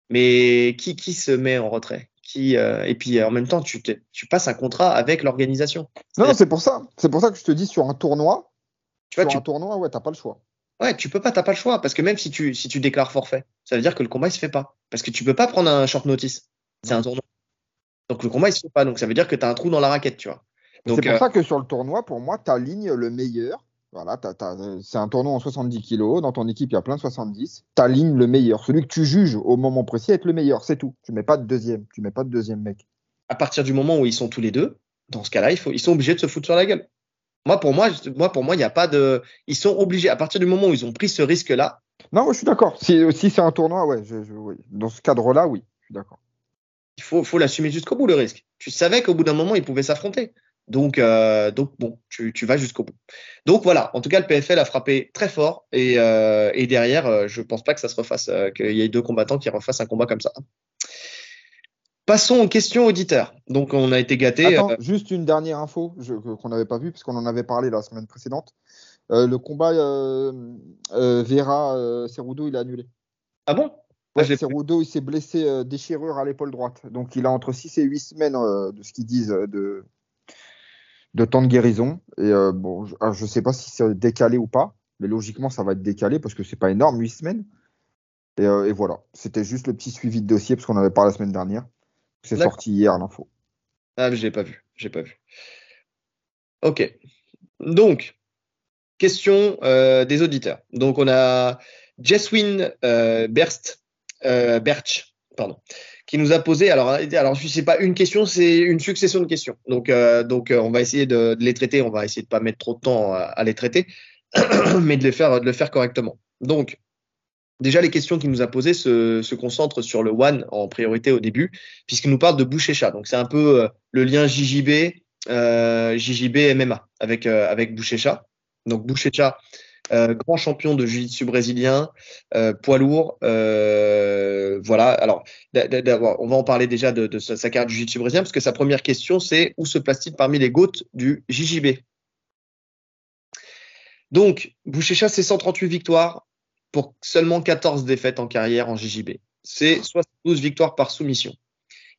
Mais qui, qui se met en retrait? Qui, euh, Et puis en même temps, tu, tu passes un contrat avec l'organisation. Non, non c'est pour ça. C'est pour ça que je te dis sur un tournoi. Tu vois, sur un tournoi, ouais, t'as pas le choix. Ouais, tu peux pas, t'as pas le choix. Parce que même si tu, si tu déclares forfait, ça veut dire que le combat, il se fait pas. Parce que tu peux pas prendre un short notice. C'est un tournoi. Donc le combat, il se fait pas. Donc ça veut dire que tu as un trou dans la raquette, tu vois. C'est pour euh, ça que sur le tournoi, pour moi, tu alignes le meilleur. Voilà, c'est un tournoi en 70 kilos. Dans ton équipe, il y a plein de 70. Tu alignes le meilleur. Celui que tu juges au moment précis être le meilleur, c'est tout. Tu mets pas de deuxième. Tu mets pas de deuxième mec. À partir du moment où ils sont tous les deux, dans ce cas-là, ils sont obligés de se foutre sur la gueule. Moi, pour moi, moi, pour moi, il n'y a pas de. Ils sont obligés, à partir du moment où ils ont pris ce risque-là. Non, je suis d'accord. Si, si c'est un tournoi, ouais, je, oui. Dans ce cadre-là, oui, je suis d'accord. Il faut, faut l'assumer jusqu'au bout, le risque. Tu savais qu'au bout d'un moment, ils pouvaient s'affronter. Donc, euh, donc bon, tu, tu vas jusqu'au bout. Donc voilà, en tout cas, le PFL a frappé très fort et, euh, et derrière, euh, je pense pas que ça se refasse, euh, qu'il y ait deux combattants qui refassent un combat comme ça. Passons aux questions auditeurs. Donc, on a été euh, juste une dernière info qu'on n'avait pas vue, puisqu'on en avait parlé la semaine précédente. Le combat Vera Cerudo, il est annulé. Ah bon? Ouais, Cerudo, il s'est blessé déchirure à l'épaule droite. Donc, il a entre 6 et 8 semaines de ce qu'ils disent de, de temps de guérison. Et bon, je ne sais pas si c'est décalé ou pas, mais logiquement, ça va être décalé parce que c'est pas énorme, 8 semaines. Et, et voilà, c'était juste le petit suivi de dossier parce qu'on avait parlé la semaine dernière. C'est sorti hier l'info. Ah, je l'ai pas vu. J'ai pas vu. Ok. Donc, question euh, des auditeurs. Donc, on a Jeswin euh, Berst, euh, Berch, pardon, qui nous a posé. Alors, alors sais pas une question, c'est une succession de questions. Donc, euh, donc, on va essayer de, les traiter. On va essayer de pas mettre trop de temps à, les traiter, mais de les faire, le faire correctement. Donc, Déjà, les questions qu'il nous a posées se, concentrent sur le one en priorité au début, puisqu'il nous parle de Boucher-Chat. Donc, c'est un peu euh, le lien JJB, euh, JJB MMA avec, euh, avec Boucher-Chat. Donc Bouchecha, euh, grand champion de jiu-jitsu brésilien, euh, poids lourd. Euh, voilà. Alors, on va en parler déjà de, sa, carte du jiu-jitsu brésilien, parce que sa première question, c'est où se place-t-il parmi les GOAT du JJB Donc, Bouchecha, c'est 138 victoires pour seulement 14 défaites en carrière en JJB. C'est 72 victoires par soumission.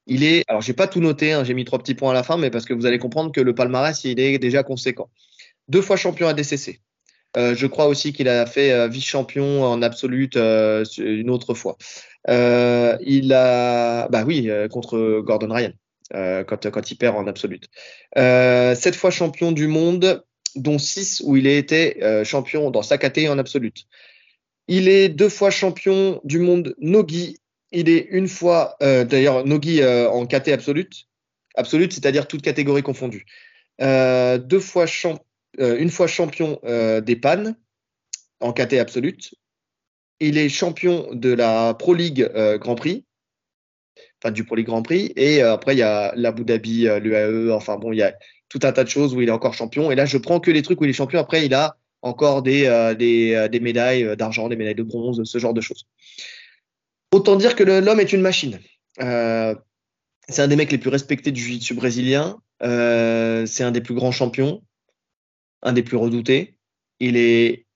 Il est, alors j'ai pas tout noté, hein, j'ai mis trois petits points à la fin, mais parce que vous allez comprendre que le palmarès, il est déjà conséquent. Deux fois champion à DCC. Euh, je crois aussi qu'il a fait euh, vice-champion en absolute euh, une autre fois. il a, bah oui, contre Gordon Ryan, quand, quand il perd en absolute. sept fois champion du monde, dont six où il a été champion dans sa catégorie en absolute. Il est deux fois champion du monde Nogi il est une fois, d'ailleurs, Nogi en KT absolute, absolute, c'est-à-dire toute catégorie confondue. Deux fois une fois champion des pannes en KT absolute. Il est champion de la Pro League Grand Prix, enfin du Pro League Grand Prix. Et après, il y a l'Abu Dhabi, l'UAE, enfin bon, il y a tout un tas de choses où il est encore champion. Et là, je prends que les trucs où il est champion. Après, il a encore des, médailles d'argent, des médailles de bronze, ce genre de choses. Autant dire que l'homme est une machine. Euh, c'est un des mecs les plus respectés du jiu-jitsu brésilien. Euh, c'est un des plus grands champions, un des plus redoutés. Il est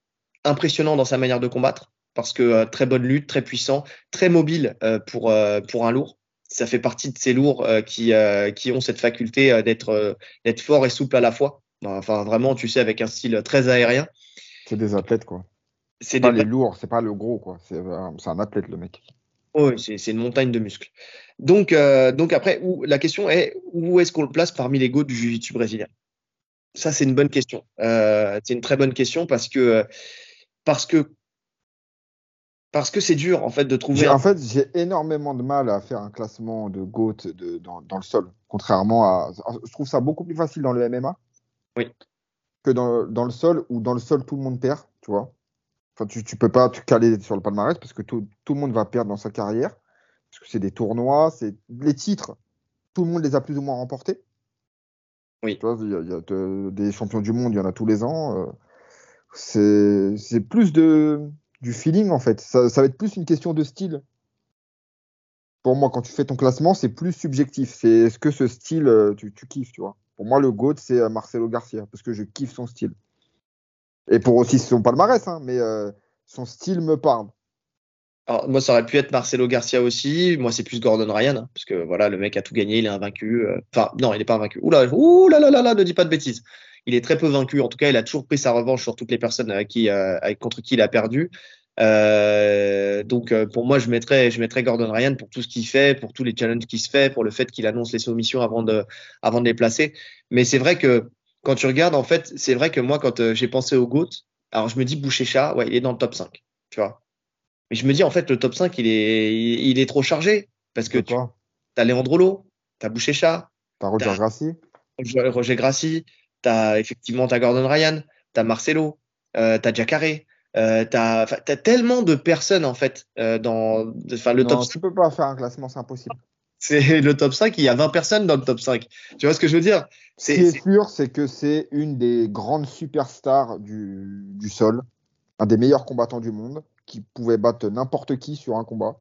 impressionnant dans sa manière de combattre parce que euh, très bonne lutte, très puissant, très mobile pour, pour un lourd. Ça fait partie de ces lourds qui, qui ont cette faculté d'être d'être fort et souple à la fois. Enfin, vraiment, tu sais, avec un style très aérien. C'est des athlètes, quoi. C'est pas les lourds, c'est pas le gros, quoi. C'est un athlète, le mec. Oui, c'est une montagne de muscles. Donc, euh, donc après, où, la question est où est-ce qu'on le place parmi les go du jiu-jitsu brésilien? Ça, c'est une bonne question. Euh, c'est une très bonne question parce que parce que parce que c'est dur en fait de trouver. En fait, j'ai énormément de mal à faire un classement de GOAT de, dans, dans, le sol, contrairement à. Je trouve ça beaucoup plus facile dans le MMA. Oui. Que dans, dans le sol, où dans le sol tout le monde perd, tu vois. Enfin, tu, tu peux pas te caler sur le palmarès parce que tout, tout le monde va perdre dans sa carrière. Parce que c'est des tournois, c'est les titres, tout le monde les a plus ou moins remportés. Oui. Il y a, des champions du monde, il y en a tous les ans. Euh, c'est plus de, du feeling en fait. Ça, va être plus une question de style. Pour moi, quand tu fais ton classement, c'est plus subjectif. C'est est-ce que ce style, euh, tu, kiffes, tu vois. Pour moi, le GOAT, c'est euh, Marcelo Garcia, parce que je kiffe son style. Et pour aussi son palmarès, hein, mais son style me parle. Alors, moi, ça aurait pu être Marcelo Garcia aussi. Moi, c'est plus Gordon Ryan, hein, parce que voilà, le mec a tout gagné, il est invaincu. Euh, enfin, non, il n'est pas invaincu. Oula, là, là, là, là, ne dis pas de bêtises. Il est très peu vaincu. En tout cas, il a toujours pris sa revanche sur toutes les personnes qui, euh, avec, contre qui il a perdu. Euh, donc, pour moi, je mettrais, je mettrais Gordon Ryan pour tout ce qu'il fait, pour tous les challenges qu'il se fait, pour le fait qu'il annonce les soumissions avant de, avant de les placer. Mais c'est vrai que quand tu regardes, en fait, c'est vrai que moi, quand euh, j'ai pensé au GOAT, alors je me dis Boucher-Chat, ouais, il est dans le top 5, tu vois. Mais je me dis, en fait, le top 5, il est, il, est trop chargé. Parce que tu as Léandre Lowe, tu as Boucher-Chat. Tu as Roger Grassi. Roger Grassi. Tu as effectivement as Gordon Ryan. Tu as Marcelo. Euh, tu as Jacare. Euh, tu as, tellement de personnes, en fait, euh, dans le non, top Tu peux pas faire un classement, c'est impossible. C'est le top 5, il y a 20 personnes dans le top 5. Tu vois ce que je veux dire? Ce qui est, sûr, c'est que c'est une des grandes superstars du, du sol, un des meilleurs combattants du monde, qui pouvait battre n'importe qui sur un combat.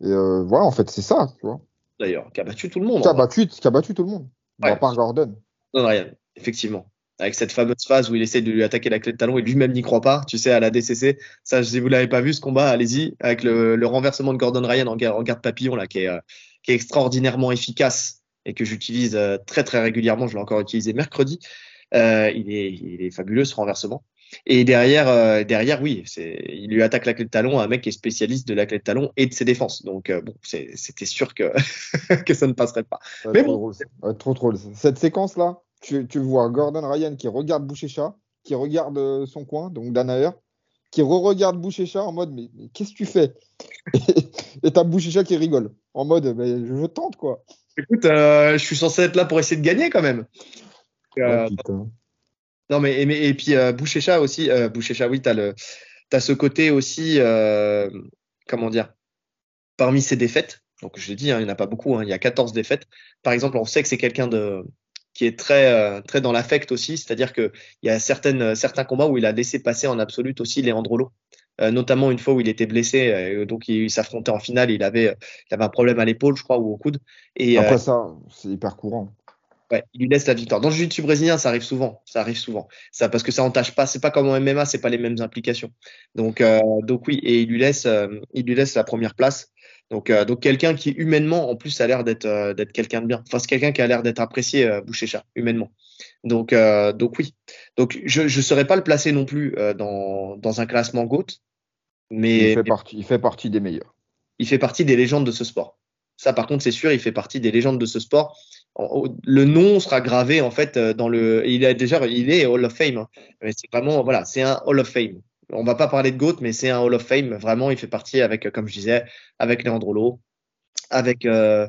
Et euh, voilà, en fait, c'est ça, tu vois. D'ailleurs, qui a battu tout le monde. Qui a, battu, qui a battu tout le monde. Ouais. À part Gordon. Non, rien, effectivement avec cette fameuse phase où il essaie de lui attaquer la clé de talon et lui-même n'y croit pas, tu sais, à la DCC. Ça, si vous l'avez pas vu, ce combat, allez-y, avec le, le, renversement de Gordon Ryan en, en garde papillon, là, qui est, euh, qui est extraordinairement efficace et que j'utilise euh, très, très régulièrement. Je l'ai encore utilisé mercredi. Euh, il, est, il est fabuleux, ce renversement. Et derrière, euh, derrière, oui, il lui attaque la clé de talon à un mec qui est spécialiste de la clé de talon et de ses défenses. Donc euh, bon, c'était sûr que que ça ne passerait pas. Mais bon, trop drôle. Cette séquence là, tu, tu, vois Gordon Ryan qui regarde Boucher-Chat, qui regarde euh, son coin, donc Danaher, qui re-regarde Boucher-Chat en mode mais, qu'est-ce que tu fais? Et t'as Boucher-Chat qui rigole en mode mais je tente quoi. Écoute, je suis censé être là pour essayer de gagner quand même. Euh, non mais et, puis euh, aussi, euh, oui, t'as ce côté aussi comment dire parmi ses défaites. Donc je l'ai dit, hein, il n'y en a pas beaucoup, hein, il y a 14 défaites. Par exemple, on sait que c'est quelqu'un de qui est très, très dans l'affect aussi. C'est-à-dire qu'il y a certaines, certains combats où il a laissé passer en absolute aussi Leandrolo. notamment une fois où il était blessé, donc il, s'affrontait en finale, il avait, il avait un problème à l'épaule, je crois, ou au coude. Et, Après ça, c'est hyper courant. Ouais, il lui laisse la victoire. Dans le jiu-jitsu brésilien, ça arrive souvent. Ça arrive souvent. Ça, parce que ça entache pas. C'est pas comme en MMA, c'est pas les mêmes implications. Donc, euh, donc oui, et il lui laisse, euh, il lui laisse la première place. Donc, euh, donc quelqu'un qui humainement, en plus, a l'air d'être, d'être quelqu'un de bien. Enfin, c'est quelqu'un qui a l'air d'être apprécié, euh, Bouchécha, humainement. Donc, donc oui. Donc, je, je serais pas le placer non plus dans, dans un classement GOAT, mais il fait partie, il fait partie des meilleurs. Il fait partie des légendes de ce sport. Ça, par contre, c'est sûr, il fait partie des légendes de ce sport le nom sera gravé en fait euh, dans le. Il est déjà, il est Hall of Fame. Hein. Mais c'est vraiment, voilà, c'est un Hall of Fame. On va pas parler de Goat, mais c'est un Hall of Fame. Vraiment, il fait partie avec, euh, comme je disais, avec Leandro avec euh,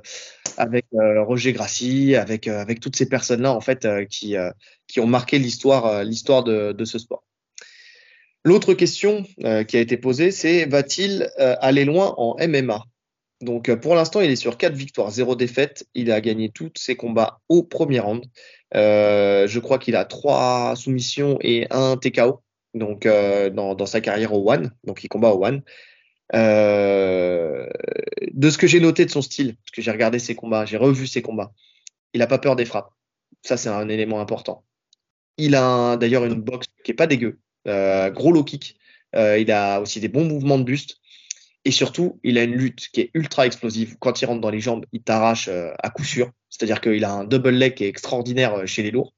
Roger Grassi, avec toutes ces personnes-là en fait qui ont marqué l'histoire l'histoire de ce sport. L'autre question qui a été posée, c'est va-t-il aller loin en MMA donc euh, pour l'instant, il est sur 4 victoires, 0 défaites. Il a gagné tous ses combats au premier round. Euh, je crois qu'il a 3 soumissions et 1 TKO donc, euh, dans, dans, sa carrière au One. Donc il combat au One. Euh, de ce que j'ai noté de son style, parce que j'ai regardé ses combats, j'ai revu ses combats, il n'a pas peur des frappes. Ça, c'est un élément important. Il a d'ailleurs une boxe qui est pas dégueu. Euh, gros low kick. il a aussi des bons mouvements de buste. Et surtout, il a une lutte qui est ultra explosive. Quand il rentre dans les jambes, il t'arrache euh, à coup sûr. C'est-à-dire qu'il a un double leg qui est extraordinaire euh, chez les lourds.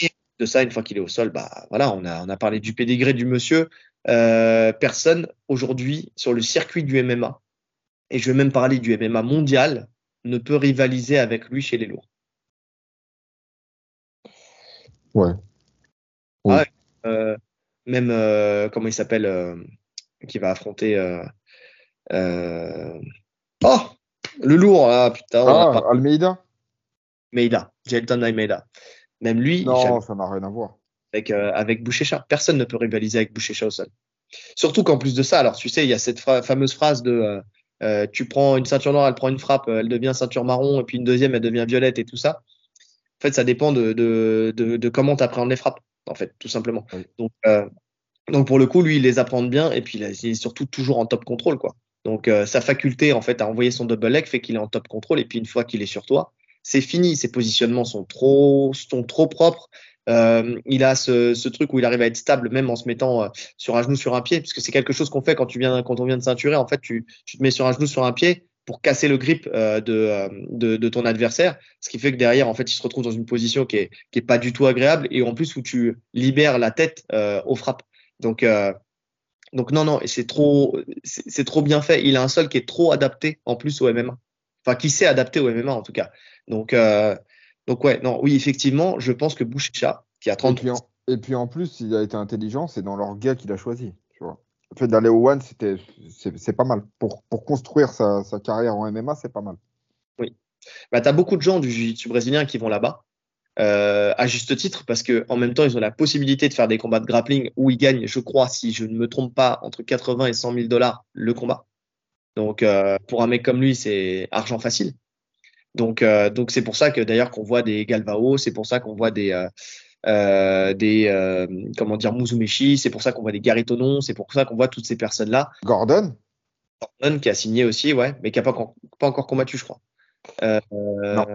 Et de ça, une fois qu'il est au sol, bah voilà, on a, on a parlé du pédigré du monsieur. Euh, personne aujourd'hui sur le circuit du MMA, et je vais même parler du MMA mondial, ne peut rivaliser avec lui chez les lourds. Ouais. Ah même comment il s'appelle, qui va affronter. Oh Le lourd, ah putain. Ah, Almeida Almeida, Jelton Almeida. Même lui. Non, ça n'a rien à voir. Avec, euh, avec Bouchécha. Personne ne peut rivaliser avec Bouchécha au sol. Surtout qu'en plus de ça, alors tu sais, il y a cette fameuse phrase de euh, euh, tu prends une ceinture noire, elle prend une frappe, elle devient ceinture marron, et puis une deuxième, elle devient violette et tout ça. En fait, ça dépend de, de, de, de comment tu appréhendes les frappes, en fait, tout simplement. Donc, euh, donc, pour le coup, lui, il les apprend bien, et puis il est surtout toujours en top contrôle, quoi. Donc euh, sa faculté en fait à envoyer son double leg fait qu'il est en top contrôle et puis une fois qu'il est sur toi, c'est fini. Ses positionnements sont trop sont trop propres. Euh, il a ce, ce, truc où il arrive à être stable même en se mettant euh, sur un genou sur un pied, puisque c'est quelque chose qu'on fait quand tu viens quand on vient de ceinturer. En fait, tu, tu te mets sur un genou sur un pied pour casser le grip euh, de, euh, de, de, ton adversaire, ce qui fait que derrière, en fait, il se retrouve dans une position qui est, qui est pas du tout agréable et en plus où tu libères la tête aux frappes. Donc donc non, non, c'est trop, c'est trop bien fait. Il a un sol qui est trop adapté en plus au MMA. Enfin, qui s'est adapté au MMA en tout cas. Donc, euh, donc ouais, non, oui, effectivement, je pense que Boucher qui a 30 et, et puis en plus, il a été intelligent, c'est dans leur gars qu'il a choisi. Tu vois. Le fait d'aller au One, c'était, c'est pas mal. Pour, pour construire sa, sa carrière en MMA, c'est pas mal. Oui. Bah, tu as beaucoup de gens du jiu-jitsu brésilien qui vont là-bas euh, à juste titre, parce que en même temps, ils ont la possibilité de faire des combats de grappling où ils gagnent, je crois, si je ne me trompe pas, entre 80 et 100 000 dollars le combat. Donc, euh, pour un mec comme lui, c'est argent facile. Donc, euh, donc c'est pour ça que d'ailleurs qu'on voit des Galvao, c'est pour ça qu'on voit des euh, des comment dire Muzumeshi, c'est pour ça qu'on voit des Garitonon, c'est pour ça qu'on voit toutes ces personnes là. Gordon. Gordon qui a signé aussi, ouais, mais qui a pas, pas encore combattu, je crois. Euh, non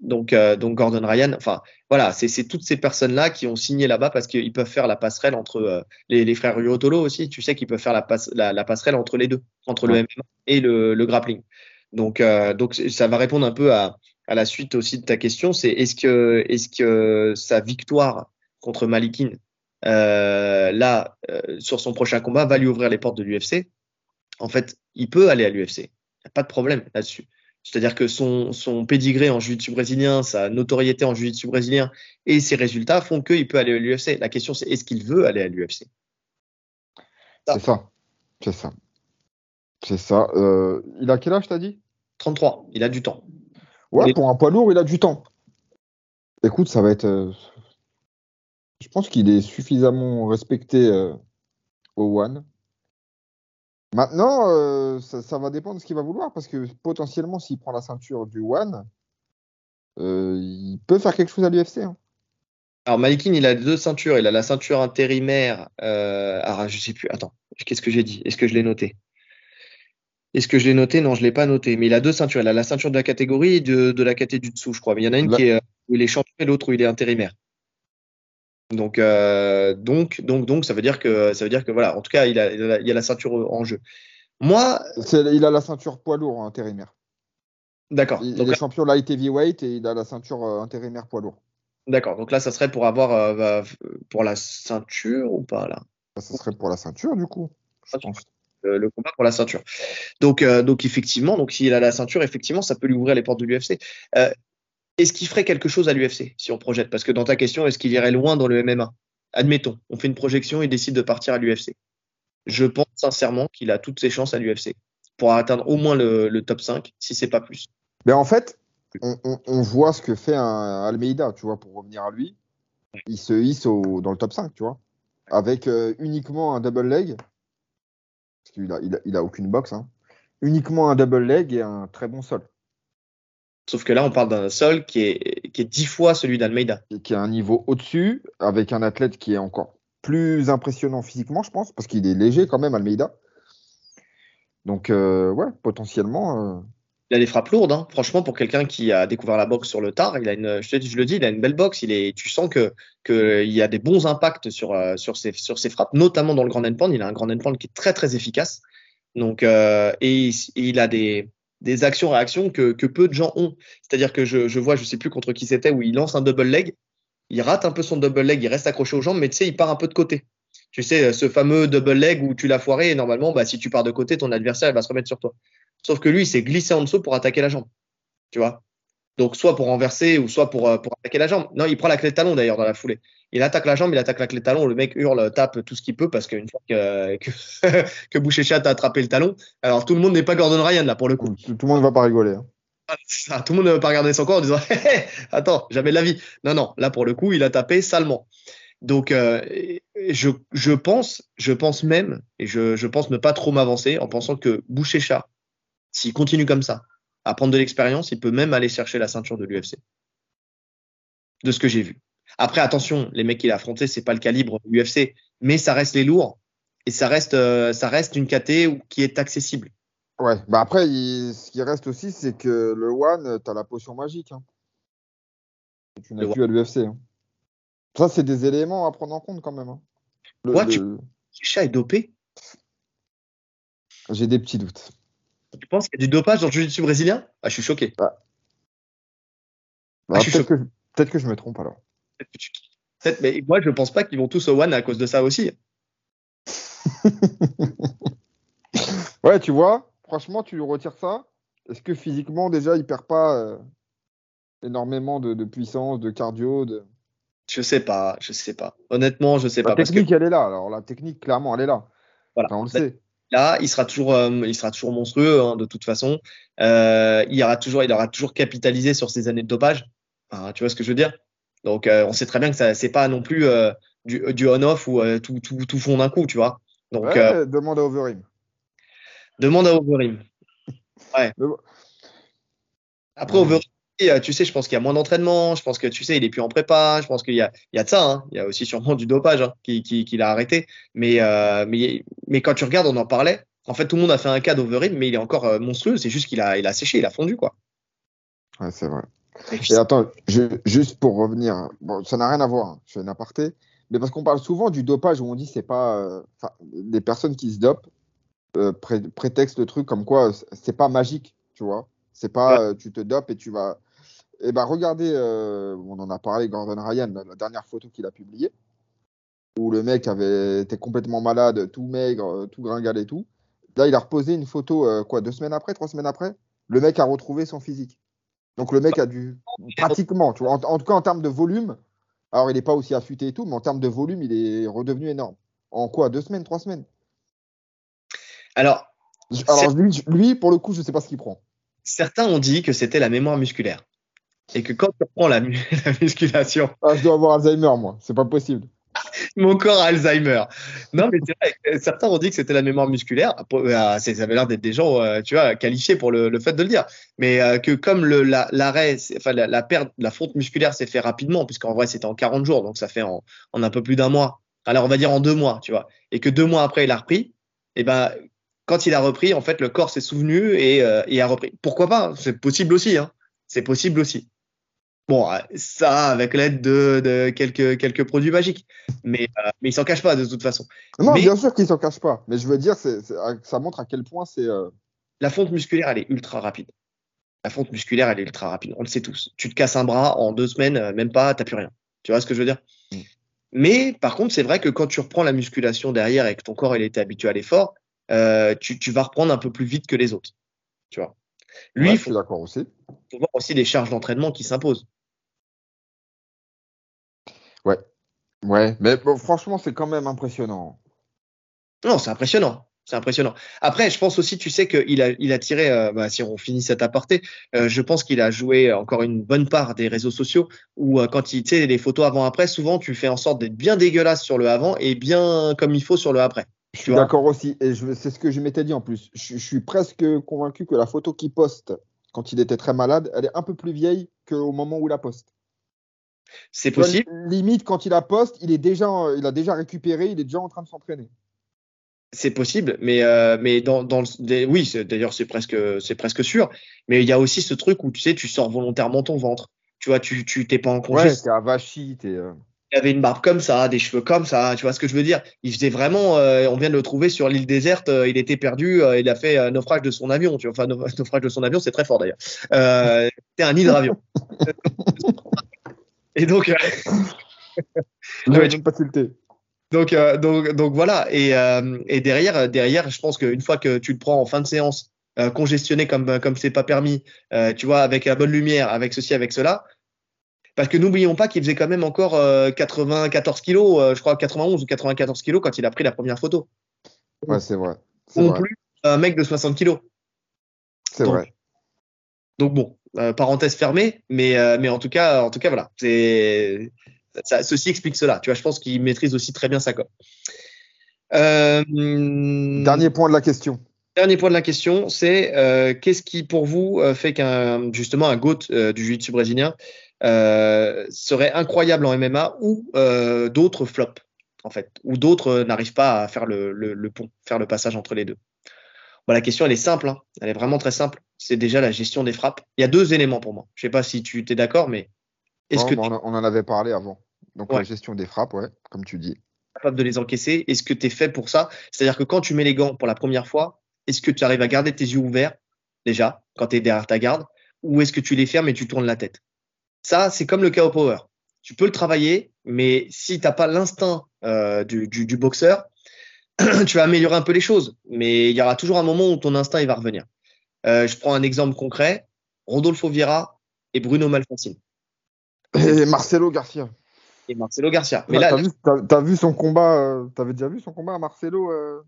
donc, euh, donc Gordon Ryan, enfin voilà, c'est toutes ces personnes-là qui ont signé là-bas parce qu'ils peuvent faire la passerelle entre euh, les, les, frères Ryotolo aussi, tu sais qu'ils peuvent faire la, passe, la, la, passerelle entre les deux, entre le MMA et le, le grappling. Donc, euh, donc ça va répondre un peu à, à, la suite aussi de ta question, c'est est-ce que, est-ce que sa victoire contre Malikin là sur son prochain combat va lui ouvrir les portes de l'UFC En fait, il peut aller à l'UFC, il n'y a pas de problème là-dessus. C'est-à-dire que son, son pédigré en jiu-jitsu brésilien, sa notoriété en jiu-jitsu brésilien et ses résultats font qu'il peut aller à l'UFC. La question, c'est est-ce qu'il veut aller à l'UFC C'est ça. C'est ça. C'est ça. Euh, il a quel âge, t'as dit? 33. Il a du temps. Ouais, pour un poids lourd, il a du temps. Écoute, ça va être. Euh, je pense qu'il est suffisamment respecté euh, au One Maintenant, euh, ça, va dépendre de ce qu'il va vouloir parce que potentiellement, s'il prend la ceinture du One, euh, il peut faire quelque chose à l'UFC. Hein. Alors Malikin, il a deux ceintures. Il a la ceinture intérimaire. Euh, alors je sais plus. Attends, qu'est-ce que j'ai dit? Est-ce que je l'ai noté? Est-ce que je l'ai noté? Non, je l'ai pas noté. Mais il a deux ceintures. Il a la ceinture de la catégorie et de, la catégorie du dessous, je crois. Mais il y en a une qui est euh, où il est champion et l'autre où il est intérimaire. Donc, euh, donc, donc, donc, ça veut dire que, ça veut dire que voilà. En tout cas, il a, il a, la ceinture en jeu. Moi, il a la ceinture poids lourd intérimaire. D'accord. Il, est champion light heavyweight et il a la ceinture euh, intérimaire poids lourd. D'accord. Donc là, ça serait pour avoir euh, bah, pour la ceinture ou pas là? Ça serait pour la ceinture du coup. Je pense. le combat pour la ceinture. Donc, donc effectivement, donc s'il a la ceinture, effectivement, ça peut lui ouvrir les portes de l'UFC. Est-ce qu'il ferait quelque chose à l'UFC si on projette? Parce que dans ta question, est-ce qu'il irait loin dans le MMA Admettons, on fait une projection et décide de partir à l'UFC. Je pense sincèrement qu'il a toutes ses chances à l'UFC pour atteindre au moins le, top 5, si c'est pas plus. Mais en fait, on, voit ce que fait Almeida, tu vois, pour revenir à lui. Il se hisse dans le top 5, tu vois, avec euh, uniquement un double leg, parce qu'il a, il a, aucune boxe, hein. uniquement un double leg et un très bon sol. Sauf que là, on parle d'un sol qui est, qui est 10 fois celui d'Almeida. Et qui a un niveau au-dessus, avec un athlète qui est encore plus impressionnant physiquement, je pense, parce qu'il est léger quand même, Almeida. Donc, euh, ouais, potentiellement. Euh, il a des frappes lourdes, hein. franchement, pour quelqu'un qui a découvert la boxe sur le tard. Il a une, je, te, je le dis, il a une belle boxe. Il est, tu sens que qu'il y a des bons impacts sur, euh, sur, ses, sur ses frappes, notamment dans le grand endpoint. Il a un grand endpoint qui est très, très efficace. Donc, et, il a des, des actions-réactions que, que, peu de gens ont. C'est-à-dire que je, vois, je sais plus contre qui c'était, où il lance un double leg, il rate un peu son double leg, il reste accroché aux jambes, mais tu sais, il part un peu de côté. Tu sais, ce fameux double leg où tu l'as foiré normalement, bah, si tu pars de côté, ton adversaire va se remettre sur toi. Sauf que lui, il s'est glissé en dessous pour attaquer la jambe. Tu vois? Donc, soit pour renverser ou soit pour, euh, pour attaquer la jambe. Non, il prend la clé de talon d'ailleurs dans la foulée. Il attaque la jambe, il attaque la clé de talon. Le mec hurle, tape tout ce qu'il peut parce qu'une fois que, que, que Boucher a attrapé le talon, alors tout le monde n'est pas Gordon Ryan là pour le coup. Tout, le monde ne va pas rigoler. Hein. Ah, tout le monde ne va pas regarder son corps en disant Attends, jamais de la vie. Non, non, là pour le coup, il a tapé salement. Donc, euh, je, je, pense, je pense même, et je, je pense ne pas trop m'avancer en pensant que Boucher s'il continue comme ça, à prendre de l'expérience, il peut même aller chercher la ceinture de l'UFC. De ce que j'ai vu. Après, attention, les mecs qu'il a affrontés, c'est pas le calibre de l'UFC, mais ça reste les lourds et ça reste, euh, ça reste une KT qui est accessible. Ouais, bah après, ce qui reste aussi, c'est que le One, tu as la potion magique. Hein. Tu n'as plus à l'UFC. Hein. Ça, c'est des éléments à prendre en compte quand même. Hein. Le, tu... chat est dopé J'ai des petits doutes. Tu penses qu'il y a du dopage dans le jiu-jitsu brésilien? Ah, Je suis choqué. Bah. Bah, peut-être, que, je me trompe alors. Mais moi, je pense pas qu'ils vont tous au One à cause de ça aussi. ouais, tu vois, franchement, tu lui retires ça. Est-ce que physiquement, déjà, il perd pas euh, énormément de, puissance, de cardio de... Je sais pas, je sais pas. Honnêtement, je sais pas. La technique, elle est là. Alors, la technique, clairement, elle est là. Voilà. on le sait. Là, il sera toujours, euh, il sera toujours monstrueux hein, de toute façon. Euh, il aura toujours, il aura toujours capitalisé sur ses années de dopage. tu vois ce que je veux dire? Donc, euh, on sait très bien que ça, c'est pas non plus du, du on-off ou tout, tout, tout fond d'un coup, tu vois. Donc, demande à Overeem. Demande à Overeem. Ouais. Après, Overeem, euh, tu sais, je pense qu'il y a moins d'entraînement, je pense que tu sais, il est plus en prépa, je pense qu'il y a, il y a de ça, hein. il y a aussi sûrement du dopage hein, qui, qui, l'a arrêté. Mais, euh, mais, mais quand tu regardes, on en parlait. En fait, tout le monde a fait un cas d'Overim, mais il est encore euh, monstrueux. C'est juste qu'il a, il a séché, il a fondu, quoi. Ouais, c'est vrai. Et, attends, juste pour revenir, bon, ça n'a rien à voir, hein, je fais une aparté, mais parce qu'on parle souvent du dopage où on dit c'est pas, des personnes qui se dopent prétextent le truc comme quoi c'est pas magique, tu vois. C'est pas tu te dopes et tu vas eh ben regardez, euh, on en a parlé, Gordon Ryan, la, dernière photo qu'il a publiée, où le mec avait été complètement malade, tout maigre, tout gringal et tout. Là, il a reposé une photo, euh, quoi, deux semaines après, trois semaines après Le mec a retrouvé son physique. Donc le mec a dû, pratiquement, tu vois, en, tout cas en termes de volume, alors il n'est pas aussi affûté et tout, mais en termes de volume, il est redevenu énorme. En quoi Deux semaines, trois semaines? Alors, alors lui, lui, pour le coup, je ne sais pas ce qu'il prend. Certains ont dit que c'était la mémoire musculaire et que quand tu reprends la, musculation. Ah, je dois avoir Alzheimer, moi, c'est pas possible. Mon corps a Alzheimer. Non, mais certains ont dit que c'était la mémoire musculaire. Euh, ça avait l'air d'être des gens, euh, tu vois, qualifiés pour le, fait de le dire. Mais euh, que comme l'arrêt, enfin la, perte, la fonte musculaire s'est fait rapidement, puisqu'en vrai c'était en 40 jours, donc ça fait en, un peu plus d'un mois. Alors on va dire en deux mois, tu vois. Et que deux mois après il a repris, et ben quand il a repris, en fait le corps s'est souvenu et, et, a repris. Pourquoi pas? C'est possible aussi. Hein. C'est possible aussi. Bon, euh, ça avec l'aide de, quelques, quelques produits magiques. Mais, euh, mais il s'en cache pas de toute façon. Non, bien sûr qu'il s'en cache pas. Mais je veux dire, ça montre à quel point c'est. Euh, La fonte musculaire, elle est ultra rapide. La fonte musculaire, elle est ultra rapide. On le sait tous. Tu te casses un bras en deux semaines, même pas, t'as plus rien. Tu vois ce que je veux dire? Mm. Mais par contre, c'est vrai que quand tu reprends la musculation derrière et que ton corps il était habitué à l'effort, tu, tu vas reprendre un peu plus vite que les autres. Tu vois? Lui, il faut, d'accord aussi. faut voir aussi des charges d'entraînement qui s'imposent. Ouais. Ouais, mais franchement, c'est quand même impressionnant. Non, c'est impressionnant. C'est impressionnant. Après, je pense aussi, tu sais qu'il a, il a tiré, euh, bah, si on finit cet aparté, euh, je pense qu'il a joué encore une bonne part des réseaux sociaux où euh, quand il, tu sais, les photos avant-après, souvent tu fais en sorte d'être bien dégueulasse sur le avant et bien comme il faut sur le après. Je suis d'accord aussi. Et c'est ce que je m'étais dit en plus. Je, je, suis presque convaincu que la photo qu'il poste quand il était très malade, elle est un peu plus vieille qu'au moment où il la poste. C'est possible. limite, quand il a poste, il, est déjà, il a déjà récupéré, il est déjà en train de s'entraîner. C'est possible, mais, euh, mais dans, dans le, oui, d'ailleurs, c'est presque, c'est presque sûr. Mais il y a aussi ce truc où tu sais, tu sors volontairement ton ventre. Tu vois, tu t'es pas en congé. Ouais, t'es avachi, t'es. Euh. Il avait une barbe comme ça, des cheveux comme ça, tu vois ce que je veux dire? Il faisait vraiment, euh, on vient de le trouver sur l'île déserte, il était perdu, il a fait naufrage de son avion, tu vois, enfin naufrage de son avion, c'est très fort d'ailleurs. c'était un hydravion. Et donc, euh, pas tilté. Donc, euh, donc, donc voilà. Et, euh, et, derrière, derrière, je pense qu'une fois que tu le prends en fin de séance, congestionné comme comme c'est pas permis, tu vois, avec la bonne lumière, avec ceci, avec cela. Parce que n'oublions pas qu'il faisait quand même encore 94 kilos, je crois 91 ou 94 kilos quand il a pris la première photo. Ouais, c'est vrai. Non plus un mec de 60 kilos. C'est vrai. Donc bon, euh, parenthèse fermée, mais, euh, mais en tout cas, en tout cas, voilà. C'est, ça, ceci explique cela. Tu vois, je pense qu'il maîtrise aussi très bien sa com. Euh, dernier point de la question. Dernier point de la question, c'est qu'est-ce qui pour vous fait qu'un justement un GOAT du jiu-jitsu brésilien serait incroyable en MMA ou d'autres flops en fait, ou d'autres n'arrivent pas à faire le, le, pont, faire le passage entre les deux? Bon, la question elle est simple, hein. elle est vraiment très simple c'est déjà la gestion des frappes. Il y a deux éléments pour moi. Je sais pas si tu es d'accord, mais est-ce que on, en avait parlé avant. Donc la gestion des frappes, ouais, comme tu dis. Capable de les encaisser? Est-ce que tu es fait pour ça? C'est-à-dire que quand tu mets les gants pour la première fois, est-ce que tu arrives à garder tes yeux ouverts déjà quand tu es derrière ta garde, ou est-ce que tu les fermes et tu tournes la tête? Ça, c'est comme le KO Power. Tu peux le travailler, mais si tu n'as pas l'instinct euh, du, du boxeur, tu vas améliorer un peu les choses. Mais il y aura toujours un moment où ton instinct il va revenir. Euh, je prends un exemple concret Rodolfo Vieira et Bruno Malfacine. Et Marcelo Garcia. Et Marcelo Garcia. Mais là, t'as vu, vu, son combat euh, T'avais déjà vu son combat à Marcelo euh,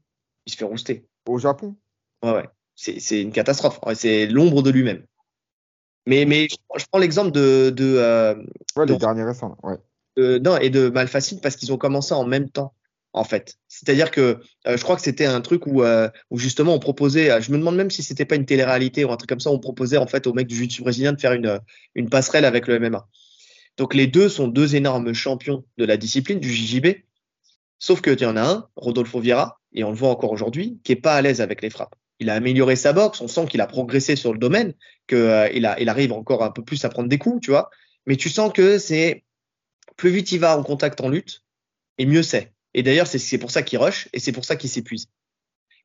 Il se fait rouster. Au Japon. Ouais, ouais. C'est une catastrophe. C'est l'ombre de lui-même. Mais, mais je, prends l'exemple de. de ouais, les derniers récents. Ouais. non, et de Malfacine parce qu'ils ont commencé en même temps en fait. C'est-à-dire que euh, je crois que c'était un truc où, euh, justement on proposait, euh, je me demande même si c'était pas une télé-réalité ou un truc comme ça, on proposait en fait aux mecs du jiu-jitsu brésilien de faire une, passerelle avec le MMA. Donc les deux sont deux énormes champions de la discipline du JJB, sauf que il y en a un, Rodolfo Vieira, et on le voit encore aujourd'hui, qui est pas à l'aise avec les frappes. Il a amélioré sa boxe, on sent qu'il a progressé sur le domaine, qu'il il, il arrive encore un peu plus à prendre des coups, tu vois. Mais tu sens que c'est plus vite il va en contact en lutte, et mieux c'est. Et d'ailleurs, c'est pour ça qu'il rush et c'est pour ça qu'il s'épuise.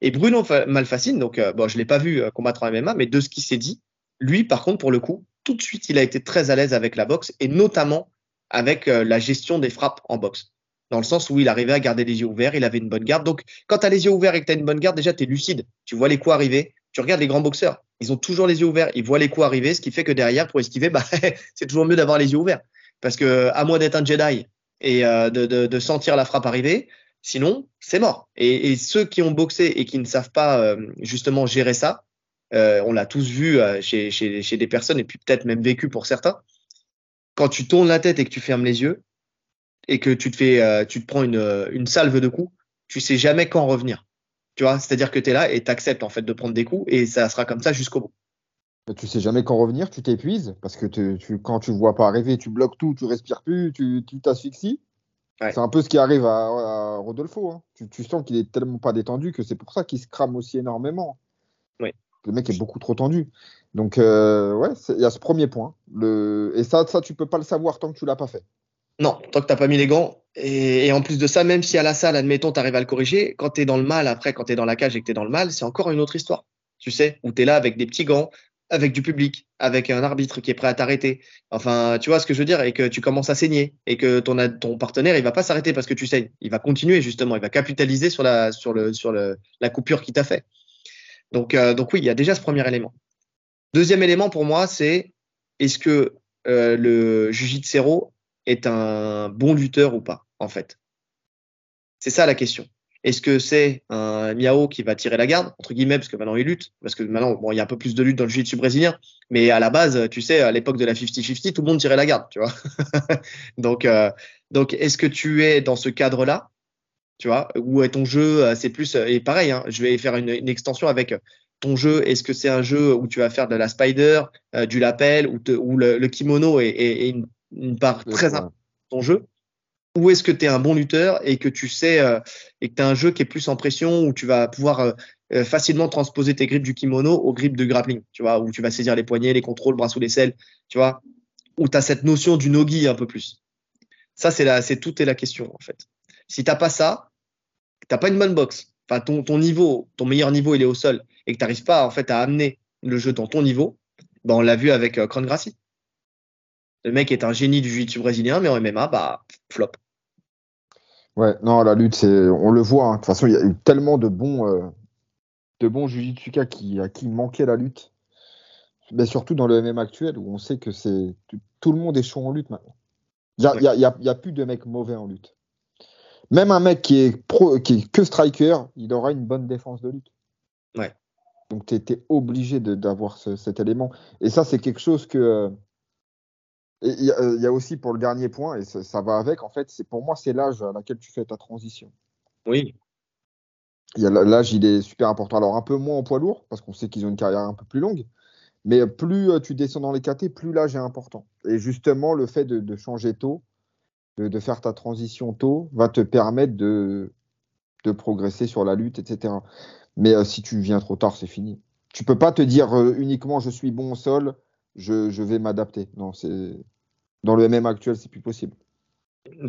Et Bruno Malfacine, donc euh, bon, je l'ai pas vu euh, combattre en MMA, mais de ce qui s'est dit, lui, par contre, pour le coup, tout de suite, il a été très à l'aise avec la boxe et notamment avec euh, la gestion des frappes en boxe. Dans le sens où il arrivait à garder les yeux ouverts, il avait une bonne garde. Donc, quand tu as les yeux ouverts et que tu as une bonne garde, déjà, tu es lucide. Tu vois les coups arriver. Tu regardes les grands boxeurs. Ils ont toujours les yeux ouverts. Ils voient les coups arriver, ce qui fait que derrière, pour esquiver, bah, c'est toujours mieux d'avoir les yeux ouverts. Parce que, à moins d'être un Jedi et euh, de, sentir la frappe arriver. Sinon, c'est mort. Et, ceux qui ont boxé et qui ne savent pas euh, justement gérer ça, euh, on l'a tous vu chez, des personnes et puis peut-être même vécu pour certains. Quand tu tournes la tête et que tu fermes les yeux, et que tu te fais, tu te prends une, une salve de coups, tu sais jamais quand revenir. Tu vois, c'est-à-dire que tu es là et tu acceptes en fait de prendre des coups et ça sera comme ça jusqu'au bout. Tu sais jamais quand revenir, tu t'épuises parce que tu, quand tu vois pas arriver, tu bloques tout, tu respires plus, tu t'asphyxies. C'est un peu ce qui arrive à, Rodolfo. Hein. Tu, sens qu'il est tellement pas détendu que c'est pour ça qu'il se crame aussi énormément. Le mec est beaucoup trop tendu. Donc, euh, ouais, il y a ce premier point. Le... Et ça, ça, tu peux pas le savoir tant que tu l'as pas fait. Non, tant que tu n'as pas mis les gants. Et, en plus de ça, même si à la salle, admettons, tu arrives à le corriger, quand tu es dans le mal, après, quand tu es dans la cage et que tu es dans le mal, c'est encore une autre histoire. Tu sais, où tu es là avec des petits gants, avec du public, avec un arbitre qui est prêt à t'arrêter. Enfin, tu vois ce que je veux dire, et que tu commences à saigner, et que ton, partenaire, il va pas s'arrêter parce que tu saignes. Il va continuer, justement, il va capitaliser sur la, coupure qu'il t'a fait. Donc, euh, donc oui, il y a déjà ce premier élément. Deuxième élément pour moi, c'est est-ce que euh, le Jiu-Jitsu est un bon lutteur ou pas, en fait? C'est ça la question. Est-ce que c'est un Miao qui va tirer la garde, entre guillemets, parce que maintenant il lutte, parce que maintenant, bon, il y a un peu plus de lutte dans le jiu-jitsu brésilien, mais à la base, tu sais, à l'époque de la 50-50, tout le monde tirait la garde, tu vois. donc, euh, donc, est-ce que tu es dans ce cadre-là, tu vois, ou est ton jeu, euh, c'est plus, et pareil, hein, je vais faire une, extension avec ton jeu, est-ce que c'est un jeu où tu vas faire de la spider, euh, du lapel, où, le, kimono est, une, une part très importante de ton jeu? Ou est-ce que tu es un bon lutteur et que tu sais euh, et que tu as un jeu qui est plus en pression où tu vas pouvoir euh, euh, facilement transposer tes grippes du kimono aux grippes de grappling, tu vois, où tu vas saisir les poignets, les contrôles, bras sous les selles, tu vois, où tu as cette notion du nogi un peu plus. Ça, c'est la, c'est tout est la question en fait. Si t'as pas ça, t'as pas une bonne boxe. Enfin, ton, ton niveau, ton meilleur niveau, il est au sol et que tu n'arrives pas en fait à amener le jeu dans ton niveau, ben, on l'a vu avec euh, Gracie. Le mec est un génie du jiu-jitsu brésilien, mais en MMA, bah, flop. Ouais, non, la lutte, c'est, on le voit. Hein. De toute façon, il y a eu tellement de bons, euh, de bons jujitsuka qui, à qui manquait la lutte. Mais surtout dans le MMA actuel, où on sait que c'est tout le monde est chaud en lutte maintenant. Il n'y a, y a, plus de mecs mauvais en lutte. Même un mec qui est, pro, qui est que striker, il aura une bonne défense de lutte. Ouais. Donc tu étais obligé d'avoir cet élément. Et ça, c'est quelque chose que. Euh, il y, a aussi pour le dernier point, et ça, va avec, en fait, c'est pour moi, c'est l'âge à laquelle tu fais ta transition. Oui. L'âge, il est super important. Alors, un peu moins en poids lourd, parce qu'on sait qu'ils ont une carrière un peu plus longue, mais plus euh, tu descends dans les KT, plus l'âge est important. Et justement, le fait de, changer tôt, de, faire ta transition tôt, va te permettre de, de progresser sur la lutte, etc. Mais euh, si tu viens trop tard, c'est fini. Tu peux pas te dire euh, uniquement je suis bon au sol, je, je vais m'adapter. Non, c'est dans le MM actuel, c'est plus possible.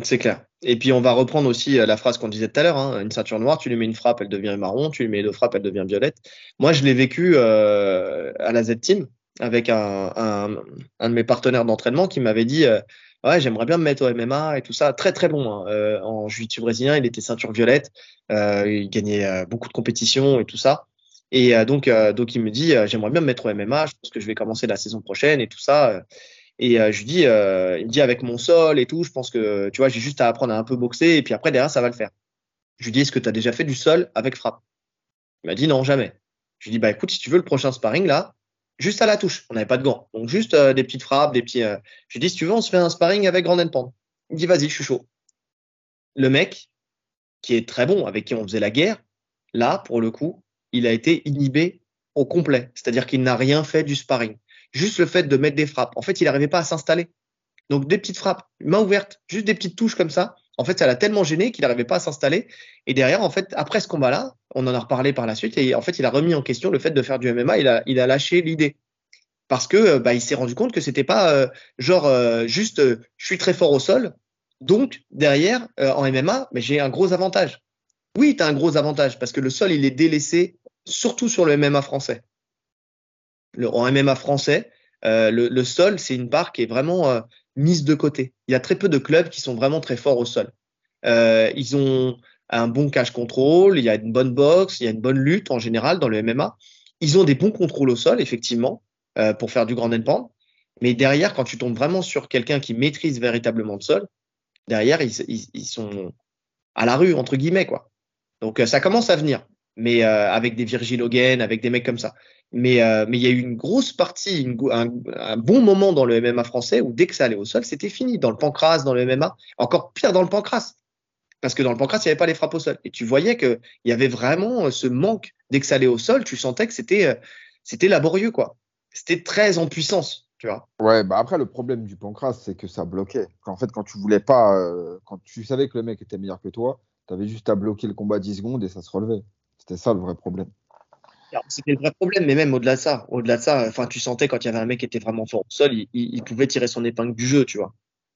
C'est clair. Et puis on va reprendre aussi euh, la phrase qu'on disait tout à l'heure, hein. une ceinture noire, tu lui mets une frappe, elle devient marron, tu lui mets deux frappes, elle devient violette. Moi, je l'ai vécu euh, à la Z-Team avec un, de mes partenaires d'entraînement qui m'avait dit euh, ouais j'aimerais bien me mettre au MMA et tout ça, très très bon hein. en jiu-jitsu brésilien, il était ceinture violette, il gagnait beaucoup de compétitions et tout ça. Et donc donc il me dit j'aimerais bien me mettre au MMA, je pense que je vais commencer la saison prochaine et tout ça. Et euh, je lui dis, euh, il me dit avec mon sol et tout, je pense que tu vois, j'ai juste à apprendre à un peu boxer et puis après derrière ça va le faire. Je lui dis, est-ce que tu as déjà fait du sol avec frappe? Il m'a dit non, jamais. Je lui dis, bah écoute, si tu veux le prochain sparring là, juste à la touche, on n'avait pas de gants, donc juste euh, des petites frappes, des petits. je lui dis, si tu veux, on se fait un sparring avec Grand Pan. Il me dit, vas-y, je suis chaud. Le mec, qui est très bon, avec qui on faisait la guerre, là, pour le coup, il a été inhibé au complet. C'est-à-dire qu'il n'a rien fait du sparring juste le fait de mettre des frappes. En fait, il n'arrivait pas à s'installer. Donc des petites frappes, main ouverte, juste des petites touches comme ça. En fait, ça l'a tellement gêné qu'il n'arrivait pas à s'installer. Et derrière, en fait, après ce combat-là, on en a reparlé par la suite. Et en fait, il a remis en question le fait de faire du MMA. Il a, il a lâché l'idée parce que bah, il s'est rendu compte que c'était pas euh, genre euh, juste euh, je suis très fort au sol. Donc derrière, en MMA, j'ai un gros avantage. Oui, tu as un gros avantage parce que le sol, il est délaissé, surtout sur le MMA français en MMA français, euh, le, sol, c'est une part qui est vraiment euh, mise de côté. Il y a très peu de clubs qui sont vraiment très forts au sol. Euh, ils ont un bon cash control, il y a une bonne boxe, il y a une bonne lutte en général dans le MMA. Ils ont des bons contrôles au sol, effectivement, pour faire du grand endpoint. Mais derrière, quand tu tombes vraiment sur quelqu'un qui maîtrise véritablement le sol, derrière, ils, ils, sont à la rue, entre guillemets, quoi. Donc, ça commence à venir. Mais avec des Virgil Hogan, avec des mecs comme ça. Mais mais il y a eu une grosse partie, un, bon moment dans le MMA français où dès que ça allait au sol, c'était fini. Dans le pancras, dans le MMA, encore pire dans le pancras. Parce que dans le pancras, il n'y avait pas les frappes au sol. Et tu voyais qu'il y avait vraiment ce manque. Dès que ça allait au sol, tu sentais que c'était c'était laborieux, quoi. C'était très en puissance, tu vois. Ouais, bah après, le problème du pancras, c'est que ça bloquait. En fait, quand tu voulais pas, euh, quand tu savais que le mec était meilleur que toi, tu avais juste à bloquer le combat 10 secondes et ça se relevait. C'était ça le vrai problème. C'était le vrai problème, mais même au-delà de ça, au-delà de ça, enfin, tu sentais quand il y avait un mec qui était vraiment fort au sol, il, pouvait tirer son épingle du jeu, tu vois.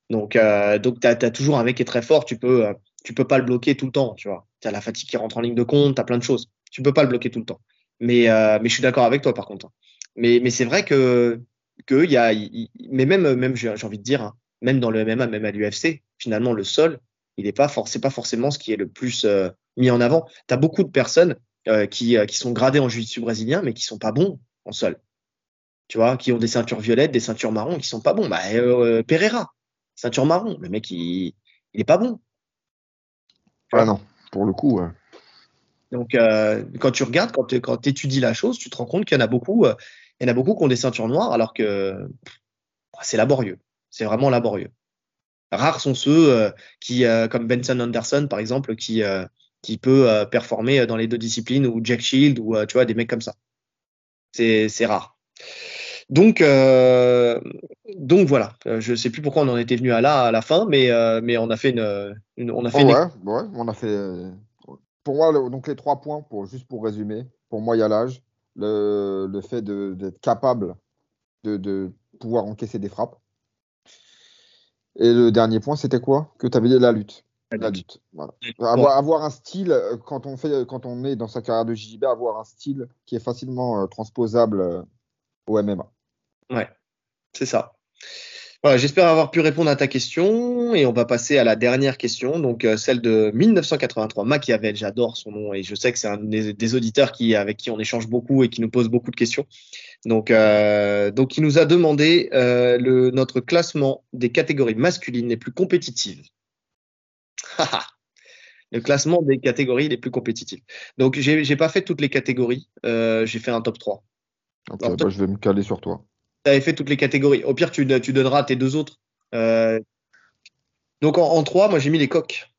Donc, euh, donc tu as, toujours un mec qui est très fort, tu peux, euh, peux pas le bloquer tout le temps, tu vois. Tu as la fatigue qui rentre en ligne de compte, tu as plein de choses. Tu peux pas le bloquer tout le temps. Mais, euh, je suis d'accord avec toi par contre. Hein. Mais, c'est vrai que, mais même, même j'ai envie de dire, hein, même dans le MMA, même à l'UFC, finalement le sol, il n'est pas, pas forcément ce qui est le plus euh, mis en avant. Tu as beaucoup de personnes euh, qui, qui sont gradées en jiu-jitsu brésilien, mais qui sont pas bons en sol. Tu vois, qui ont des ceintures violettes, des ceintures marron, qui sont pas bons. Bah, Pereira, ceinture marron, le mec, il, il est pas bon. Ah non, pour le coup. Donc, euh, quand tu regardes, quand tu étudies la chose, tu te rends compte qu'il y en a beaucoup, euh, il y en a beaucoup qui ont des ceintures noires, alors que c'est laborieux. C'est vraiment laborieux. Rares sont ceux euh, qui, comme Benson Anderson par exemple, qui qui peut performer dans les deux disciplines, ou Jack Shield, ou tu vois des mecs comme ça. C'est rare. Donc, donc voilà. Je sais plus pourquoi on en était venu à là à la fin, mais mais on a fait une, on a fait. Oh ouais, ouais, on a fait pour moi, donc les trois points, pour, juste pour résumer, pour moi, il y a l'âge, le, le, fait d'être capable de, de, pouvoir encaisser des frappes. Et le dernier point, c'était quoi? Que tu avais dit la lutte. Voilà. Avoir, avoir, un style, euh, quand on, fait, quand on est dans sa carrière de JJB, avoir un style qui est facilement euh, transposable euh, au MMA. Ouais, c'est ça. Voilà, j'espère avoir pu répondre à ta question et on va passer à la dernière question, donc euh, celle de 1983. Machiavel, j'adore son nom et je sais que c'est un des, auditeurs qui, avec qui on échange beaucoup et qui nous pose beaucoup de questions. Donc, euh, donc il nous a demandé euh, le, notre classement des catégories masculines les plus compétitives. le classement des catégories les plus compétitives. Donc, j'ai pas fait toutes les catégories, euh, j'ai fait un top 3. Ok, bah, je vais me caler sur toi tu avais fait toutes les catégories. Au pire, tu, tu donneras tes deux autres. Euh, donc en, trois, moi j'ai mis les coques.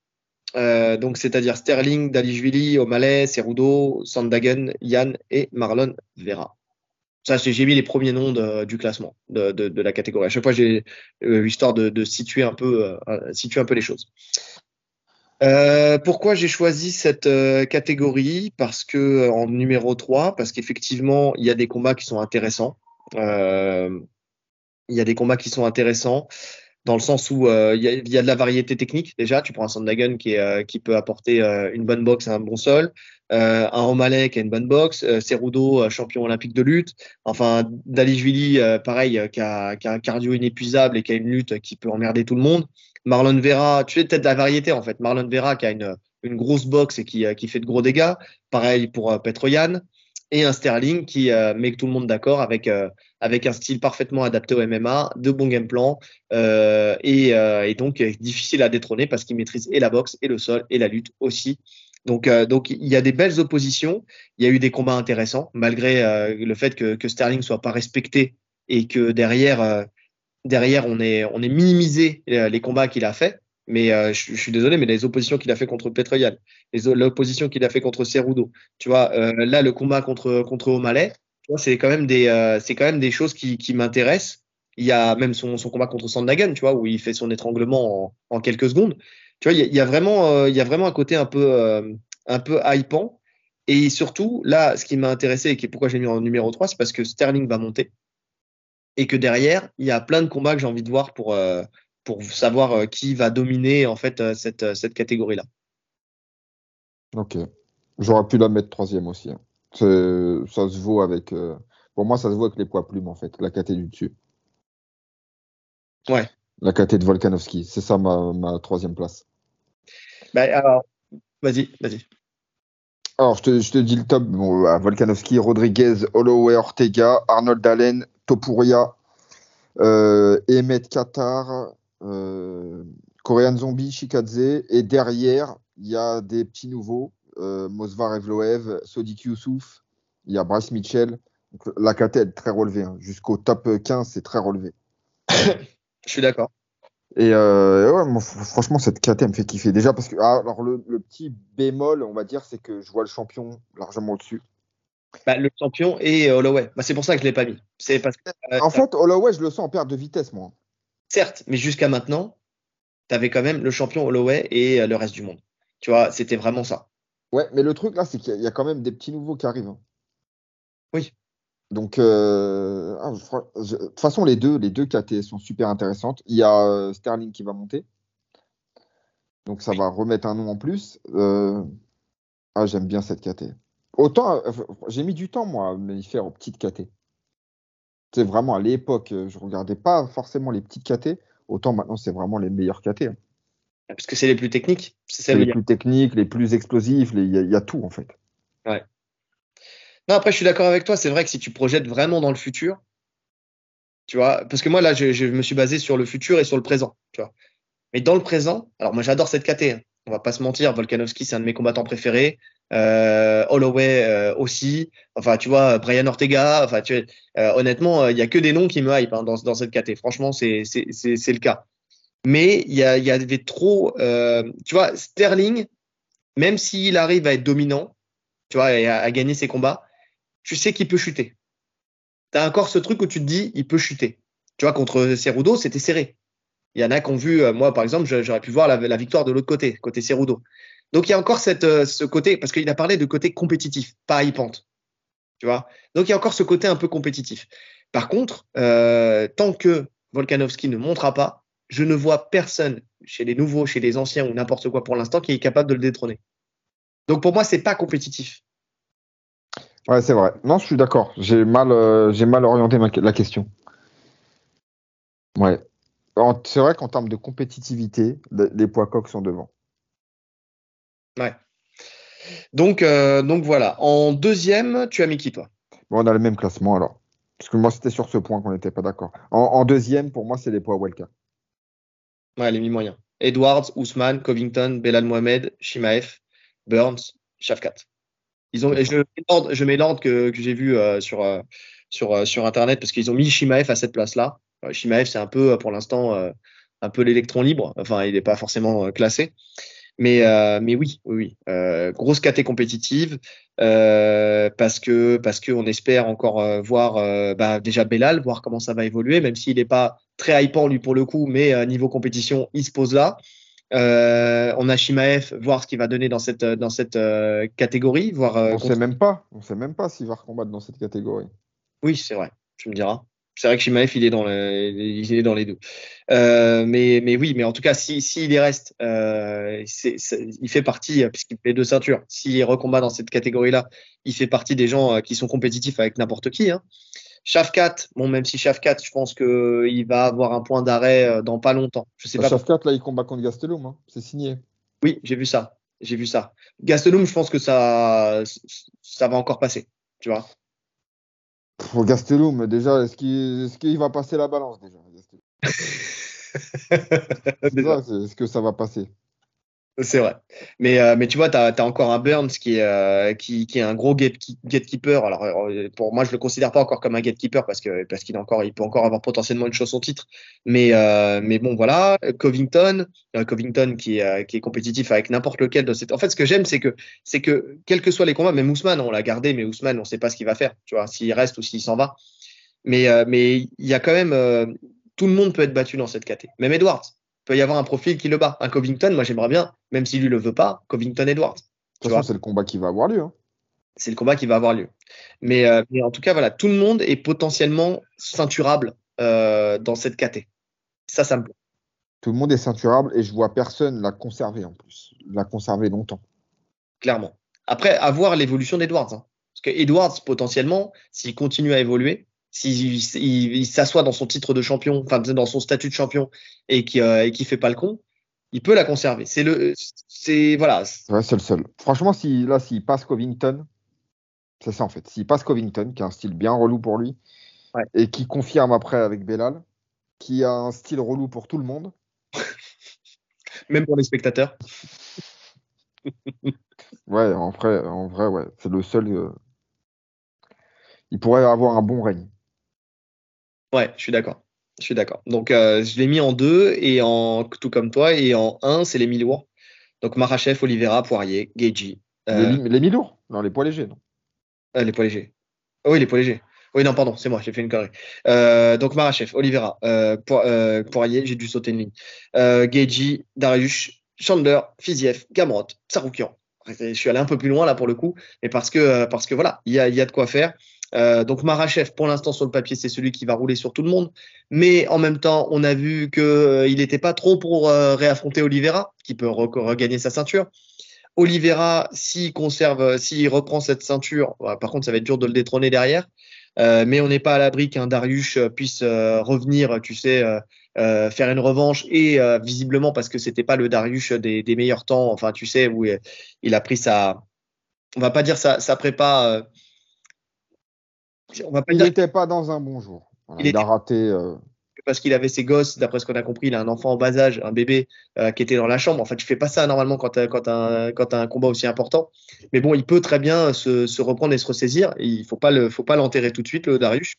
Euh, donc c'est-à-dire Sterling, Dalishvili, O'Malley, Cerudo, Sandagen, Yann et Marlon Vera. Ça, j'ai mis les premiers noms du classement de, de, la catégorie. À chaque fois, j'ai euh, histoire de, de, situer un peu, situer un peu les choses. Pourquoi j'ai choisi cette catégorie? Parce que en numéro 3, parce qu'effectivement, il y a des combats qui sont intéressants. Euh, il y a des combats qui sont intéressants dans le sens où euh, il, y a, de la variété technique déjà. Tu prends un Sandagun qui, est, euh, qui peut apporter une bonne boxe et un bon sol, un O'Malley qui a une bonne boxe, Cerudo, champion olympique de lutte, enfin Dalishvili, pareil, qui a, qui a, un cardio inépuisable et qui a une lutte qui peut emmerder tout le monde. Marlon Vera, tu sais peut-être la variété en fait. Marlon Vera qui a une, une grosse boxe et qui, qui fait de gros dégâts. Pareil pour Petroyan et un Sterling qui euh, met tout le monde d'accord avec euh, avec un style parfaitement adapté au MMA, de bons game plans euh, et, euh, et, donc difficile à détrôner parce qu'il maîtrise et la boxe et le sol et la lutte aussi. Donc donc il y a des belles oppositions, il y a eu des combats intéressants malgré le fait que, que Sterling soit pas respecté et que derrière derrière on est on est minimisé les combats qu'il a fait. Mais euh, je, suis désolé, mais les oppositions qu'il a fait contre Petroyan, l'opposition qu'il a fait contre Cerudo, tu vois, euh, là le combat contre contre O'Malley, c'est quand même des euh, c'est quand même des choses qui, qui m'intéressent. Il y a même son, son combat contre Sandhagen, tu vois, où il fait son étranglement en, en quelques secondes. Tu vois, il y a, il y a vraiment il y a vraiment un côté un peu un peu hypant. Et surtout, là, ce qui m'a intéressé et qui pourquoi j'ai mis en numéro 3, c'est parce que Sterling va monter et que derrière, il y a plein de combats que j'ai envie de voir pour, pour savoir euh, qui va dominer en fait euh, cette, euh, cette catégorie-là. Ok. J'aurais pu la mettre troisième aussi. Hein. Ça se vaut avec. Pour moi, ça se voit avec les poids plumes en fait, la caté du dessus. Ouais. La caté de Volkanovski. C'est ça ma, ma, troisième place. Bah, alors, vas-y, vas-y. Alors, je te, dis le top. Bon, Volkanovski, Rodriguez, Holloway, Ortega, Arnold Allen, Topuria, euh, Emmett Qatar, euh, Korean Zombie, Shikadze, et derrière, il y a des petits nouveaux. euh, Mosvar Evloev, Sodik Youssouf, il y a Bryce Mitchell. La KT est très relevée. hein. Jusqu'au top 15, c'est très relevé. Je suis d'accord. Et euh, ouais, moi, fr- franchement, cette KT elle me fait kiffer. Déjà parce que, ah, alors le, le petit bémol, on va dire, c'est que je vois le champion largement au-dessus. Bah, le champion et Holloway. Bah, c'est pour ça que je l'ai pas mis. C'est parce que euh, En fait, Holloway, je le sens en perte de vitesse, moi. certes, mais jusqu'à maintenant, tu avais quand même le champion Holloway et euh, le reste du monde. Tu vois, c'était vraiment ça. Ouais, mais le truc là, c'est qu'il y a- il y a quand même des petits nouveaux qui arrivent. hein. Oui. Donc, euh, ah, je de toute façon, les deux, les deux KT sont super intéressantes. Il y a euh, Sterling qui va monter. Donc, ça va remettre un nom en plus. Euh, Ah, j'aime bien cette KT. Autant, euh, j'ai mis du temps, moi, à m'y faire aux petites KT. C'est vraiment à l'époque, euh, je regardais pas forcément les petites KT. Autant maintenant, c'est vraiment les meilleures KT. hein. Parce que c'est les plus techniques. C'est les plus techniques, les plus explosifs, il y, y a tout en fait. Après, je suis d'accord avec toi. C'est vrai que si tu projettes vraiment dans le futur, tu vois, parce que moi, là, je, me suis basé sur le futur et sur le présent, tu vois. Mais dans le présent, alors moi, j'adore cette KT. hein. On va pas se mentir. Volkanovski, c'est un de mes combattants préférés. Euh, Holloway euh, aussi. Enfin, tu vois, Brian Ortega. Enfin, tu euh, honnêtement, il y a que des noms qui me hype hein, dans, dans cette KT. Franchement, c'est le cas. Mais il y, a, y avait trop, tu vois, Sterling, même s'il arrive à être dominant, tu vois, et à gagner ses combats, tu sais qu'il peut chuter. Tu as encore ce truc où tu te dis, il peut chuter. Tu vois, contre Cerudo, c'était serré. Il y en a qui ont vu, euh, moi par exemple, j'aurais pu voir la, victoire de l'autre côté, côté Cerudo. Donc il y a encore euh, ce côté, parce qu'il a parlé de côté compétitif, pas hypante. Tu vois? Donc il y a encore ce côté un peu compétitif. Par contre, euh, tant que Volkanovski ne montera pas, je ne vois personne chez les nouveaux, chez les anciens ou n'importe quoi pour l'instant qui est capable de le détrôner. Donc pour moi, c'est pas compétitif. Ouais, c'est vrai. Non, je suis d'accord. J'ai mal, euh, j'ai mal orienté ma- la question. Ouais. C'est vrai qu'en termes de compétitivité, le- les poids coqs sont devant. Ouais. Donc, euh, donc voilà. En deuxième, tu as mis qui toi? Bon, on a le même classement alors. Parce que moi, c'était sur ce point qu'on n'était pas d'accord. En, en deuxième, pour moi, c'est les poids welter. Ouais, les mi-moyens. Edwards, Ousmane, Covington, Belal Mohamed, Shimaev, Burns, Shafkat. Ils ont, je, mets l'ordre- que, que j'ai vu euh, sur, euh, sur, euh, sur Internet parce qu'ils ont mis Shimaev à cette place-là. Euh, Shimaev, c'est un peu, pour l'instant, un peu l'électron libre. Enfin, il n'est pas forcément classé. Mais, mais oui, oui, oui. Grosse caté compétitive parce que parce que on espère encore voir bah, déjà Belal, voir comment ça va évoluer, même s'il n'est pas très hypant lui pour le coup, mais niveau compétition, il se pose là. Euh, on a Shimaev, voir ce qu'il va donner dans cette euh, dans cette euh, catégorie, voir. euh, On contre- sait même pas. On sait même pas s'il va recombattre dans cette catégorie. Oui, c'est vrai. Tu me diras. C'est vrai que Shimaev, il est dans le, il est dans les deux. Mais, mais oui, mais en tout cas, si, s'il y reste, il fait partie, puisqu'il fait deux ceintures, s'il recombat dans cette catégorie-là, il fait partie des gens qui sont compétitifs avec n'importe qui. Hein. Shafkat, bon, même si Shafkat, je pense que il va avoir un point d'arrêt euh, dans pas longtemps. Je sais Bah, pas. Shafkat, là, il combat contre Gastelum. hein. C'est signé. Oui, j'ai vu ça. J'ai vu ça. Gastelum, je pense que ça, ça va encore passer. Tu vois. Pour Gastelum, déjà, est-ce qu'il qu'il va passer la balance déjà Gastelum? C'est ça, c'est- Est-ce que ça va passer? C'est vrai. Mais, euh, mais tu vois, tu as, encore un Burns qui est, euh, qui, qui est un gros gate- gatekeeper. Alors, euh, pour moi, je le considère pas encore comme un gatekeeper parce que parce qu'il peut encore avoir potentiellement une chose au titre. Mais, euh, mais bon, voilà. Covington, euh, Covington qui est, euh, qui est compétitif avec n'importe lequel de cette. En fait, ce que j'aime, c'est que, c'est que, quels que soient les combats, même Ousmane, on l'a gardé, mais Ousmane, on sait pas ce qu'il va faire. Tu vois, s'il reste ou s'il s'en va. Mais, mais il y a quand même, tout le monde peut être battu dans cette caté. Même Edwards peut y avoir un profil qui le bat. Un Covington, moi j'aimerais bien, même si lui le veut pas, Covington Edwards. De toute façon, c'est le combat qui va avoir lieu. hein. C'est le combat qui va avoir lieu. Mais, euh, mais en tout cas, voilà, tout le monde est potentiellement ceinturable euh, dans cette caté. Ça, ça me plaît. Tout le monde est ceinturable et je vois personne la conserver en plus. La conserver longtemps. clairement. Après, à voir l'évolution d'Edwards. hein. Parce que Edwards, potentiellement, s'il continue à évoluer, s'il il, il s'assoit dans son titre de champion, enfin dans son statut de champion et qui euh, et qui fait pas le con, il peut la conserver. C'est le, c'est voilà, Ouais, c'est le seul. Franchement, si, là, s'il passe Covington, c'est ça en fait. S'il passe Covington, qui a un style bien relou pour lui, Ouais. et qui confirme après avec Belal, qui a un style relou pour tout le monde, même pour les spectateurs. Ouais, en vrai, en vrai, ouais, c'est le seul. euh, Il pourrait avoir un bon règne. Ouais, je suis d'accord. Je suis d'accord. Donc, euh, je l'ai mis en deux, et en, tout comme toi, et en un, c'est les mi-lourds. Donc, Marachev, Oliveira, Poirier, Geji. Les, Euh, mi- les mi-lourds Non, les poids légers, non. euh, les poids légers. Oui, les poids légers. Oui, non, pardon, c'est moi, j'ai fait une connerie. Euh, donc, Marachev, Oliveira, euh, Po- euh, Poirier, j'ai dû sauter une ligne. Euh, Geji, Darius, Chandler, Fiziev, Gamrot, Tsaroukian. Je suis allé un peu plus loin là pour le coup, mais parce que, euh, parce que voilà, il y a, il y a de quoi faire. Euh, donc Marachev, pour l'instant sur le papier, c'est celui qui va rouler sur tout le monde. Mais en même temps, on a vu que euh, il n'était pas trop pour euh, réaffronter Oliveira, qui peut re- regagner sa ceinture. Oliveira, s'il conserve, euh, s'il reprend cette ceinture, ouais, par contre, ça va être dur de le détrôner derrière. Euh, mais on n'est pas à l'abri qu'un Darius euh, puisse revenir, tu sais, euh, faire une revanche et euh, visiblement parce que c'était pas le Darius des, des meilleurs temps, enfin tu sais où il, a pris sa, on va pas dire sa, sa prépa, on va pas Il n'était pas dans un bon jour. Voilà, Il il, était- a raté. euh, parce qu'il avait ses gosses, d'après ce qu'on a compris, il a un enfant en bas âge, un bébé euh, qui était dans la chambre. Enfin, tu fais pas ça normalement quand tu as, quand un, quand t'as un combat aussi important. Mais bon, il peut très bien se, se reprendre et se ressaisir. Il faut pas le, faut pas l'enterrer tout de suite, le Darius.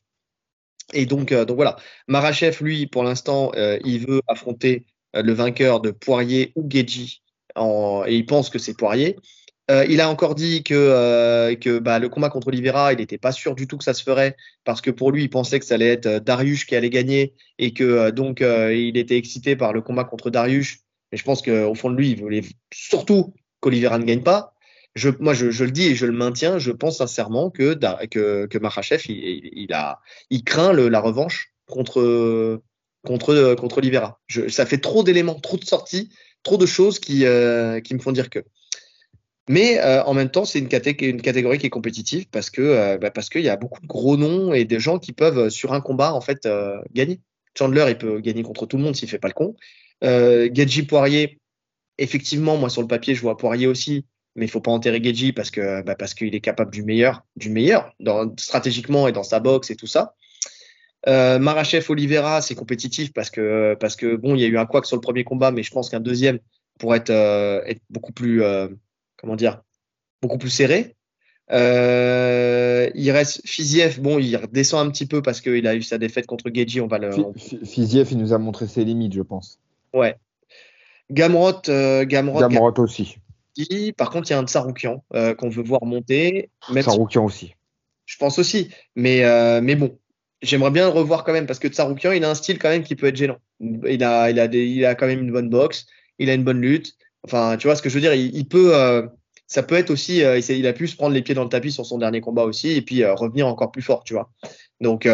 Et donc, euh, donc voilà. Marachev, lui, pour l'instant, euh, il veut affronter le vainqueur de Poirier ou Geji, en, et il pense que c'est Poirier. Euh, il a encore dit que, euh, bah, le combat contre Oliveira, il n'était pas sûr du tout que ça se ferait, parce que pour lui, il pensait que ça allait être euh, Darius qui allait gagner, et que donc il était excité par le combat contre Darius. Mais je pense qu'au fond de lui, il voulait surtout qu'Oliveira ne gagne pas. Moi, je, le dis et je le maintiens, je pense sincèrement que, que, il, craint la revanche contre, contre, Oliveira. Ça fait trop d'éléments, trop de sorties, trop de choses qui me font dire que. Mais euh, en même temps, c'est une, caté- une catégorie qui est compétitive parce que euh, bah, parce qu'il y a beaucoup de gros noms et des gens qui peuvent euh, sur un combat en fait gagner. Chandler, il peut gagner contre tout le monde s'il fait pas le con. Euh, Gedji Poirier, effectivement, moi sur le papier, je vois Poirier aussi, mais il faut pas enterrer Gedji parce que bah, parce qu'il est capable du meilleur, du meilleur stratégiquement et dans sa boxe et tout ça. Euh, Marachev Oliveira, c'est compétitif parce que parce que bon, il y a eu un couac sur le premier combat, mais je pense qu'un deuxième pourrait être, beaucoup plus comment dire beaucoup plus serré. Euh, il reste Fiziev, bon, il redescend un petit peu parce qu'il a eu sa défaite contre Geji, on va le. Fi- Fi- Fiziev, il nous a montré ses limites, je pense. Ouais. Gamrot, euh, Gamrot, Gamrot aussi. Par contre, il y a un Tsaroukian euh, qu'on veut voir monter. Même si- Saroukian aussi. je pense aussi. Mais, euh, mais bon, j'aimerais bien le revoir quand même parce que Tsaroukian, il a un style quand même qui peut être gênant. Il a, il a, des, il a quand même une bonne boxe, il a une bonne lutte. Enfin, tu vois ce que je veux dire il, il peut, euh, ça peut être aussi, euh, il, a pu se prendre les pieds dans le tapis sur son dernier combat aussi et puis euh, revenir encore plus fort, tu vois. Donc,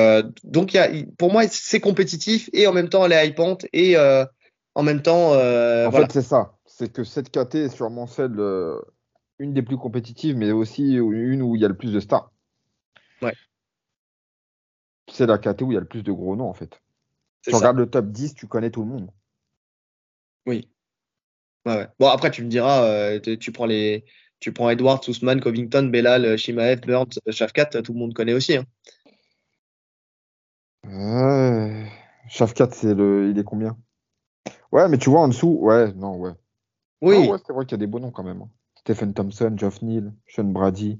donc y a, pour moi, c'est compétitif et en même temps, elle est hypante et en même temps, en voilà. fait, c'est ça. C'est que cette KT est sûrement celle, une des plus compétitives, mais aussi une où il y a le plus de stars. Ouais. C'est la KT où il y a le plus de gros noms, en fait. Tu regardes le top 10, tu connais tout le monde. Oui. Ouais, ouais. Bon, après, tu me diras, euh, tu, tu prends les, tu prends Edwards, Ousmane, Covington, Belal, Shimaev, Burns, Shafkat, tout le monde connaît aussi. Hein. Shafkat, c'est le... il est combien? Ouais, mais tu vois en dessous, ouais, non, ouais. Oui, Ah ouais, c'est vrai qu'il y a des beaux noms quand même. hein. Stephen Thompson, Geoff Neal, Sean Brady.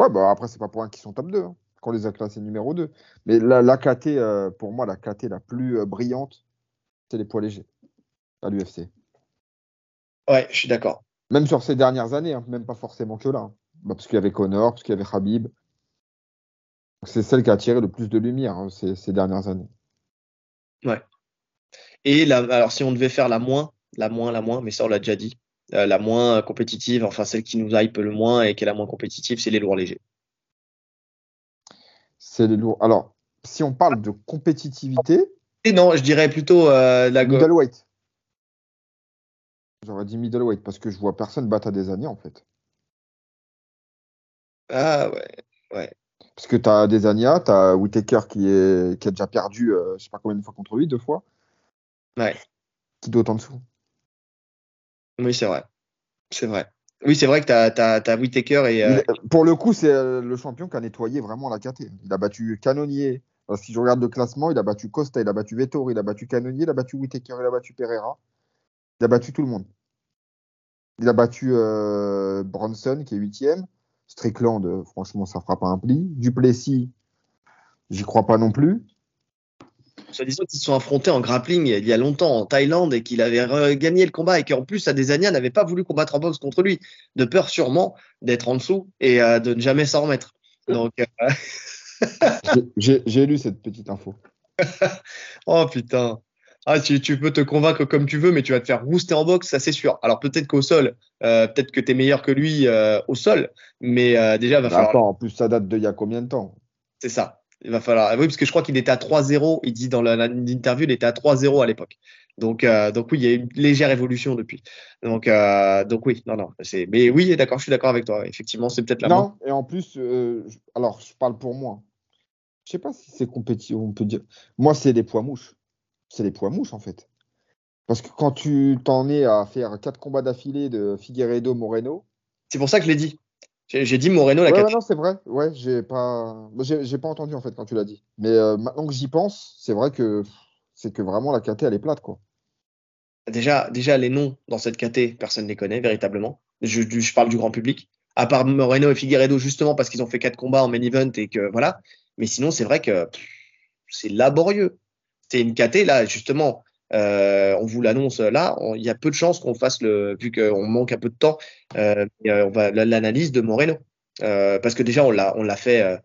Ouais, bah après, c'est pas pour un qui sont top 2, hein, qu'on les a classés numéro 2. Mais la, la KT, euh, pour moi, la KT la plus euh, brillante, c'est les poids légers à l'UFC. Ouais, je suis d'accord. Même sur ces dernières années, hein, même pas forcément que là. hein. Bah, parce qu'il y avait Connor, parce qu'il y avait Habib. C'est celle qui a attiré le plus de lumière hein, ces, ces dernières années. Et la, alors, si on devait faire la moins, la moins, la moins, mais ça, on l'a déjà dit, euh, la moins compétitive, enfin, celle qui nous hype le moins et qui est la moins compétitive, c'est les lourds légers. C'est les lourds. Alors, si on parle de compétitivité, Et non, je dirais plutôt euh, la middleweight. J'aurais dit middleweight parce que je vois personne battre à des années en fait. Ah ouais. Parce que tu as Desania, tu as Whitaker qui, est, qui a déjà perdu, euh, je sais pas combien de fois contre lui, deux fois. Ouais. Qui d'autre en dessous Oui, c'est vrai. C'est vrai. Oui, c'est vrai que tu as, Whitaker et. euh, Il- Pour le coup, c'est euh, le champion qui a nettoyé vraiment la KT. Il a battu Canonier. Alors, si je regarde le classement, il a battu Costa, il a battu Vettori, il a battu Canonier, il a battu Whitaker, il a battu Pereira. Il a battu tout le monde. Il a battu Bronson, qui est huitième. Strickland, franchement, ça fera pas un pli. Duplessis, j'y crois pas non plus. Soit disant qu'ils se sont affrontés en grappling il y a longtemps en Thaïlande et qu'il avait gagné le combat et qu'en plus Adesanya n'avait pas voulu combattre en boxe contre lui, de peur sûrement d'être en dessous et de ne jamais s'en remettre. Donc, j'ai lu cette petite info. oh putain. Ah, tu, tu, peux te convaincre comme tu veux, mais tu vas te faire rouster en boxe, ça c'est sûr. Alors peut-être qu'au sol, euh, peut-être que tu es meilleur que lui euh, au sol, mais euh, déjà, il va falloir. Attends, en plus, ça date d'il y a combien de temps? C'est ça. Il va falloir. Oui, parce que je crois qu'il était à 3-0. Il dit dans l'interview, il était à 3-0 à l'époque. Donc, donc oui, il y a une légère évolution depuis. Donc, donc oui, non, non. Mais oui, d'accord, je suis d'accord avec toi. Effectivement, c'est peut-être la. Non, et en plus, alors je parle pour moi. Je sais pas si c'est compétitif, on peut dire. Moi, c'est des poids mouches c'est les poids mouches en fait. Parce que quand tu t'en es à faire quatre combats d'affilée de Figueredo Moreno. C'est pour ça que je l'ai dit. J'ai dit Moreno la ouais, ouais non, c'est vrai. Ouais, j'ai pas, j'ai pas entendu en fait quand tu l'as dit. Mais euh, maintenant que j'y pense, c'est vrai que c'est que vraiment la KT elle est plate quoi. Déjà, déjà les noms dans cette KT, personne ne les connaît véritablement. Je, je, parle du grand public. À part Moreno et Figueredo justement parce qu'ils ont fait quatre combats en main event et que voilà. Mais sinon, c'est vrai que c'est laborieux c'est une KT là justement. Euh, on vous l'annonce là. Il y a peu de chances qu'on fasse le, vu qu'on manque un peu de temps, euh, euh, on va l'analyse de Moreno, parce que déjà on l'a, on l'a fait,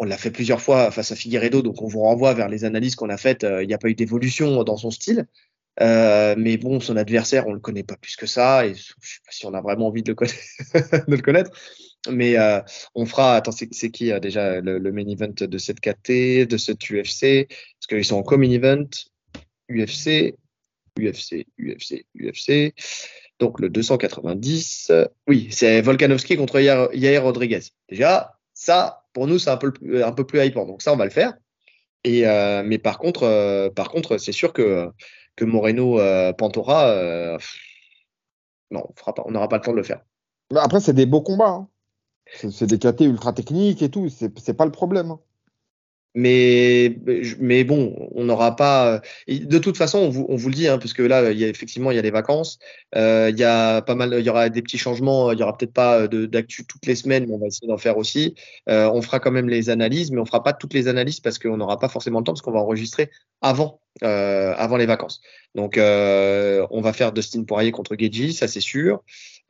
on l'a fait plusieurs fois face à Figueredo, donc on vous renvoie vers les analyses qu'on a faites. Il n'y a pas eu d'évolution dans son style, mais bon, son adversaire, on le connaît pas plus que ça, et je sais pas si on a vraiment envie de le connaître. Mais on fera. Attends, c'est qui déjà le, le, main event de cette KT, de cette UFC Parce qu'ils sont en co-main event. UFC, UFC, UFC, UFC. Donc le 290. Oui, c'est Volkanovski contre Yair, Rodriguez. Déjà, ça, pour nous, c'est un peu, un peu plus hypant. Donc ça, on va le faire. Et, mais par contre, par contre, c'est sûr que, que Moreno Pantora, non, on n'aura pas le temps de le faire. Après, c'est des beaux combats. Hein. C'est des KT ultra techniques et tout, c'est pas le problème. Hein. Mais, mais bon, on n'aura pas. De toute façon, on vous, on vous le dit, hein, puisque là, y a, effectivement, il y a des vacances. Euh, il y a pas mal, il y aura des petits changements. Il y aura peut-être pas d'actu toutes les semaines, mais on va essayer d'en faire aussi. Euh, on fera quand même les analyses, mais on fera pas toutes les analyses parce qu'on n'aura pas forcément le temps, parce qu'on va enregistrer avant, euh, avant les vacances. Donc, euh, on va faire Dustin Poirier contre Geji, ça c'est sûr.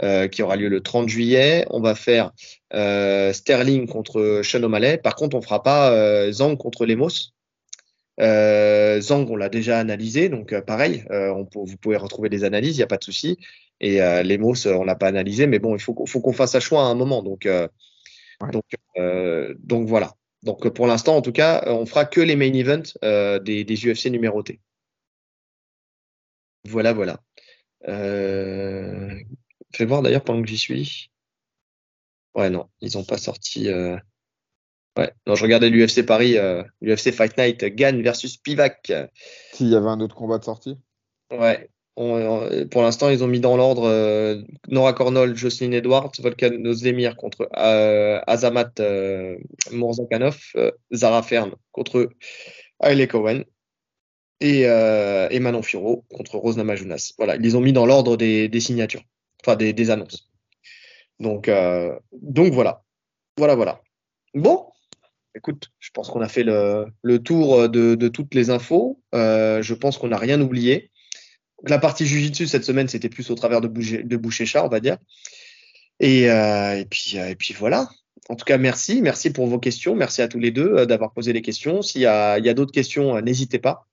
Euh, qui aura lieu le 30 juillet. On va faire euh, Sterling contre Sean O'Malley. Par contre, on fera pas euh, Zang contre Lemos. Zang, on l'a déjà analysé, donc pareil, on vous pouvez retrouver des analyses, il n'y a pas de souci. Et Lemos, on l'a pas analysé, mais bon, il faut, faut qu'on fasse un choix à un moment. Donc, donc, donc voilà. Donc pour l'instant, en tout cas, on fera que les main events des, des UFC numérotés. Voilà, voilà. Euh, je vais voir d'ailleurs pendant que j'y suis. Ouais, non, ils n'ont pas sorti. Euh... Ouais, non, je regardais l'UFC Paris, euh, l'UFC Fight Night, Gann versus Pivac. S'il y avait un autre combat de sortie? Ouais. pour l'instant, ils ont mis dans l'ordre euh, Nora Cornol, Jocelyn Edwards, Volkan Ozdemir contre Azamat Mourzakanov, Zara Fern contre Haile Cohen et, et Manon Fioro contre Rose Namajunas. Voilà, ils les ont mis dans l'ordre des, des signatures enfin des, annonces. Donc, euh, donc voilà. Voilà, voilà. Bon, écoute, je pense qu'on a fait le, tour de, toutes les infos. Euh, je pense qu'on n'a rien oublié. La partie Jujitsu cette semaine, c'était plus au travers de, boucher, de on va dire. Et, euh, et, puis, voilà. En tout cas, merci. Merci pour vos questions. Merci à tous les deux d'avoir posé les questions. S'il y a d'autres questions, n'hésitez pas.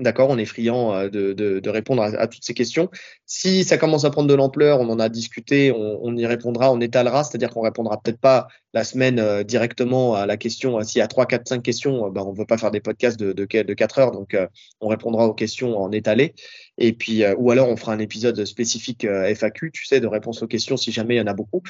D'accord, on est friand euh, de, répondre à, toutes ces questions. Si ça commence à prendre de l'ampleur, on en a discuté, on, y répondra, on étalera, c'est-à-dire qu'on répondra peut-être pas la semaine euh, directement à la question. Euh, s'il y a 3, 4, 5 questions, ben, on ne veut pas faire des podcasts de, de, de 4 heures, donc on répondra aux questions en étalé. Et puis, ou alors on fera un épisode spécifique FAQ, tu sais, de réponse aux questions si jamais il y en a beaucoup.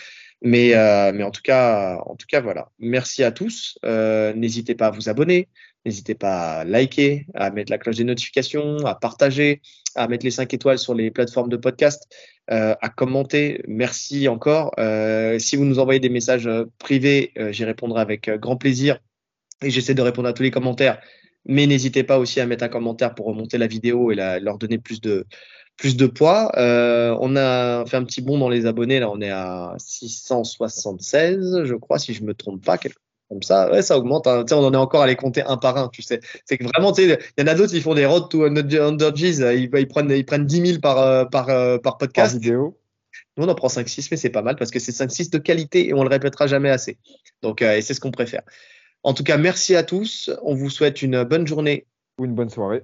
Mais, mais en tout cas, en tout cas, voilà. Merci à tous. N'hésitez pas à vous abonner. N'hésitez pas à liker, à mettre la cloche des notifications, à partager, à mettre les 5 étoiles sur les plateformes de podcast, euh, à commenter. Merci encore. Euh, si vous nous envoyez des messages euh, privés, j'y répondrai avec grand plaisir et j'essaie de répondre à tous les commentaires. Mais n'hésitez pas aussi à mettre un commentaire pour remonter la vidéo et leur donner plus de, plus de poids. Euh, on a fait un petit bond dans les abonnés. Là, on est à 676, je crois, si je me trompe pas. Comme ça, ouais, ça augmente. Hein. On en est encore à les compter un par un, tu sais. C'est que vraiment, tu sais, il y en a d'autres, ils font des road to under G's. Ils, ils, prennent, ils prennent 10 000 par, euh, par, euh, par podcast. Par vidéo. Nous, on en prend 5-6, mais c'est pas mal parce que c'est 5-6 de qualité et on le répétera jamais assez. Donc, et c'est ce qu'on préfère. En tout cas, merci à tous. On vous souhaite une bonne journée. Ou une bonne soirée.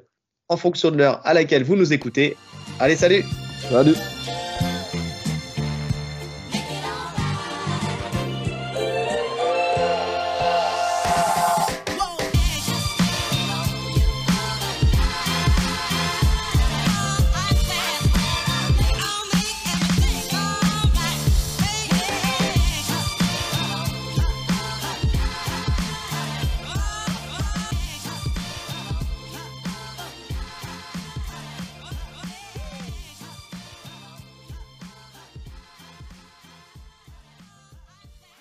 En fonction de l'heure à laquelle vous nous écoutez. Allez, salut Salut